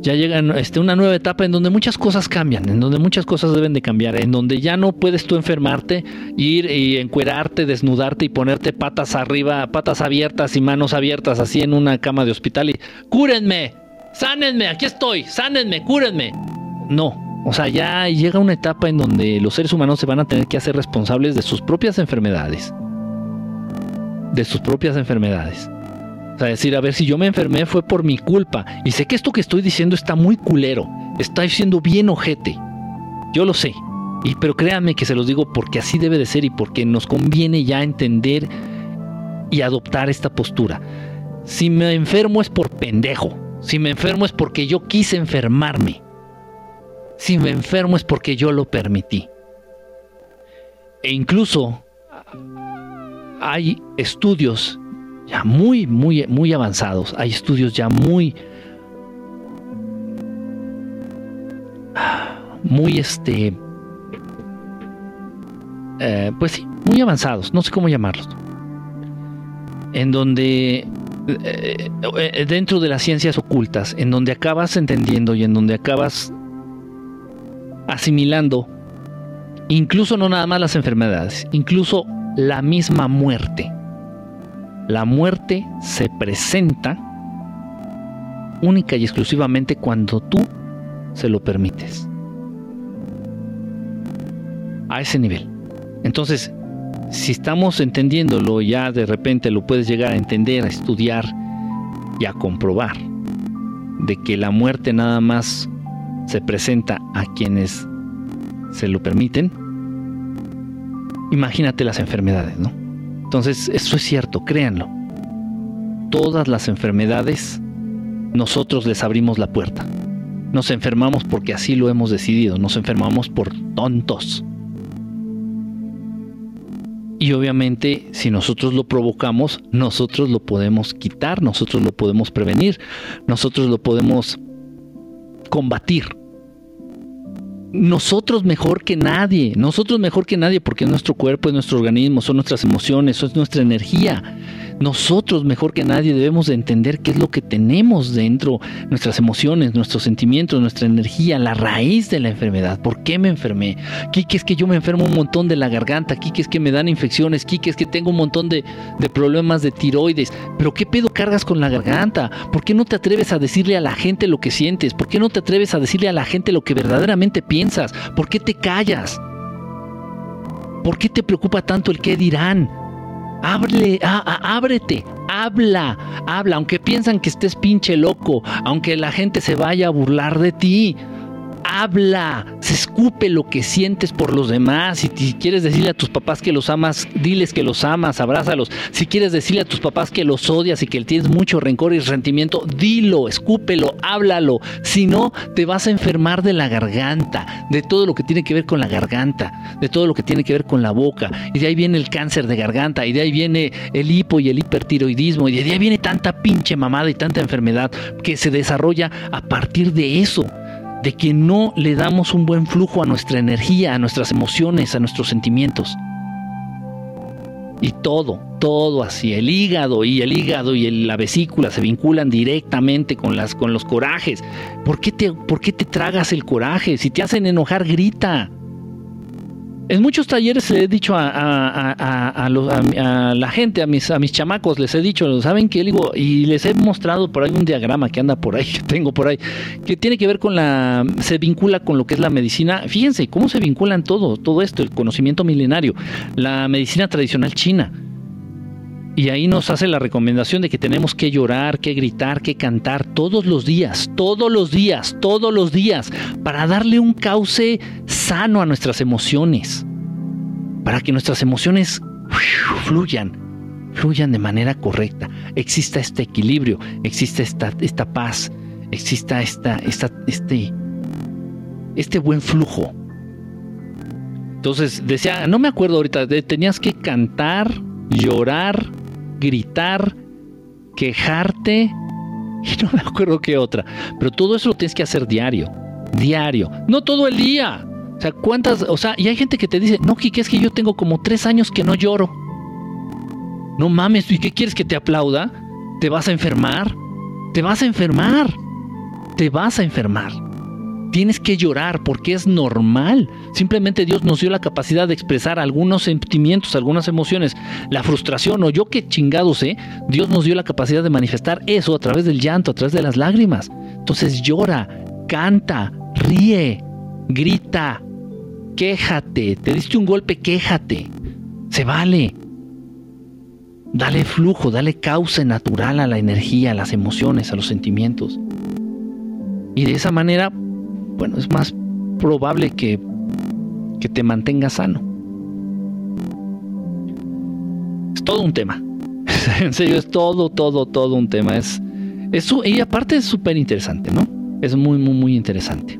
Ya llega este, una nueva etapa en donde muchas cosas cambian, en donde muchas cosas deben de cambiar, en donde ya no puedes tú enfermarte, ir y encuerarte, desnudarte y ponerte patas arriba, patas abiertas y manos abiertas así en una cama de hospital y cúrenme, sánenme, aquí estoy, sánenme, cúrenme. No, o sea, ya llega una etapa en donde los seres humanos se van a tener que hacer responsables de sus propias enfermedades. De sus propias enfermedades. O sea, decir, a ver, si yo me enfermé fue por mi culpa. Y sé que esto que estoy diciendo está muy culero. Está siendo bien ojete. Yo lo sé. Pero créanme que se los digo porque así debe de ser y porque nos conviene ya entender y adoptar esta postura. Si me enfermo es por pendejo. Si me enfermo es porque yo quise enfermarme. Si me enfermo es porque yo lo permití. E incluso hay estudios ya muy, muy, muy avanzados. Hay estudios ya muy, muy este, eh, pues sí, muy avanzados. No sé cómo llamarlos. En donde eh, eh, dentro de las ciencias ocultas, en donde acabas entendiendo y en donde acabas asimilando incluso no nada más las enfermedades, incluso la misma muerte. La muerte se presenta única y exclusivamente cuando tú se lo permites. A ese nivel. Entonces, si estamos entendiéndolo, ya de repente lo puedes llegar a entender, a estudiar y a comprobar de que la muerte nada más se presenta a quienes se lo permiten, imagínate las enfermedades, ¿no? Entonces, eso es cierto, créanlo. Todas las enfermedades, nosotros les abrimos la puerta. Nos enfermamos porque así lo hemos decidido, nos enfermamos por tontos. Y obviamente, si nosotros lo provocamos, nosotros lo podemos quitar, nosotros lo podemos prevenir, nosotros lo podemos combatir. Nosotros mejor que nadie, nosotros mejor que nadie, porque nuestro cuerpo, es nuestro organismo, son nuestras emociones, es nuestra energía. Nosotros, mejor que nadie, debemos de entender qué es lo que tenemos dentro, nuestras emociones, nuestros sentimientos, nuestra energía, la raíz de la enfermedad. ¿Por qué me enfermé? Kike es que yo me enfermo un montón de la garganta, Kike es que me dan infecciones, Kike es que tengo un montón de, de problemas de tiroides. Pero ¿qué pedo cargas con la garganta? ¿Por qué no te atreves a decirle a la gente lo que sientes? ¿Por qué no te atreves a decirle a la gente lo que verdaderamente piensas? ¿Por qué te callas? ¿Por qué te preocupa tanto el qué dirán? Ábrele, ábrete, habla, habla, aunque piensan que estés pinche loco, aunque la gente se vaya a burlar de ti habla, se escupe lo que sientes por los demás. Si, quieres decirle a tus papás que los amas, diles que los amas, abrázalos. Si quieres decirle a tus papás que los odias y que tienes mucho rencor y resentimiento, dilo, escúpelo, háblalo. Si no, te vas a enfermar de la garganta, de todo lo que tiene que ver con la garganta, de todo lo que tiene que ver con la boca. Y de ahí viene el cáncer de garganta, y de ahí viene el hipo y el hipertiroidismo, y de ahí viene tanta pinche mamada y tanta enfermedad que se desarrolla a partir de eso de que no le damos un buen flujo a nuestra energía, a nuestras emociones, a nuestros sentimientos. Y todo, todo así, el hígado y el hígado y la vesícula se vinculan directamente con, los corajes. ¿Por qué, te, ¿Por qué te tragas el coraje? Si te hacen enojar, grita. En muchos talleres le he dicho a, la gente, a mis, a mis chamacos, les he dicho, ¿saben qué? Digo, y les he mostrado por ahí un diagrama que anda por ahí, <laughs> que tengo por ahí, que tiene que ver con la, se vincula con lo que es la medicina. Fíjense cómo se vinculan todo, todo esto, el conocimiento milenario, la medicina tradicional china y ahí nos hace la recomendación de que tenemos que llorar, que gritar, que cantar todos los días, todos los días, todos los días, para darle un cauce sano a nuestras emociones, para que nuestras emociones fluyan, fluyan de manera correcta, exista este equilibrio, exista esta, esta paz, exista esta, esta, este, este buen flujo. Entonces decía, no me acuerdo ahorita, tenías que cantar, llorar, gritar, quejarte <laughs> y no me acuerdo qué otra. Pero todo eso lo tienes que hacer diario, diario, no todo el día. O sea, ¿cuántas? O sea, y hay gente que te dice, no, Kike, es que yo tengo como tres años que no lloro. No mames, ¿y qué quieres que te aplauda? ¿Te vas a enfermar? Te vas a enfermar. Te vas a enfermar. Tienes que llorar porque es normal. Simplemente Dios nos dio la capacidad de expresar algunos sentimientos, algunas emociones. La frustración o yo qué chingados sé, Dios nos dio la capacidad de manifestar eso a través del llanto, a través de las lágrimas. Entonces llora, canta, ríe, grita, quéjate. Te diste un golpe, quéjate. Se vale. Dale flujo, dale cauce natural a la energía, a las emociones, a los sentimientos. Y de esa manera bueno, es más probable que, que te mantengas sano. Es todo un tema. <laughs> en serio, es todo, todo, todo un tema. Es, es y aparte es súper interesante, ¿no? Es muy, muy, muy interesante.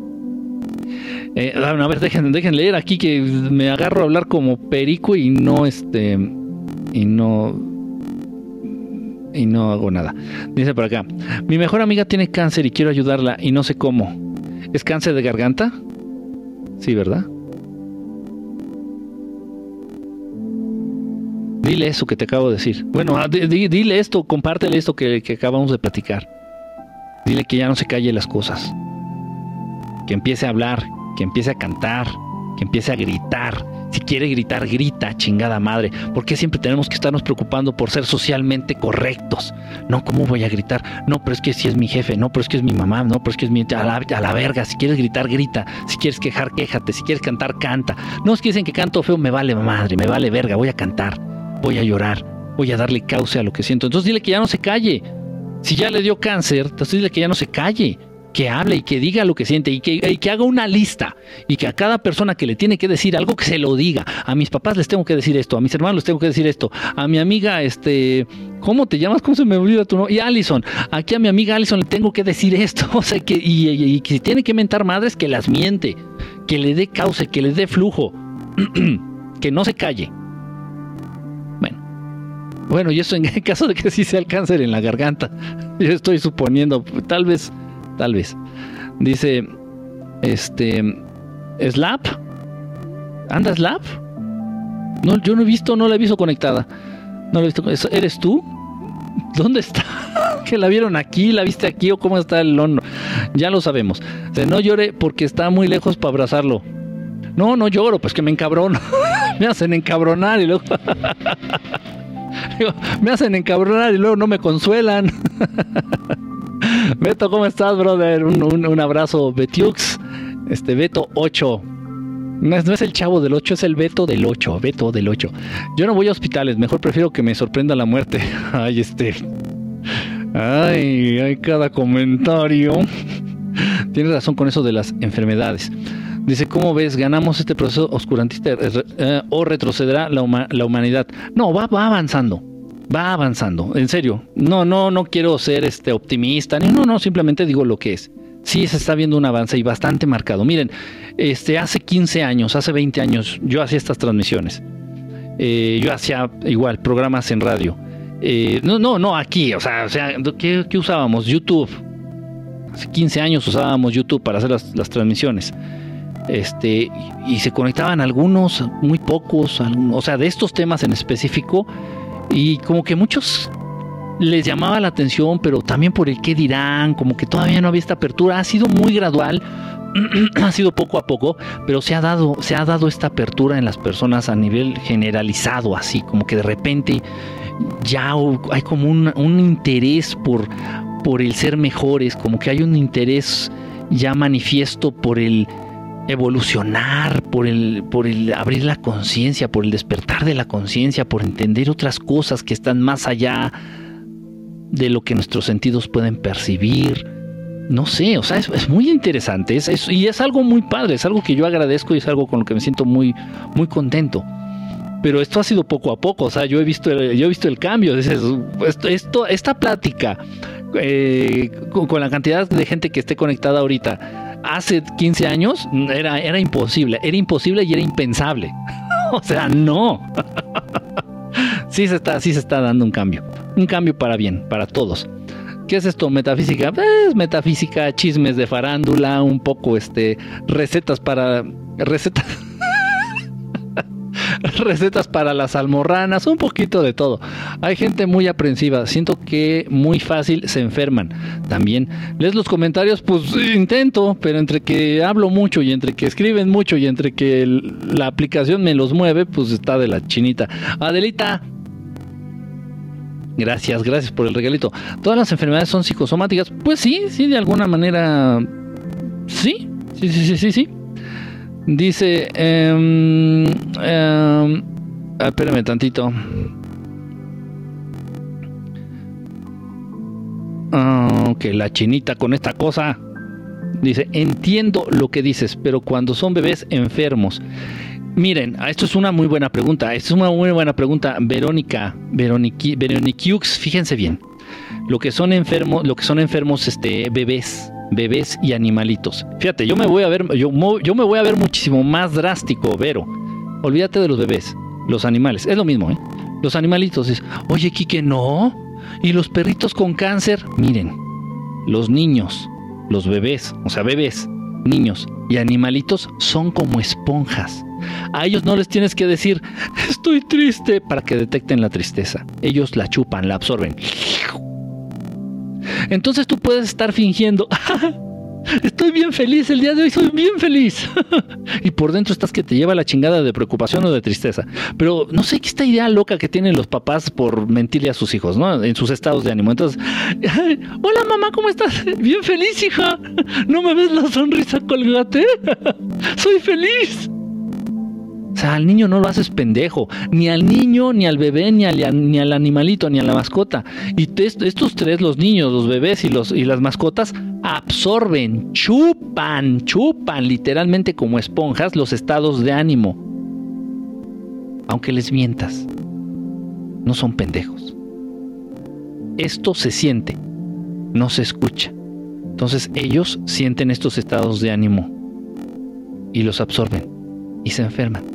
Eh, a ver, dejen, leer aquí que me agarro a hablar como perico y no este y no y no hago nada. Dice por acá, mi mejor amiga tiene cáncer y quiero ayudarla y no sé cómo. ¿Es cáncer de garganta? Sí, ¿verdad? Dile eso que te acabo de decir. Bueno, ah, dile esto, compártele esto que, que acabamos de platicar. Dile que ya no se calle las cosas. Que empiece a hablar, que empiece a cantar, que empiece a gritar, si quiere gritar, grita, chingada madre. ¿Por qué siempre tenemos que estarnos preocupando por ser socialmente correctos? No, ¿cómo voy a gritar? No, pero es que si es mi jefe, no, pero es que es mi mamá, no, pero es que es mi... A la, a la verga, si quieres gritar, grita. Si quieres quejar, quéjate. Si quieres cantar, canta. No, es que dicen que canto feo, me vale madre, me vale verga, voy a cantar, voy a llorar, voy a darle cauce a lo que siento. Entonces dile que ya no se calle. Si ya le dio cáncer, entonces dile que ya no se calle que hable y que diga lo que siente y que, que, haga una lista y que a cada persona que le tiene que decir algo que se lo diga. A mis papás les tengo que decir esto, a mis hermanos les tengo que decir esto, a mi amiga, este, ¿cómo te llamas? ¿Cómo se me olvida tu nombre? Y Allison, aquí a mi amiga Allison le tengo que decir esto. <laughs> O sea, que, y, que si tiene que mentar madres, que las miente, que le dé cauce, que le dé flujo, <clears throat> que no se calle. Bueno, y eso en <laughs> caso de que sí sea el cáncer en la garganta, <laughs> yo estoy suponiendo, tal vez tal vez. Dice, este, ¿Slap? ¿Anda Slap? No, yo no he visto, no la he visto conectada. No la he visto. ¿Eres tú? ¿Dónde está? <laughs> ¿Que la vieron aquí? ¿La viste aquí? ¿O cómo está el horno? Ya lo sabemos. no llore porque está muy lejos para abrazarlo. No, no lloro, pues que me encabrono. <laughs> me hacen encabronar y luego. <laughs> me hacen encabronar y luego no me consuelan. Beto, ¿cómo estás, brother? Un, abrazo, Betiux. Este, Beto 8. No es, el chavo del 8, es el Beto del 8. Beto del 8. Yo no voy a hospitales, mejor prefiero que me sorprenda la muerte. <laughs> Ay, este. Ay, hay cada comentario. Tienes razón con eso de las enfermedades. Dice, ¿cómo ves? ¿Ganamos este proceso oscurantista eh, o retrocederá la, la humanidad? No, va, va avanzando va avanzando, en serio. No, no, no quiero ser este optimista, ni no, no, simplemente digo lo que es. Sí, se está viendo un avance y bastante marcado. Miren, este, hace 15 años, hace 20 años, yo hacía estas transmisiones. Eh, yo hacía igual programas en radio. Eh, no, no, no aquí, o sea, o sea ¿qué, usábamos? YouTube. Hace 15 años usábamos YouTube para hacer las, transmisiones. Este, y, se conectaban algunos, muy pocos, o sea, de estos temas en específico y como que muchos les llamaba la atención, pero también por el qué dirán, como que todavía no había esta apertura, ha sido muy gradual, <clears throat> ha sido poco a poco, pero se ha dado, se ha dado esta apertura en las personas a nivel generalizado, así, como que de repente ya hay como un, interés por, por el ser mejores, como que hay un interés ya manifiesto por el evolucionar, por el, por el abrir la conciencia, por el despertar de la conciencia, por entender otras cosas que están más allá de lo que nuestros sentidos pueden percibir. No sé, o sea, es, muy interesante es, y es algo muy padre, es algo que yo agradezco y es algo con lo que me siento muy, muy contento. Pero esto ha sido poco a poco, o sea, yo he visto el, yo he visto el cambio. esto, esta plática eh, con la cantidad de gente que esté conectada ahorita, hace 15 años era, era imposible, era imposible y era impensable. <laughs> o sea, no. <laughs> sí, se está, sí se está dando un cambio, un cambio para bien, para todos. ¿Qué es esto? Metafísica. Es metafísica, chismes de farándula, un poco este, recetas para recetas. <laughs> <laughs> recetas para las almorranas, un poquito de todo. Hay gente muy aprensiva, siento que muy fácil se enferman. También lees los comentarios, pues intento, pero entre que hablo mucho y entre que escriben mucho y entre que la aplicación me los mueve, pues está de la chinita. Adelita, Gracias, gracias por el regalito. ¿Todas las enfermedades son psicosomáticas? Pues sí, sí, de alguna manera. Sí, sí, sí, sí, sí. sí. Dice. Eh, espérame tantito. Oh, que la chinita con esta cosa. Dice, entiendo lo que dices, pero cuando son bebés enfermos Miren, esto es una muy buena pregunta. Esto es una muy buena pregunta, Verónica, Veroniquiux, fíjense bien. Lo que son enfermos, lo que son enfermos, este, bebés, bebés y animalitos. Fíjate, yo me voy a ver, yo, yo me voy a ver muchísimo más drástico, Vero. Olvídate de los bebés, los animales, es lo mismo, ¿eh? Los animalitos, es, oye, Quique, no. Y los perritos con cáncer, miren, los niños, los bebés, o sea, bebés, niños y animalitos son como esponjas. A ellos no les tienes que decir, estoy triste, para que detecten la tristeza. Ellos la chupan, la absorben. Entonces tú puedes estar fingiendo, Estoy bien feliz, el día de hoy soy bien feliz. <laughs> y por dentro estás que te lleva la chingada de preocupación o de tristeza. Pero no sé qué esta idea loca que tienen los papás por mentirle a sus hijos, ¿no? En sus estados de ánimo. Entonces, hola mamá, ¿cómo estás? Bien feliz, hija. ¿No me ves la sonrisa colgate? <laughs> soy feliz. O sea, al niño no lo haces pendejo, ni al niño, ni al bebé, ni al, ni al animalito, ni a la mascota. Y estos tres, los niños, los bebés y las mascotas, absorben, chupan, chupan literalmente como esponjas los estados de ánimo. Aunque les mientas, no son pendejos. Esto se siente, no se escucha. Entonces ellos sienten estos estados de ánimo y los absorben y se enferman.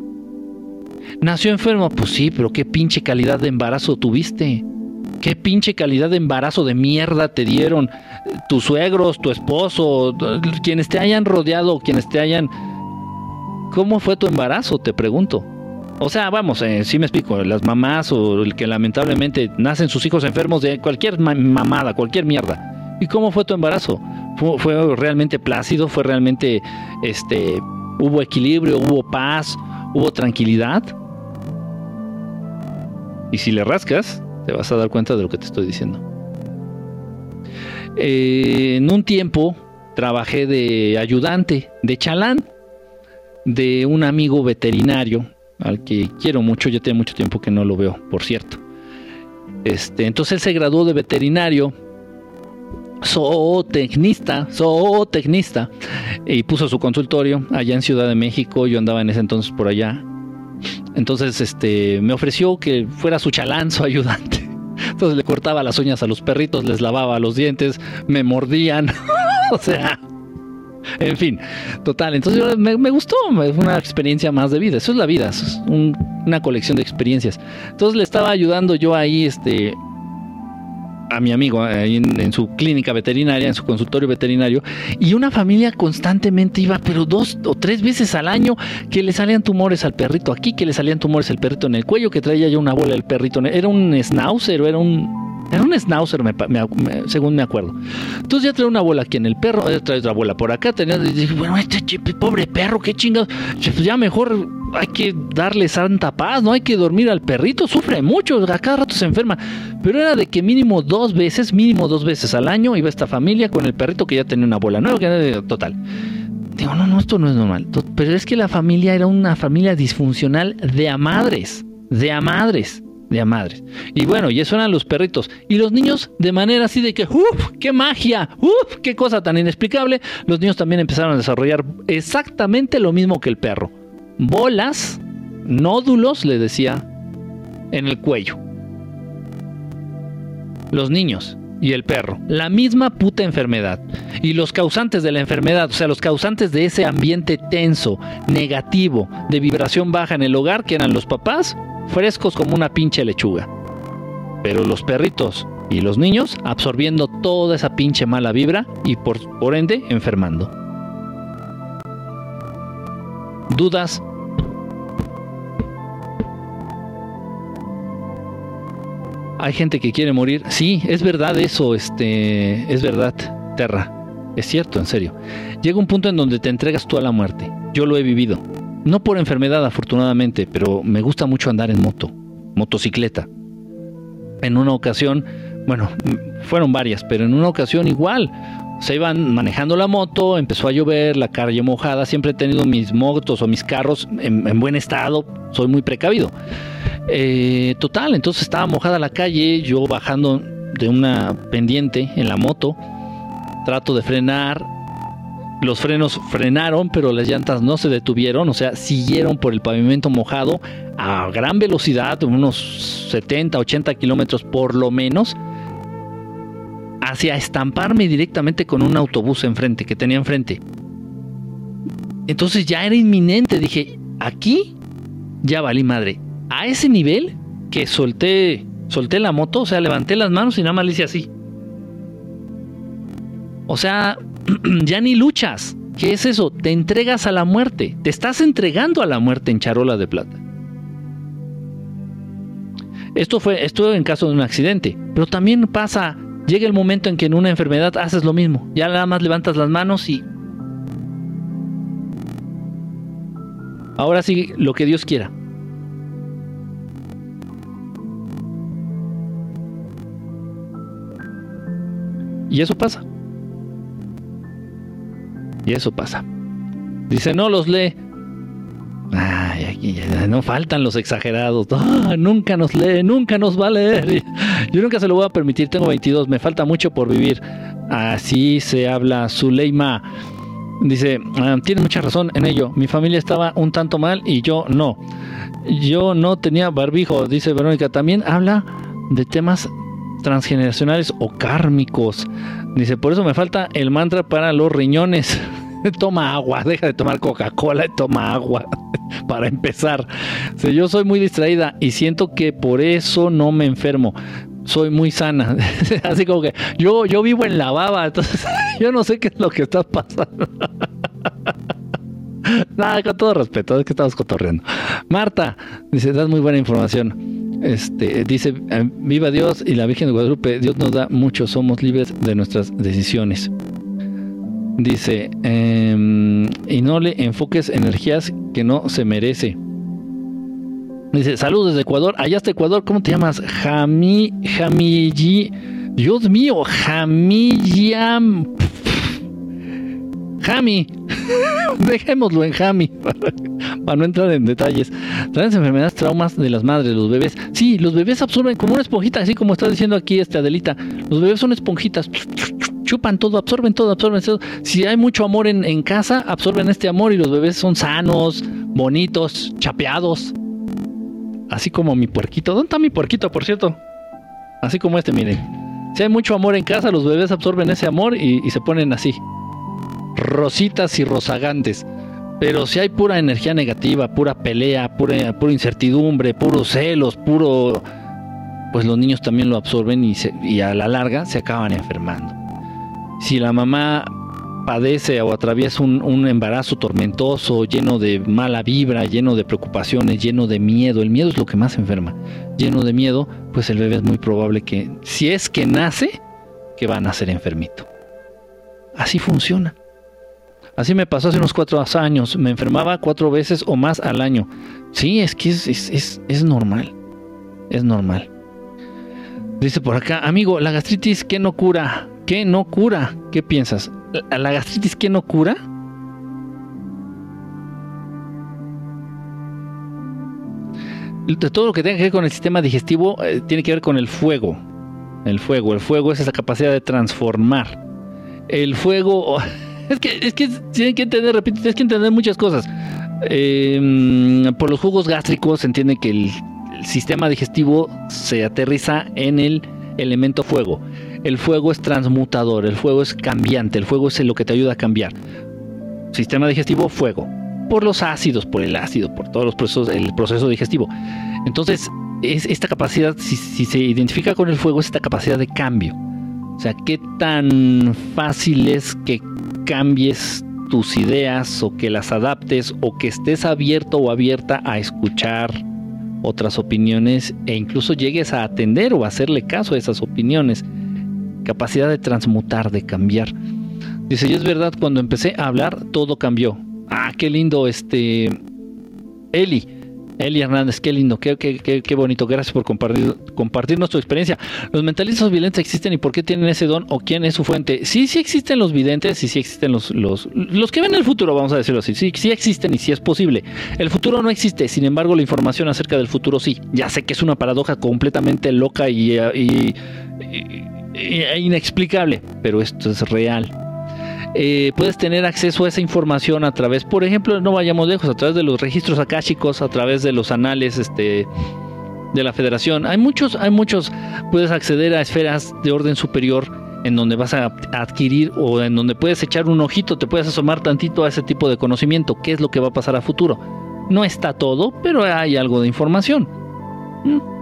¿Nació enfermo? Pues sí, pero qué pinche calidad de embarazo tuviste. ¿Qué pinche calidad de embarazo de mierda te dieron tus suegros, tu esposo, quienes te hayan rodeado, quienes te hayan... ¿Cómo fue tu embarazo? Te pregunto. O sea, vamos, eh, sí me explico, las mamás o el que lamentablemente nacen sus hijos enfermos de cualquier mamada, cualquier mierda. ¿Y cómo fue tu embarazo? ¿Fue, ¿Fue, realmente plácido? ¿Fue realmente, este, hubo equilibrio, hubo paz, hubo tranquilidad? Y si le rascas, te vas a dar cuenta de lo que te estoy diciendo. Eh, en un tiempo trabajé de ayudante, de chalán, de un amigo veterinario, al que quiero mucho, ya tiene mucho tiempo que no lo veo, por cierto. Este, entonces él se graduó de veterinario, zootecnista, zootecnista, y puso su consultorio allá en Ciudad de México, yo andaba en ese entonces por allá, entonces, este, me ofreció que fuera su chalán, su <laughs> ayudante. Entonces le cortaba las uñas a los perritos, les lavaba los dientes, me mordían. <laughs> o sea, en fin, total. Entonces me, me, gustó, es una experiencia más de vida. Eso es la vida, es una colección de experiencias. Entonces le estaba ayudando yo ahí, este, a mi amigo ahí en, su clínica veterinaria, en su consultorio veterinario, y una familia constantemente iba, pero dos o tres veces al año, que le salían tumores al perrito aquí, que le salían tumores al perrito en el cuello, que traía ya una bola el perrito. Era un schnauzer era un era un schnauzer, según me acuerdo. Entonces ya trae una bola aquí en el perro, trae otra bola por acá. Tenía, bueno, este pobre perro, qué chingados. Pues ya mejor hay que darle santa paz, no hay que dormir al perrito, sufre mucho, a cada rato se enferma. Pero era de que mínimo dos veces, mínimo dos veces al año iba esta familia con el perrito que ya tenía una bola nueva, que total. Digo, no, no, esto no es normal. Pero es que la familia era una familia disfuncional de a madres, de a madres de a madres. Y bueno, y eso eran los perritos. Y los niños, de manera así de que, ¡Uf! ¡Qué magia! ¡Uf! ¡Qué cosa tan inexplicable! Los niños también empezaron a desarrollar exactamente lo mismo que el perro. Bolas, nódulos, le decía, en el cuello. Los niños y el perro. La misma puta enfermedad. Y los causantes de la enfermedad, o sea, los causantes de ese ambiente tenso, negativo, de vibración baja en el hogar, que eran los papás, frescos como una pinche lechuga. Pero los perritos y los niños absorbiendo toda esa pinche mala vibra y por, por ende enfermando. dudas. Hay gente que quiere morir. Sí, es verdad eso, este, es verdad, Terra. Es cierto, en serio. Llega un punto en donde te entregas tú a la muerte. Yo lo he vivido. No por enfermedad, afortunadamente, pero me gusta mucho andar en moto, motocicleta. En una ocasión, bueno, fueron varias, pero en una ocasión igual. Se iban manejando la moto, empezó a llover, la calle mojada. Siempre he tenido mis motos o mis carros en, buen estado, soy muy precavido. Eh, total, entonces estaba mojada la calle, yo bajando de una pendiente en la moto, trato de frenar, los frenos frenaron, pero las llantas no se detuvieron, o sea, siguieron por el pavimento mojado a gran velocidad, unos 70, 80 kilómetros por lo menos, hacia estamparme directamente con un autobús enfrente, que tenía enfrente. Entonces ya era inminente, dije, aquí ya valí madre. A ese nivel que solté, solté la moto, o sea, levanté las manos y nada más le hice así. O sea, <clears throat> ya ni luchas. ¿Qué es eso? Te entregas a la muerte. Te estás entregando a la muerte en charola de plata. Esto fue esto en caso de un accidente, pero también pasa, llega el momento en que en una enfermedad haces lo mismo. Ya nada más levantas las manos y Ahora sí, lo que Dios quiera. Y eso pasa. Y eso pasa. Dice, no los lee. Aquí no faltan los exagerados. Ah, nunca nos lee, nunca nos va a leer. <laughs> Yo nunca se lo voy a permitir, tengo 22, me falta mucho por vivir. Así se habla Zuleima. Dice, ah, tiene mucha razón en ello. Mi familia estaba un tanto mal y yo no. Yo no tenía barbijo, dice Verónica. También habla de temas transgeneracionales o kármicos. Dice, por eso me falta el mantra para los riñones. <laughs> toma agua, deja de tomar Coca-Cola y toma agua <laughs> para empezar. yo soy muy distraída y siento que por eso no me enfermo. Soy muy sana. <laughs> Así como que yo, yo vivo en la baba, entonces yo no sé qué es lo que está pasando. Nada, con todo respeto, es que estamos cotorreando. Marta, dice, das muy buena información. Este, dice, eh, viva Dios y la Virgen de Guadalupe, Dios nos da mucho, somos libres de nuestras decisiones. Dice, em, y no le enfoques energías que no se merece. Dice, saludos desde Ecuador. Allá está Ecuador, ¿cómo te llamas? Jami, Jamilli. Dios mío, Jamillam. Jami. <laughs> Dejémoslo en Jami <laughs> para, no entrar en detalles. Traen enfermedades, traumas de las madres, los bebés. Sí, los bebés absorben como una esponjita, así como está diciendo aquí este Adelita. Los bebés son esponjitas chupan todo, absorben todo, absorben todo. Si hay mucho amor en, casa, absorben este amor y los bebés son sanos, bonitos, chapeados. Así como mi puerquito. ¿Dónde está mi puerquito, por cierto? Así como este, miren. Si hay mucho amor en casa, los bebés absorben ese amor y, se ponen así. Rositas y rozagantes. Pero si hay pura energía negativa, pura pelea, pura, incertidumbre, puros celos, puro... Pues los niños también lo absorben y, y a la larga se acaban enfermando si la mamá padece o atraviesa un, embarazo tormentoso, lleno de mala vibra, lleno de preocupaciones, lleno de miedo, el miedo es lo que más enferma, lleno de miedo, pues el bebé es muy probable que, si es que nace, que va a nacer enfermito. Así funciona. Así me pasó hace unos cuatro años, me enfermaba cuatro veces o más al año. Sí, es que es, es, es normal, es normal. Dice por acá, amigo, la gastritis, ¿qué no cura? ¿Qué no cura? ¿Qué piensas? ¿La gastritis qué no cura? Todo lo que tenga que ver con el sistema digestivo eh, tiene que ver con el fuego. El fuego, el fuego es esa capacidad de transformar. El fuego, es que, es que tienen que entender, repito, tienes que entender muchas cosas. Em, por los jugos gástricos se entiende que el sistema digestivo se aterriza en el elemento fuego. El fuego es transmutador, el fuego es cambiante, el fuego es lo que te ayuda a cambiar. Sistema digestivo, fuego. Por los ácidos, por el ácido, por todos los procesos, el proceso digestivo. Entonces, es esta capacidad, si, se identifica con el fuego, es esta capacidad de cambio. O sea, qué tan fácil es que cambies tus ideas o que las adaptes o que estés abierto o abierta a escuchar otras opiniones e incluso llegues a atender o hacerle caso a esas opiniones. Capacidad de transmutar, de cambiar. Dice, y es verdad, cuando empecé a hablar, todo cambió. Ah, qué lindo, este... Eli. Eli Hernández, qué lindo, qué, qué, qué, bonito. Gracias por compartir, compartirnos tu experiencia. ¿Los mentalistas videntes existen y por qué tienen ese don o quién es su fuente? Sí, sí existen los videntes y sí existen los, los, los que ven el futuro, vamos a decirlo así. Sí, sí existen y sí es posible. El futuro no existe, sin embargo, la información acerca del futuro sí. Ya sé que es una paradoja completamente loca y, y, e inexplicable, pero esto es real. Eh, puedes tener acceso a esa información a través, por ejemplo, no vayamos lejos, a través de los registros akáshicos, a través de los anales este, de la federación. Hay muchos, hay muchos, puedes acceder a esferas de orden superior en donde vas a adquirir o en donde puedes echar un ojito, te puedes asomar tantito a ese tipo de conocimiento, qué es lo que va a pasar a futuro. No está todo, pero hay algo de información. ¿Mm?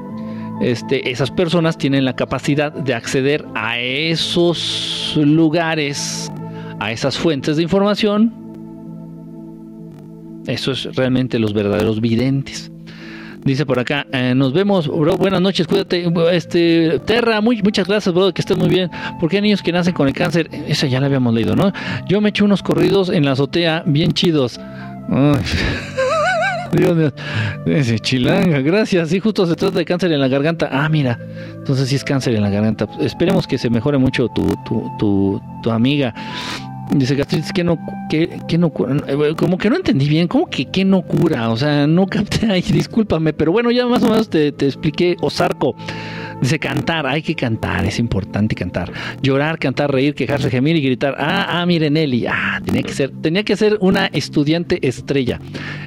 Este, esas personas tienen la capacidad de acceder a esos lugares a esas fuentes de información, eso es realmente los verdaderos videntes. Dice por acá, eh, nos vemos, bro, buenas noches, cuídate, este, Terra, muchas gracias, bro, que estés muy bien. porque hay niños que nacen con el cáncer? Esa ya la habíamos leído, ¿no? Yo me eché unos corridos en la azotea, bien chidos. <laughs> Dios mío, ese chilanga, gracias. Sí, justo se trata de cáncer en la garganta. Ah, mira, entonces sí es cáncer en la garganta. Esperemos que se mejore mucho tu, tu, tu, tu amiga. Dice gastritis que no, que, que no cura. Eh, como que no entendí bien. ¿Cómo que que no cura? O sea, no <laughs> capté ahí, discúlpame. Pero bueno, ya más o menos te, te expliqué. Osarco. Dice cantar, hay que cantar, es importante cantar. Llorar, cantar, reír, quejarse, gemir y gritar. Ah, ah, miren, Eli. Ah, tenía que ser, tenía que ser una estudiante estrella.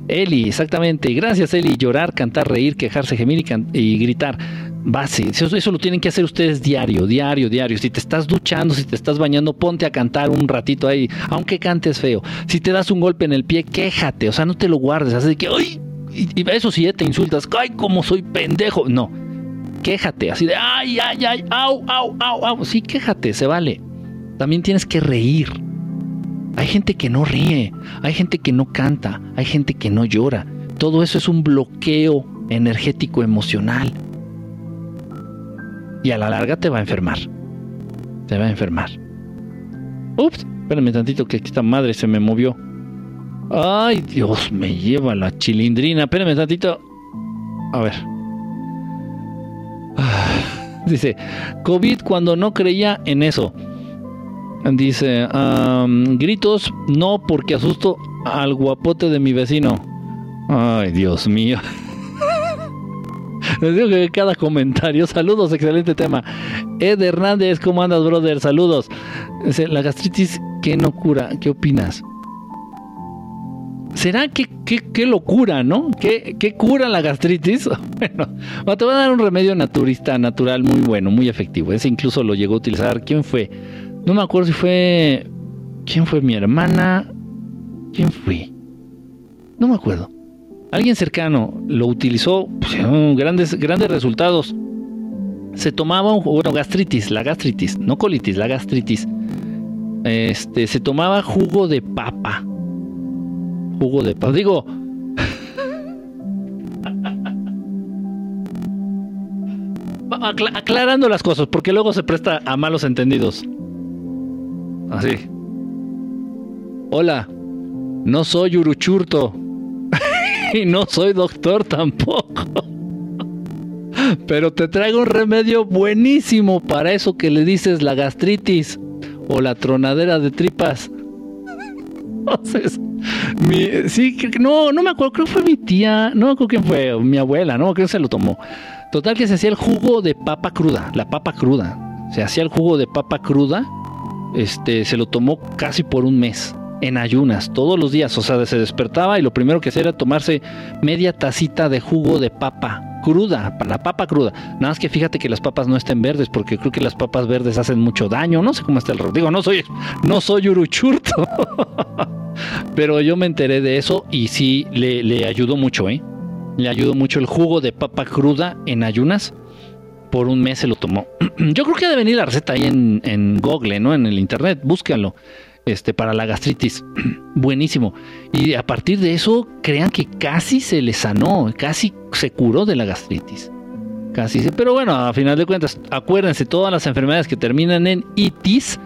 Eli, exactamente. Gracias, Eli. Llorar, cantar, reír, quejarse, gemir y, y gritar base. Eso, lo tienen que hacer ustedes diario, diario, diario. Si te estás duchando, si te estás bañando, ponte a cantar un ratito ahí, aunque cantes feo. Si te das un golpe en el pie, quéjate, o sea, no te lo guardes. Así que, ¡ay! Y, eso si te insultas, ¡ay, como soy pendejo! No, quéjate, así de, ¡ay, ay, ay! ¡Au, au, au, au! Sí, quéjate, se vale. También tienes que reír. Hay gente que no ríe, hay gente que no canta, hay gente que no llora. Todo eso es un bloqueo energético emocional y a la larga te va a enfermar. Te va a enfermar. Ups, espérame tantito que esta madre se me movió. Ay, Dios, me lleva la chilindrina. Espérame tantito. A ver. Dice, COVID cuando no creía en eso. Dice, gritos no porque asusto al guapote de mi vecino. Ay, Dios mío. <laughs> <laughs> Les digo que cada comentario. Saludos, excelente tema. Ed Hernández, ¿cómo andas, brother? Saludos. La gastritis, ¿qué no cura? ¿Qué opinas? ¿Será que qué, locura, no? ¿Qué, ¿Qué, cura la gastritis? <laughs> Bueno, te voy a dar un remedio naturista, natural, muy bueno, muy efectivo. Ese incluso lo llegó a utilizar. ¿Quién fue? No me acuerdo si fue. ¿Quién fue mi hermana? ¿Quién fue? No me acuerdo. Alguien cercano lo utilizó, pues, grandes, grandes resultados. Se tomaba bueno, gastritis, la gastritis, no colitis, la gastritis. Este, se tomaba jugo de papa. Jugo de papa. Digo, <laughs> aclarando las cosas, porque luego se presta a malos entendidos. Así. Hola, no soy Uruchurto. <laughs> y no soy doctor tampoco. Pero te traigo un remedio buenísimo para eso que le dices la gastritis o la tronadera de tripas. Sí, no, no me acuerdo, creo que fue mi tía, no me acuerdo quién fue, mi abuela, no, creo que se lo tomó. Total que se hacía el jugo de papa cruda, la papa cruda. Se hacía el jugo de papa cruda, este, se lo tomó casi por un mes en ayunas todos los días. O sea, se despertaba y lo primero que hacía era tomarse media tacita de jugo de papa cruda, la papa cruda. Nada más que fíjate que las papas no estén verdes, porque creo que las papas verdes hacen mucho daño. No sé cómo está el Digo, no soy, no soy uruchurto. <laughs> Pero yo me enteré de eso y sí le, le ayudó mucho, ¿eh? Le ayudó mucho el jugo de papa cruda en ayunas. Por un mes se lo tomó. <clears throat> Yo creo que debe venir la receta ahí en, en Google, ¿no? En el internet, búscalo este, para la gastritis. <clears throat> Buenísimo. Y a partir de eso, crean que casi se le sanó, casi se curó de la gastritis. Casi. Pero bueno, a final de cuentas, acuérdense, todas las enfermedades que terminan en itis,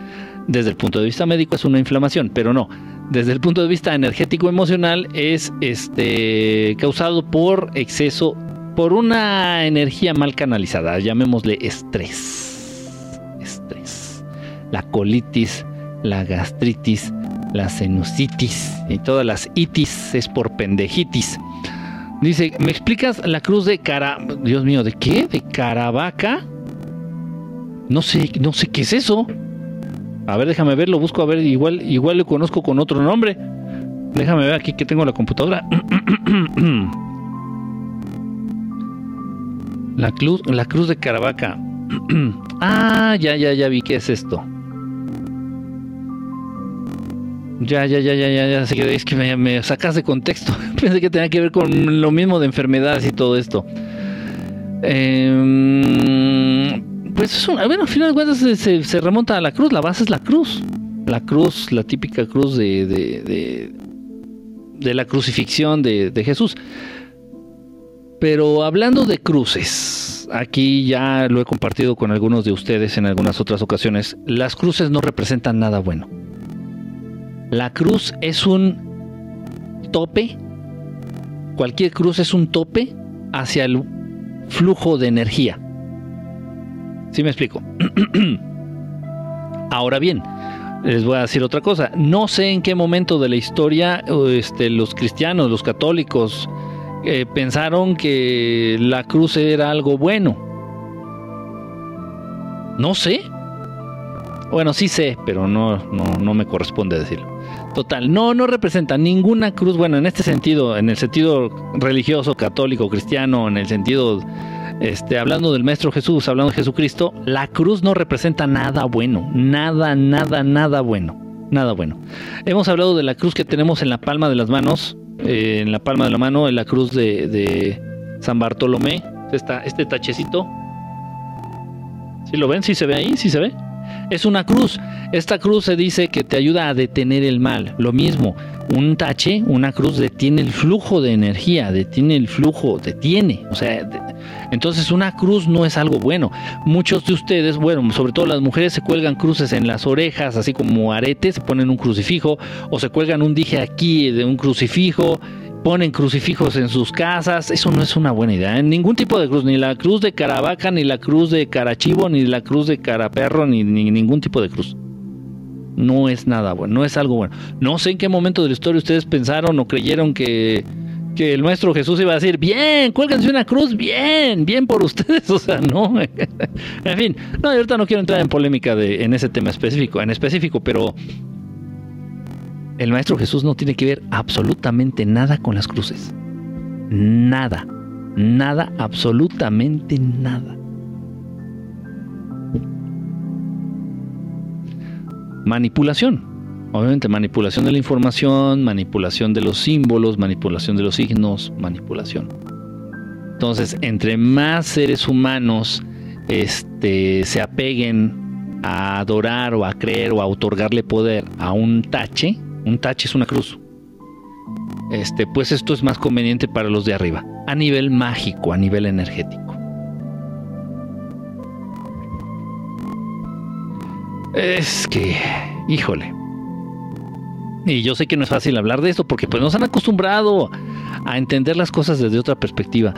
desde el punto de vista médico es una inflamación, pero no. Desde el punto de vista energético emocional es este causado por exceso, por una energía mal canalizada, llamémosle estrés. Estrés. La colitis, la gastritis, la sinusitis y todas las itis es por pendejitis. Dice, ¿me explicas la cruz de cara... Dios mío, ¿de qué? ¿De Caravaca? No sé, no sé qué es eso. A ver, déjame ver, lo busco a ver, igual, igual lo conozco con otro nombre. Déjame ver aquí que tengo la computadora. <clears throat> la cruz, la cruz de Caravaca. <clears throat> ah, ya, ya, ya vi qué es esto. Ya, ya, ya, ya, ya, ya. Es que me, sacas de contexto. <laughs> Pensé que tenía que ver con lo mismo de enfermedades y todo esto. Em, pues es una, bueno, al final de cuentas se, remonta a la cruz. La base es la cruz. La cruz, la típica cruz de, de, de, la crucifixión de, de Jesús. Pero hablando de cruces, aquí ya lo he compartido con algunos de ustedes en algunas otras ocasiones. Las cruces no representan nada bueno la cruz es un tope, cualquier cruz es un tope hacia el flujo de energía. ¿Sí me explico? <clears throat> Ahora bien, les voy a decir otra cosa. No sé en qué momento de la historia este, los cristianos, los católicos, eh, pensaron que la cruz era algo bueno. No sé. Bueno, sí sé, pero no, no, no me corresponde decirlo. Total, no, no representa ninguna cruz, bueno, en este sentido, en el sentido religioso, católico, cristiano, en el sentido, este, hablando del Maestro Jesús, hablando de Jesucristo, la cruz no representa nada bueno, nada, nada, nada bueno, nada bueno. Hemos hablado de la cruz que tenemos en la palma de las manos, eh, en la palma de la mano, en la cruz de, San Bartolomé, este tachecito. ¿Sí lo ven? ¿Sí se ve ahí? ¿Sí se ve? Es una cruz. Esta cruz se dice que te ayuda a detener el mal. Lo mismo, un tache, una cruz detiene el flujo de energía, detiene el flujo, detiene. O sea, entonces una cruz no es algo bueno. Muchos de ustedes, bueno, sobre todo las mujeres se cuelgan cruces en las orejas, así como aretes, se ponen un crucifijo, o se cuelgan un dije aquí de un crucifijo ponen crucifijos en sus casas, eso no es una buena idea. En ningún tipo de cruz, ni la cruz de Caravaca, ni la cruz de Carachivo, ni la cruz de Caraperro, ni, ni ningún tipo de cruz. No es nada bueno, no es algo bueno. No sé en qué momento de la historia ustedes pensaron o creyeron que, que el maestro Jesús iba a decir, bien, cuélganse una cruz, bien, bien por ustedes, <laughs> o sea, no. <laughs> en fin, no, ahorita no quiero entrar en polémica de, en ese tema específico, en específico, pero el Maestro Jesús no tiene que ver absolutamente nada con las cruces. Nada. Nada, absolutamente nada. Manipulación. Obviamente manipulación de la información, manipulación de los símbolos, manipulación de los signos, manipulación. Entonces, entre más seres humanos este, se apeguen a adorar o a creer o a otorgarle poder a un tache, un tache es una cruz. Este, pues esto es más conveniente para los de arriba, a nivel mágico, a nivel energético. Es que, híjole. Y yo sé que no es fácil hablar de esto porque pues nos han acostumbrado a entender las cosas desde otra perspectiva.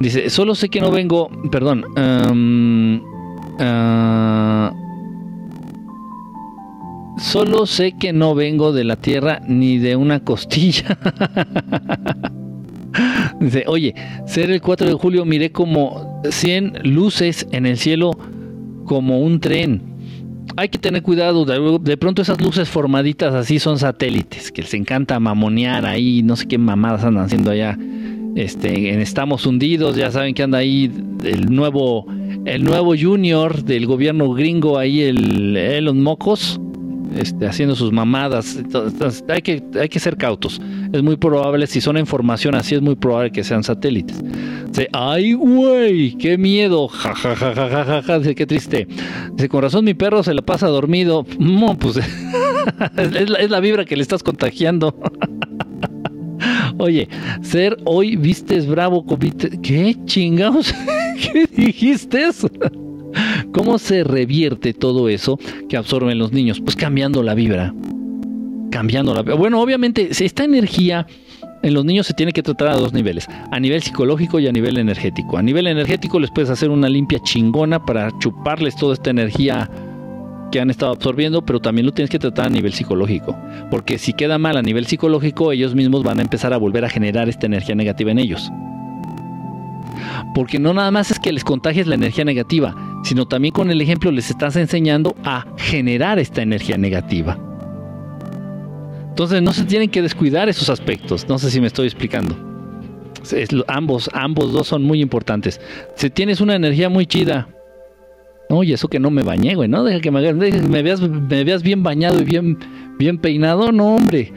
Dice, solo sé que no vengo, perdón, um, Solo sé que no vengo de la tierra ni de una costilla. <laughs> Dice, oye, ser el 4 de julio miré como 100 luces en el cielo como un tren. Hay que tener cuidado, de, pronto esas luces formaditas así son satélites, que les encanta mamonear ahí, no sé qué mamadas andan haciendo allá. Este, en Estamos hundidos, ya saben que anda ahí el nuevo, el nuevo junior del gobierno gringo ahí, el Elon Mocos este, haciendo sus mamadas. Hay, que, hay que ser cautos. Es muy probable, si son información así, es muy probable que sean satélites. Dice, ay, güey, qué miedo. Ja, Dice, qué triste. Dice, con razón mi perro se la pasa dormido. No, pues. <laughs> es, la, vibra que le estás contagiando. <laughs> Oye, ser hoy vistes bravo, ¿qué chingados? <laughs> ¿Qué dijiste eso? ¿Cómo se revierte todo eso que absorben los niños? Pues cambiando la vibra. Cambiando la vibra. Bueno, obviamente, esta energía en los niños se tiene que tratar a dos niveles, a nivel psicológico y a nivel energético. A nivel energético les puedes hacer una limpia chingona para chuparles toda esta energía que han estado absorbiendo, pero también lo tienes que tratar a nivel psicológico, porque si queda mal a nivel psicológico, ellos mismos van a empezar a volver a generar esta energía negativa en ellos. Porque no nada más es que les contagies la energía negativa, sino también con el ejemplo les estás enseñando a generar esta energía negativa. Entonces no se tienen que descuidar esos aspectos. No sé si me estoy explicando. ambos, ambos dos son muy importantes. Si tienes una energía muy chida, oye, eso que no me bañé, güey, ¿no? Deja que me, me, veas, me veas bien bañado y bien, bien peinado. No, hombre.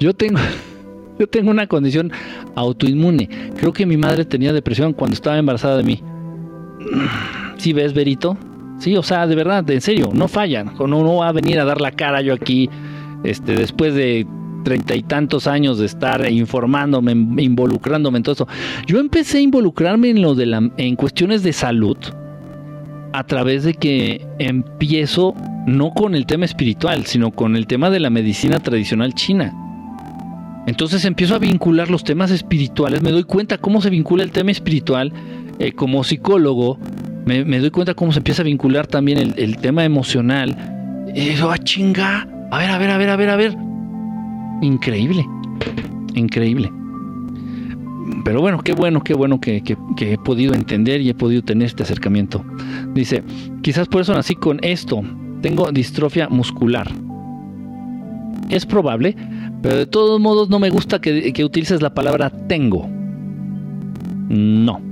Yo tengo, <laughs> yo tengo una condición autoinmune. Creo que mi madre tenía depresión cuando estaba embarazada de mí. ¿Sí ves, Berito? Sí, o sea, de verdad, en serio, no fallan. No, no va a venir a dar la cara yo aquí este, después de treinta y tantos años de estar informándome, involucrándome en todo eso, yo empecé a involucrarme en lo de la, en cuestiones de salud a través de que empiezo no con el tema espiritual, sino con el tema de la medicina tradicional china. Entonces empiezo a vincular los temas espirituales, me doy cuenta cómo se vincula el tema espiritual eh, como psicólogo, me, doy cuenta cómo se empieza a vincular también el, tema emocional. Y digo, ah, chinga, a ver, a ver, a ver, a ver, a ver. Increíble. Increíble. Pero bueno, qué bueno, qué bueno que, he podido entender y he podido tener este acercamiento. Dice, quizás por eso nací con esto. Tengo distrofia muscular. Es probable, pero de todos modos no me gusta que, que utilices la palabra tengo. No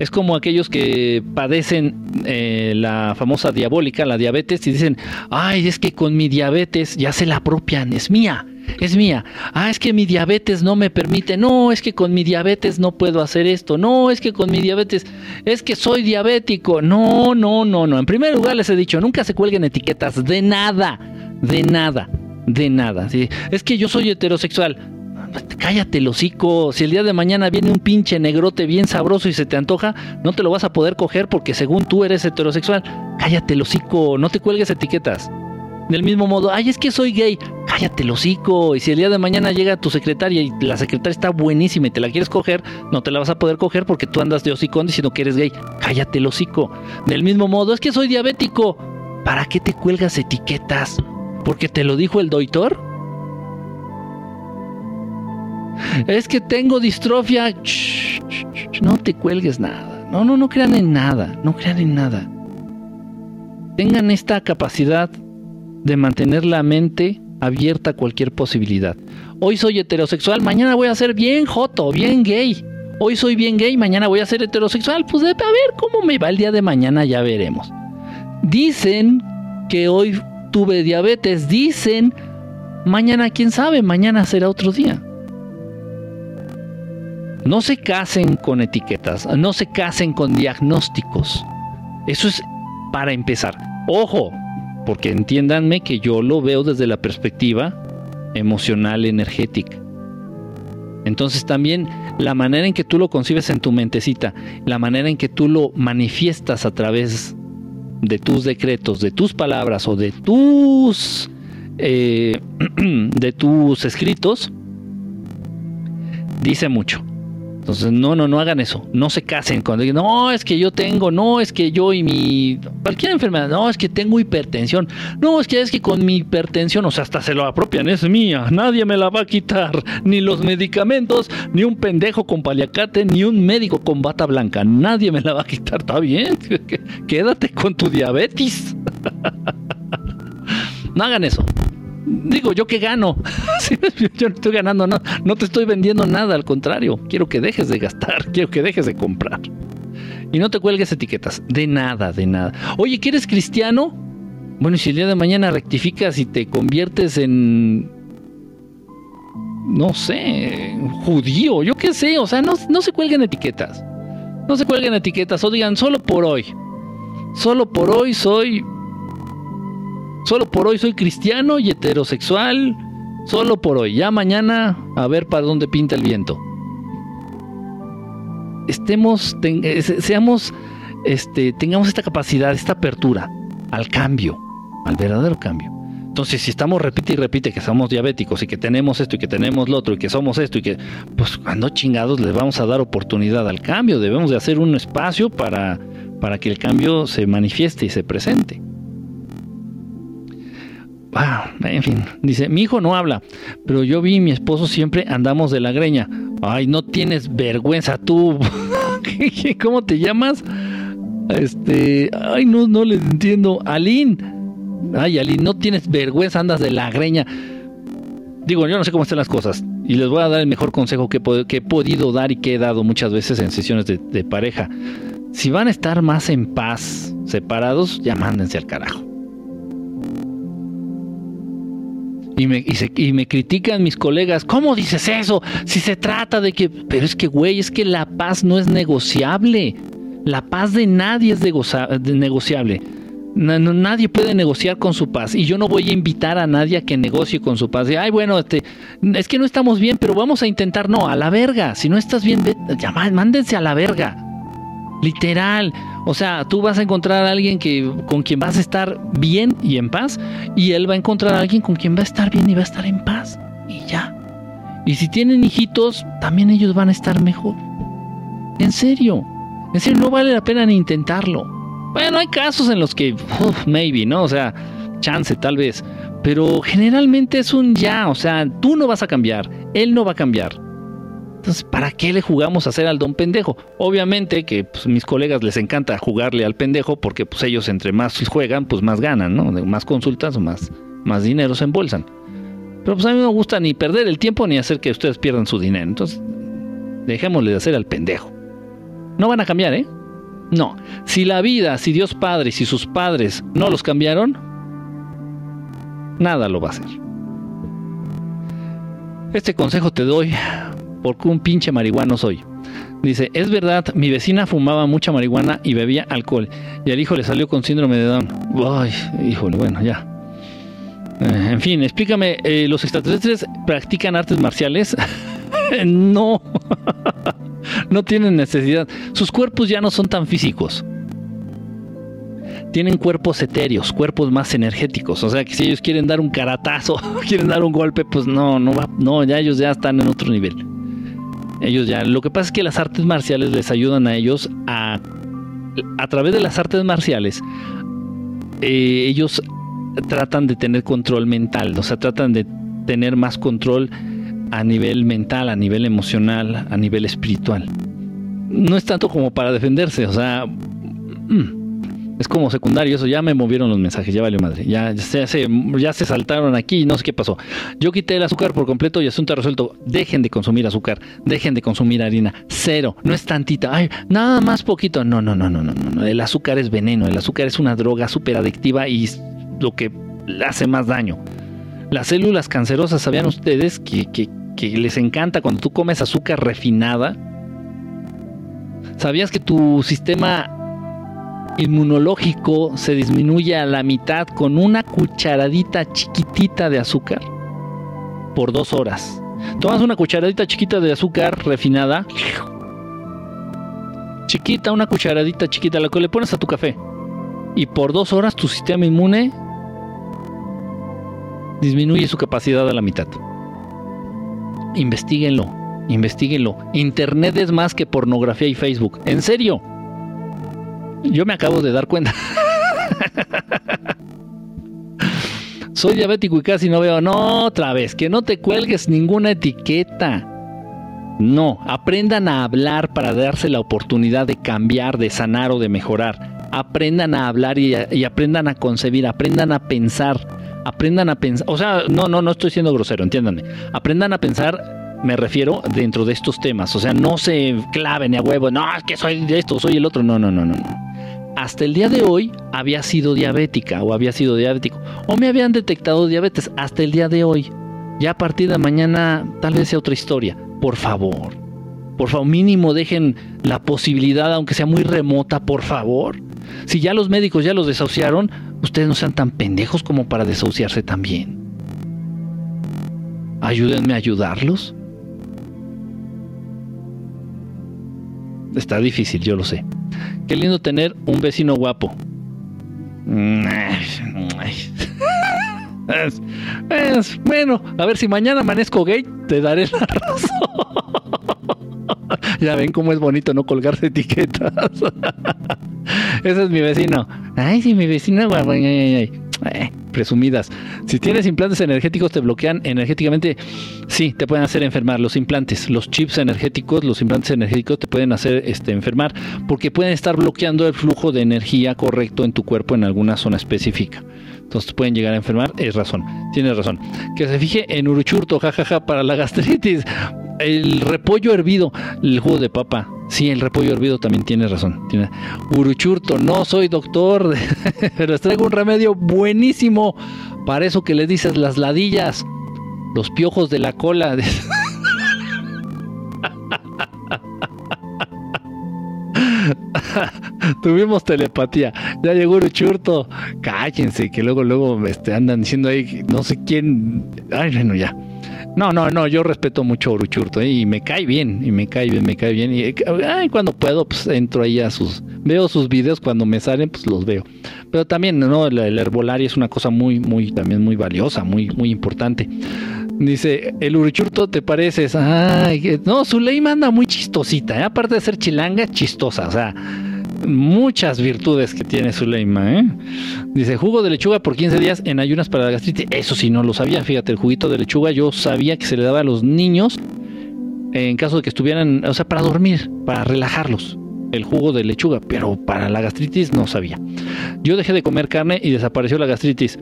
es como aquellos que padecen eh, la famosa diabólica, la diabetes, y dicen, ay, es que con mi diabetes ya se la apropian, es mía, es mía. Ah, es que mi diabetes no me permite. No, es que con mi diabetes no puedo hacer esto. No, es que con mi diabetes, es que soy diabético. No, no, no, no. En primer lugar les he dicho, nunca se cuelguen etiquetas de nada, de nada, de nada. Es que yo soy heterosexual cállate el hocico. Si el día de mañana viene un pinche negrote bien sabroso y se te antoja, no te lo vas a poder coger porque según tú eres heterosexual. Cállate el hocico, no te cuelgues etiquetas. Del mismo modo, ay, es que soy gay. Cállate el hocico. Y si el día de mañana llega tu secretaria y la secretaria está buenísima y te la quieres coger, no te la vas a poder coger porque tú andas de hocicón diciendo que eres gay. Cállate el hocico. Del mismo modo, es que soy diabético. ¿Para qué te cuelgas etiquetas? ¿Porque te lo dijo el doctor? Es que tengo distrofia. no te cuelgues nada. No, no, no crean en nada. No crean en nada. Tengan esta capacidad de mantener la mente abierta a cualquier posibilidad. Hoy soy heterosexual, mañana voy a ser bien joto, bien gay. Hoy soy bien gay, mañana voy a ser heterosexual. Pues a ver cómo me va el día de mañana, ya veremos. Dicen que hoy tuve diabetes, dicen, mañana quién sabe, mañana será otro día. No se casen con etiquetas, no se casen con diagnósticos. Eso es para empezar. Ojo, porque entiéndanme que yo lo veo desde la perspectiva emocional, energética. Entonces también la manera en que tú lo concibes en tu mentecita, la manera en que tú lo manifiestas a través de tus decretos, de tus palabras o de tus eh, <clears throat> de tus escritos, dice mucho. Entonces, no, no, no hagan eso. No se casen cuando digan, no, es que yo tengo, no, es que yo y mi. cualquier enfermedad, no, es que tengo hipertensión. No, es que es que con mi hipertensión, o sea, hasta se lo apropian, es mía. Nadie me la va a quitar. Ni los medicamentos, ni un pendejo con paliacate, ni un médico con bata blanca. Nadie me la va a quitar. Está bien. <laughs> Quédate con tu diabetes. <laughs> no hagan eso digo, ¿yo qué gano? <laughs> yo no estoy ganando nada, no te estoy vendiendo nada, al contrario, quiero que dejes de gastar, <laughs> quiero que dejes de comprar. Y no te cuelgues etiquetas, de nada, de nada. Oye, ¿quieres cristiano? Bueno, y si el día de mañana rectificas y te conviertes en no sé, judío, yo qué sé, o sea, no, no, se cuelguen etiquetas. No se cuelguen etiquetas o digan solo por hoy. Solo por hoy soy Solo por hoy soy cristiano y heterosexual. Solo por hoy. Ya mañana a ver para dónde pinta el viento. Estemos, eh, seamos, este, tengamos esta capacidad, esta apertura al cambio, al verdadero cambio. Entonces, si estamos repite y repite que somos diabéticos y que tenemos esto y que tenemos lo otro y que somos esto y que, pues cuando chingados les vamos a dar oportunidad al cambio, debemos de hacer un espacio para, para que el cambio se manifieste y se presente. Ah, en fin, dice, mi hijo no habla, pero yo vi mi esposo siempre andamos de la greña. Ay, no tienes vergüenza tú. <laughs> ¿Cómo te llamas? Este, ay, no, no le entiendo. Aline. Ay, Ali, no tienes vergüenza, andas de la greña. Digo, yo no sé cómo están las cosas. Y les voy a dar el mejor consejo que, he podido dar y que he dado muchas veces en sesiones de, pareja. Si van a estar más en paz, separados, ya mándense al carajo. Y me, y me, critican mis colegas, ¿cómo dices eso? Si se trata de que... Pero es que, güey, es que la paz no es negociable. La paz de nadie es negociable nadie puede negociar con su paz y yo no voy a invitar a nadie a que negocie con su paz. De, Ay, bueno, este, es que no estamos bien, pero vamos a intentar. No, a la verga. Si no estás bien, ya, mándense a la verga. Literal. O sea, tú vas a encontrar a alguien que, con quien vas a estar bien y en paz y él va a encontrar a alguien con quien va a estar bien y va a estar en paz. Y ya. Y si tienen hijitos, también ellos van a estar mejor. En serio. En serio, no vale la pena ni intentarlo. Bueno, hay casos en los que, maybe, ¿no? O sea, chance tal vez. Pero generalmente es un ya, o sea, tú no vas a cambiar, él no va a cambiar. Entonces, ¿para qué le jugamos a hacer al don pendejo? Obviamente que pues, mis colegas les encanta jugarle al pendejo porque pues ellos entre más juegan, pues más ganan, ¿no? Más consultas más, más dinero se embolsan. Pero pues a mí no me gusta ni perder el tiempo ni hacer que ustedes pierdan su dinero. Entonces, dejémosle de hacer al pendejo. No van a cambiar, ¿eh? No, si la vida, si Dios Padre y si sus padres no los cambiaron, nada lo va a hacer. Este consejo te doy porque un pinche marihuano soy. Dice, es verdad, mi vecina fumaba mucha marihuana y bebía alcohol y al hijo le salió con síndrome de Down. Ay, híjole, bueno, ya. Eh, en fin, explícame, eh, ¿los extraterrestres practican artes marciales? <laughs> no. <laughs> no tienen necesidad. Sus cuerpos ya no son tan físicos. Tienen cuerpos etéreos, cuerpos más energéticos. O sea que si ellos quieren dar un caratazo, <laughs> quieren dar un golpe, pues no, no va, no, ya ellos ya están en otro nivel. Ellos ya. Lo que pasa es que las artes marciales les ayudan a ellos a. A través de las artes marciales, eh, ellos tratan de tener control mental, o sea, tratan de tener más control a nivel mental, a nivel emocional, a nivel espiritual. No es tanto como para defenderse, o sea, mm, es como secundario, eso ya me movieron los mensajes, ya valió madre, ya, se, ya se saltaron aquí no sé qué pasó. Yo quité el azúcar por completo y asunto resuelto, dejen de consumir azúcar, dejen de consumir harina, cero, no es tantita, ay, nada más poquito, no, no, no, no, no, no, el azúcar es veneno, el azúcar es una droga súper adictiva y lo que hace más daño. Las células cancerosas, ¿sabían ustedes que, que les encanta cuando tú comes azúcar refinada. ¿Sabías que tu sistema inmunológico se disminuye a la mitad con una cucharadita chiquitita de azúcar por dos horas? Tomas una cucharadita chiquita de azúcar refinada, chiquita, una cucharadita chiquita, la que le pones a tu café, y por dos horas tu sistema inmune disminuye su capacidad a la mitad investiguenlo, investiguenlo. Internet es más que pornografía y Facebook. En serio. Yo me acabo de dar cuenta. Soy diabético y casi no veo. No, otra vez, que no te cuelgues ninguna etiqueta. No, aprendan a hablar para darse la oportunidad de cambiar, de sanar o de mejorar. Aprendan a hablar y, aprendan a concebir, aprendan a pensar aprendan a pensar, o sea, no, no, no estoy siendo grosero, entiéndanme, aprendan a pensar, me refiero dentro de estos temas, o sea, no se claven a huevo, no, es que soy de esto, soy el otro, no, no, no, no. Hasta el día de hoy había sido diabética o había sido diabético o me habían detectado diabetes hasta el día de hoy. Ya a partir de mañana tal vez sea otra historia. Por favor, Por favor, mínimo dejen la posibilidad, aunque sea muy remota, por favor. Si ya los médicos ya los desahuciaron, ustedes no sean tan pendejos como para desahuciarse también. Ayúdenme a ayudarlos. Está difícil, yo lo sé. Qué lindo tener un vecino guapo. <laughs> bueno, a ver si mañana amanezco gay, te daré la <laughs> razón. <laughs> ya ven cómo es bonito no colgarse etiquetas. Ese es mi vecino. Ay, sí, mi vecino. Eh, presumidas. Si tienes implantes energéticos, te bloquean energéticamente. Sí, te pueden hacer enfermar. Los implantes, los chips energéticos, los implantes energéticos te pueden hacer este, enfermar porque pueden estar bloqueando el flujo de energía correcto en tu cuerpo en alguna zona específica. Entonces pueden llegar a enfermar. Es razón, tienes razón. Que se fije en uruchurto, jajaja, para la gastritis el repollo hervido, el jugo de papa. Sí, el repollo hervido también tiene razón. Uruchurto, no soy doctor, <laughs> pero traigo un remedio buenísimo para eso que le dices las ladillas, los piojos de la cola. <laughs> Tuvimos telepatía. Ya llegó Uruchurto. Cállense, que luego, luego este, andan diciendo ahí, no sé quién. Ay, bueno, ya. No, no, no, yo respeto mucho a Uruchurto y me cae bien, y me cae bien, me cae bien. Y cuando puedo, pues entro ahí a sus, veo sus videos, cuando me salen, pues los veo. Pero también, ¿no? El, herbolario es una cosa muy, muy, también muy valiosa, muy, muy importante. Dice, el Uruchurto te pareces. Ay, no, su ley manda muy chistosita, ¿eh? aparte de ser chilanga, chistosa, o sea muchas virtudes que tiene Zuleima. ¿eh? Dice, jugo de lechuga por 15 días en ayunas para la gastritis. Eso sí, no lo sabía. Fíjate, el juguito de lechuga yo sabía que se le daba a los niños en caso de que estuvieran, o sea, para dormir, para relajarlos. El jugo de lechuga, pero para la gastritis no sabía. Yo dejé de comer carne y desapareció la gastritis.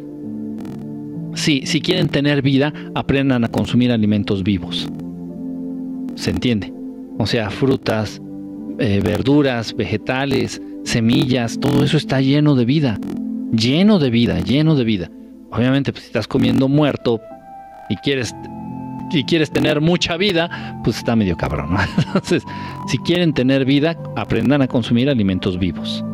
Sí, si quieren tener vida, aprendan a consumir alimentos vivos. ¿Se entiende? O sea, frutas, eh, verduras, vegetales, semillas, todo eso está lleno de vida, lleno de vida, lleno de vida. Obviamente, pues, si estás comiendo muerto y quieres y quieres tener mucha vida, pues está medio cabrón. <laughs> Entonces, si quieren tener vida, aprendan a consumir alimentos vivos.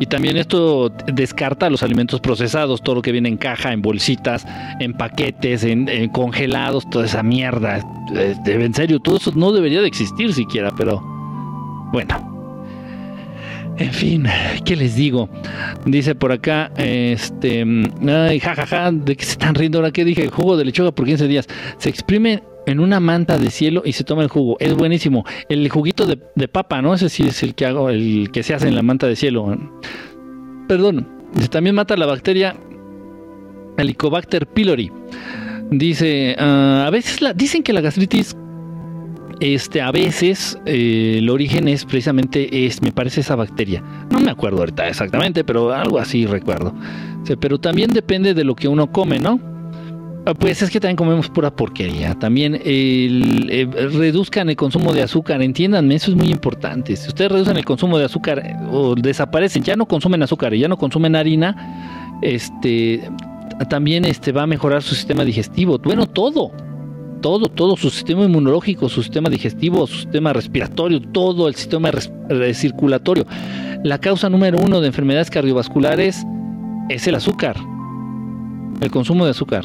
Y también esto descarta los alimentos procesados, todo lo que viene en caja, en bolsitas, en paquetes, en, en congelados, toda esa mierda. Eh, en serio, todo eso no debería de existir siquiera, pero bueno. En fin, ¿qué les digo? Dice por acá, este, ay, jajaja, ¿de qué se están riendo ahora? ¿Qué dije? Jugo de lechuga por 15 días. Se exprime en una manta de cielo y se toma el jugo. Es buenísimo. El juguito de, papa, ¿no? Ese sí es el que hago, el que se hace en la manta de cielo. Perdón. También mata la bacteria Helicobacter pylori. Dice, ah, a veces dicen que la gastritis este, a veces eh, el origen es precisamente, es, me parece esa bacteria. No me acuerdo ahorita exactamente, pero algo así recuerdo. pero también depende de lo que uno come, ¿no? Ah, pues es que también comemos pura porquería. También el, reduzcan el consumo de azúcar. Entiéndanme, eso es muy importante. Si ustedes reducen el consumo de azúcar eh, o desaparecen, ya no consumen azúcar y ya no consumen harina, este, también este, va a mejorar su sistema digestivo. Bueno, todo todo, todo, su sistema inmunológico, su sistema digestivo, su sistema respiratorio, todo el sistema circulatorio. La causa número uno de enfermedades cardiovasculares es el azúcar, el consumo de azúcar.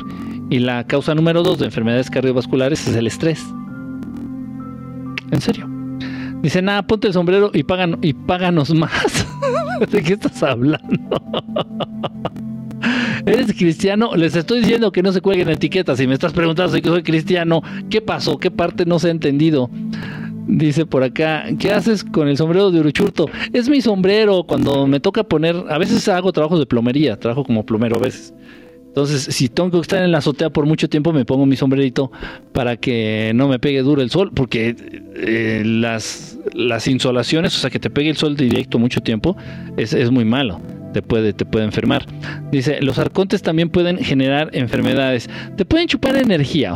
Y la causa número dos de enfermedades cardiovasculares es el estrés. En serio. Dice, nada, ponte el sombrero y, y páganos <laughs> más. ¿De qué estás hablando? <laughs> ¿Eres cristiano? Les estoy diciendo que no se cuelguen etiquetas. Si me estás preguntando si soy cristiano, ¿qué pasó? ¿Qué parte no se ha entendido? Dice por acá, ¿qué haces con el sombrero de Uruchurto? Es mi sombrero cuando me toca poner, a veces hago trabajos de plomería, trabajo como plomero a veces. Entonces, si tengo que estar en la azotea por mucho tiempo, me pongo mi sombrerito para que no me pegue duro el sol, porque eh, las, insolaciones, o sea, que te pegue el sol directo mucho tiempo, es muy malo te puede, te puede enfermar. Dice, los arcontes también pueden generar enfermedades. Te pueden chupar energía.